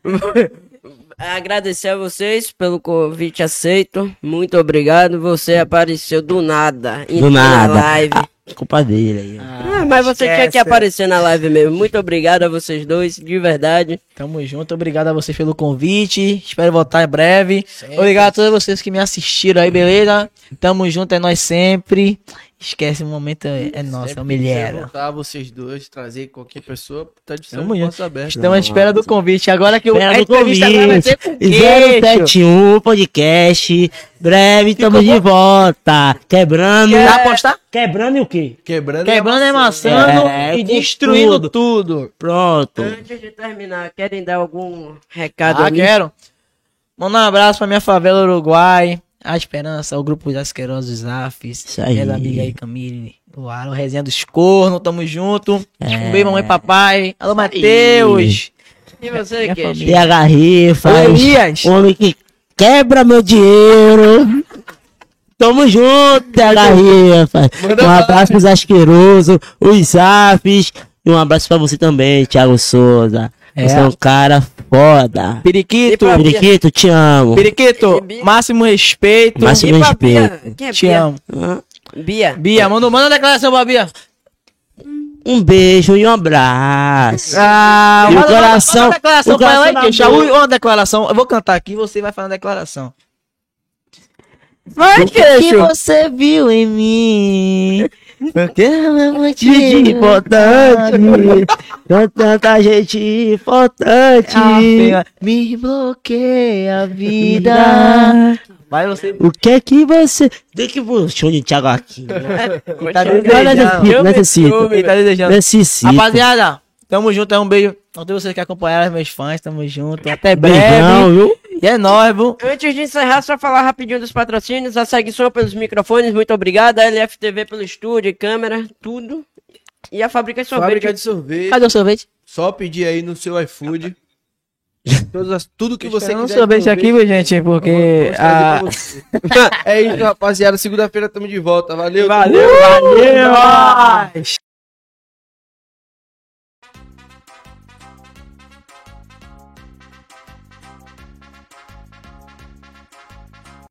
Agradecer a vocês pelo convite aceito. Muito obrigado. Você apareceu do nada. entrou nada. Na live. Culpa dele aí. ó. Ah, mas você tinha que esquece. aparecer na live mesmo. Muito obrigado a vocês dois, de verdade. Tamo junto, obrigado a vocês pelo convite. Espero voltar em breve. Obrigado a todos vocês que me assistiram aí, beleza? Tamo junto, é nós sempre. Esquece o momento, é, é nosso, é quiser Milheiro. voltar, vocês dois, trazer qualquer pessoa, tá de Tamo junto. portas abertas. Estamos à espera do convite. Agora que o a do entrevista agora vai ser com convite. queixo. 071 podcast. Breve, estamos de volta. Quebrando. Quer apostar? Quebrando e o quê? Quebrando, Quebrando, amassando É, e com destruindo tudo. Pronto. Antes de terminar, querem dar algum recado Ah, ali? quero. Manda um abraço pra minha favela Uruguai. A Esperança, o grupo dos asquerosos AFs. Isso aí. Minha amiga aí, Camille. O Aro, o Resenha dos Cornos, tamo junto. É. Um beijo, mamãe e papai. Alô, Matheus. E você, Queixo? família. TH Rifas. Homem que quebra meu dinheiro. Tamo junto, TH Rifas. Um abraço pros asquerosos, os Zafs. E um abraço pra você também, Thiago Souza. É. Você é um cara foda. Periquito. E pra- Periquito, te amo. Periquito, E Bia? máximo respeito. Máximo E respeito. Bia? Quem é Te Bia? amo. Bia. Bia, manda, manda uma declaração pra Bia. Um beijo e um abraço. Ah, E o coração- manda uma declaração o pra ela aí, coração. Uma declaração. Eu vou cantar aqui você vai fazer uma declaração. Vai, O que Queixo. você viu em mim? Porque é muito importante. Com tanta gente importante. Me bloqueia a vida. Vai você. O que é que você. Tem que pro show de Thiago aqui. né? Tá desejando. necessito, necessito. Ele tá desejando. Necessito. Rapaziada, tamo junto, é um beijo. A todos vocês que acompanharam, meus fãs, tamo junto. Até breve. Beijão, viu? E é nóis, viu? Antes de encerrar, só falar rapidinho dos patrocínios. A Seguição pelos microfones, muito obrigado. A LFTV pelo estúdio, câmera, tudo. E a Fábrica de Sorvete. Fábrica de sorvete. Cadê o sorvete? Só pedir aí no seu iFood. Todas as- tudo que você um sorvete aqui, viu, gente? Porque. A- é isso, rapaziada. Segunda-feira estamos de volta. Valeu. Valeu, valeu!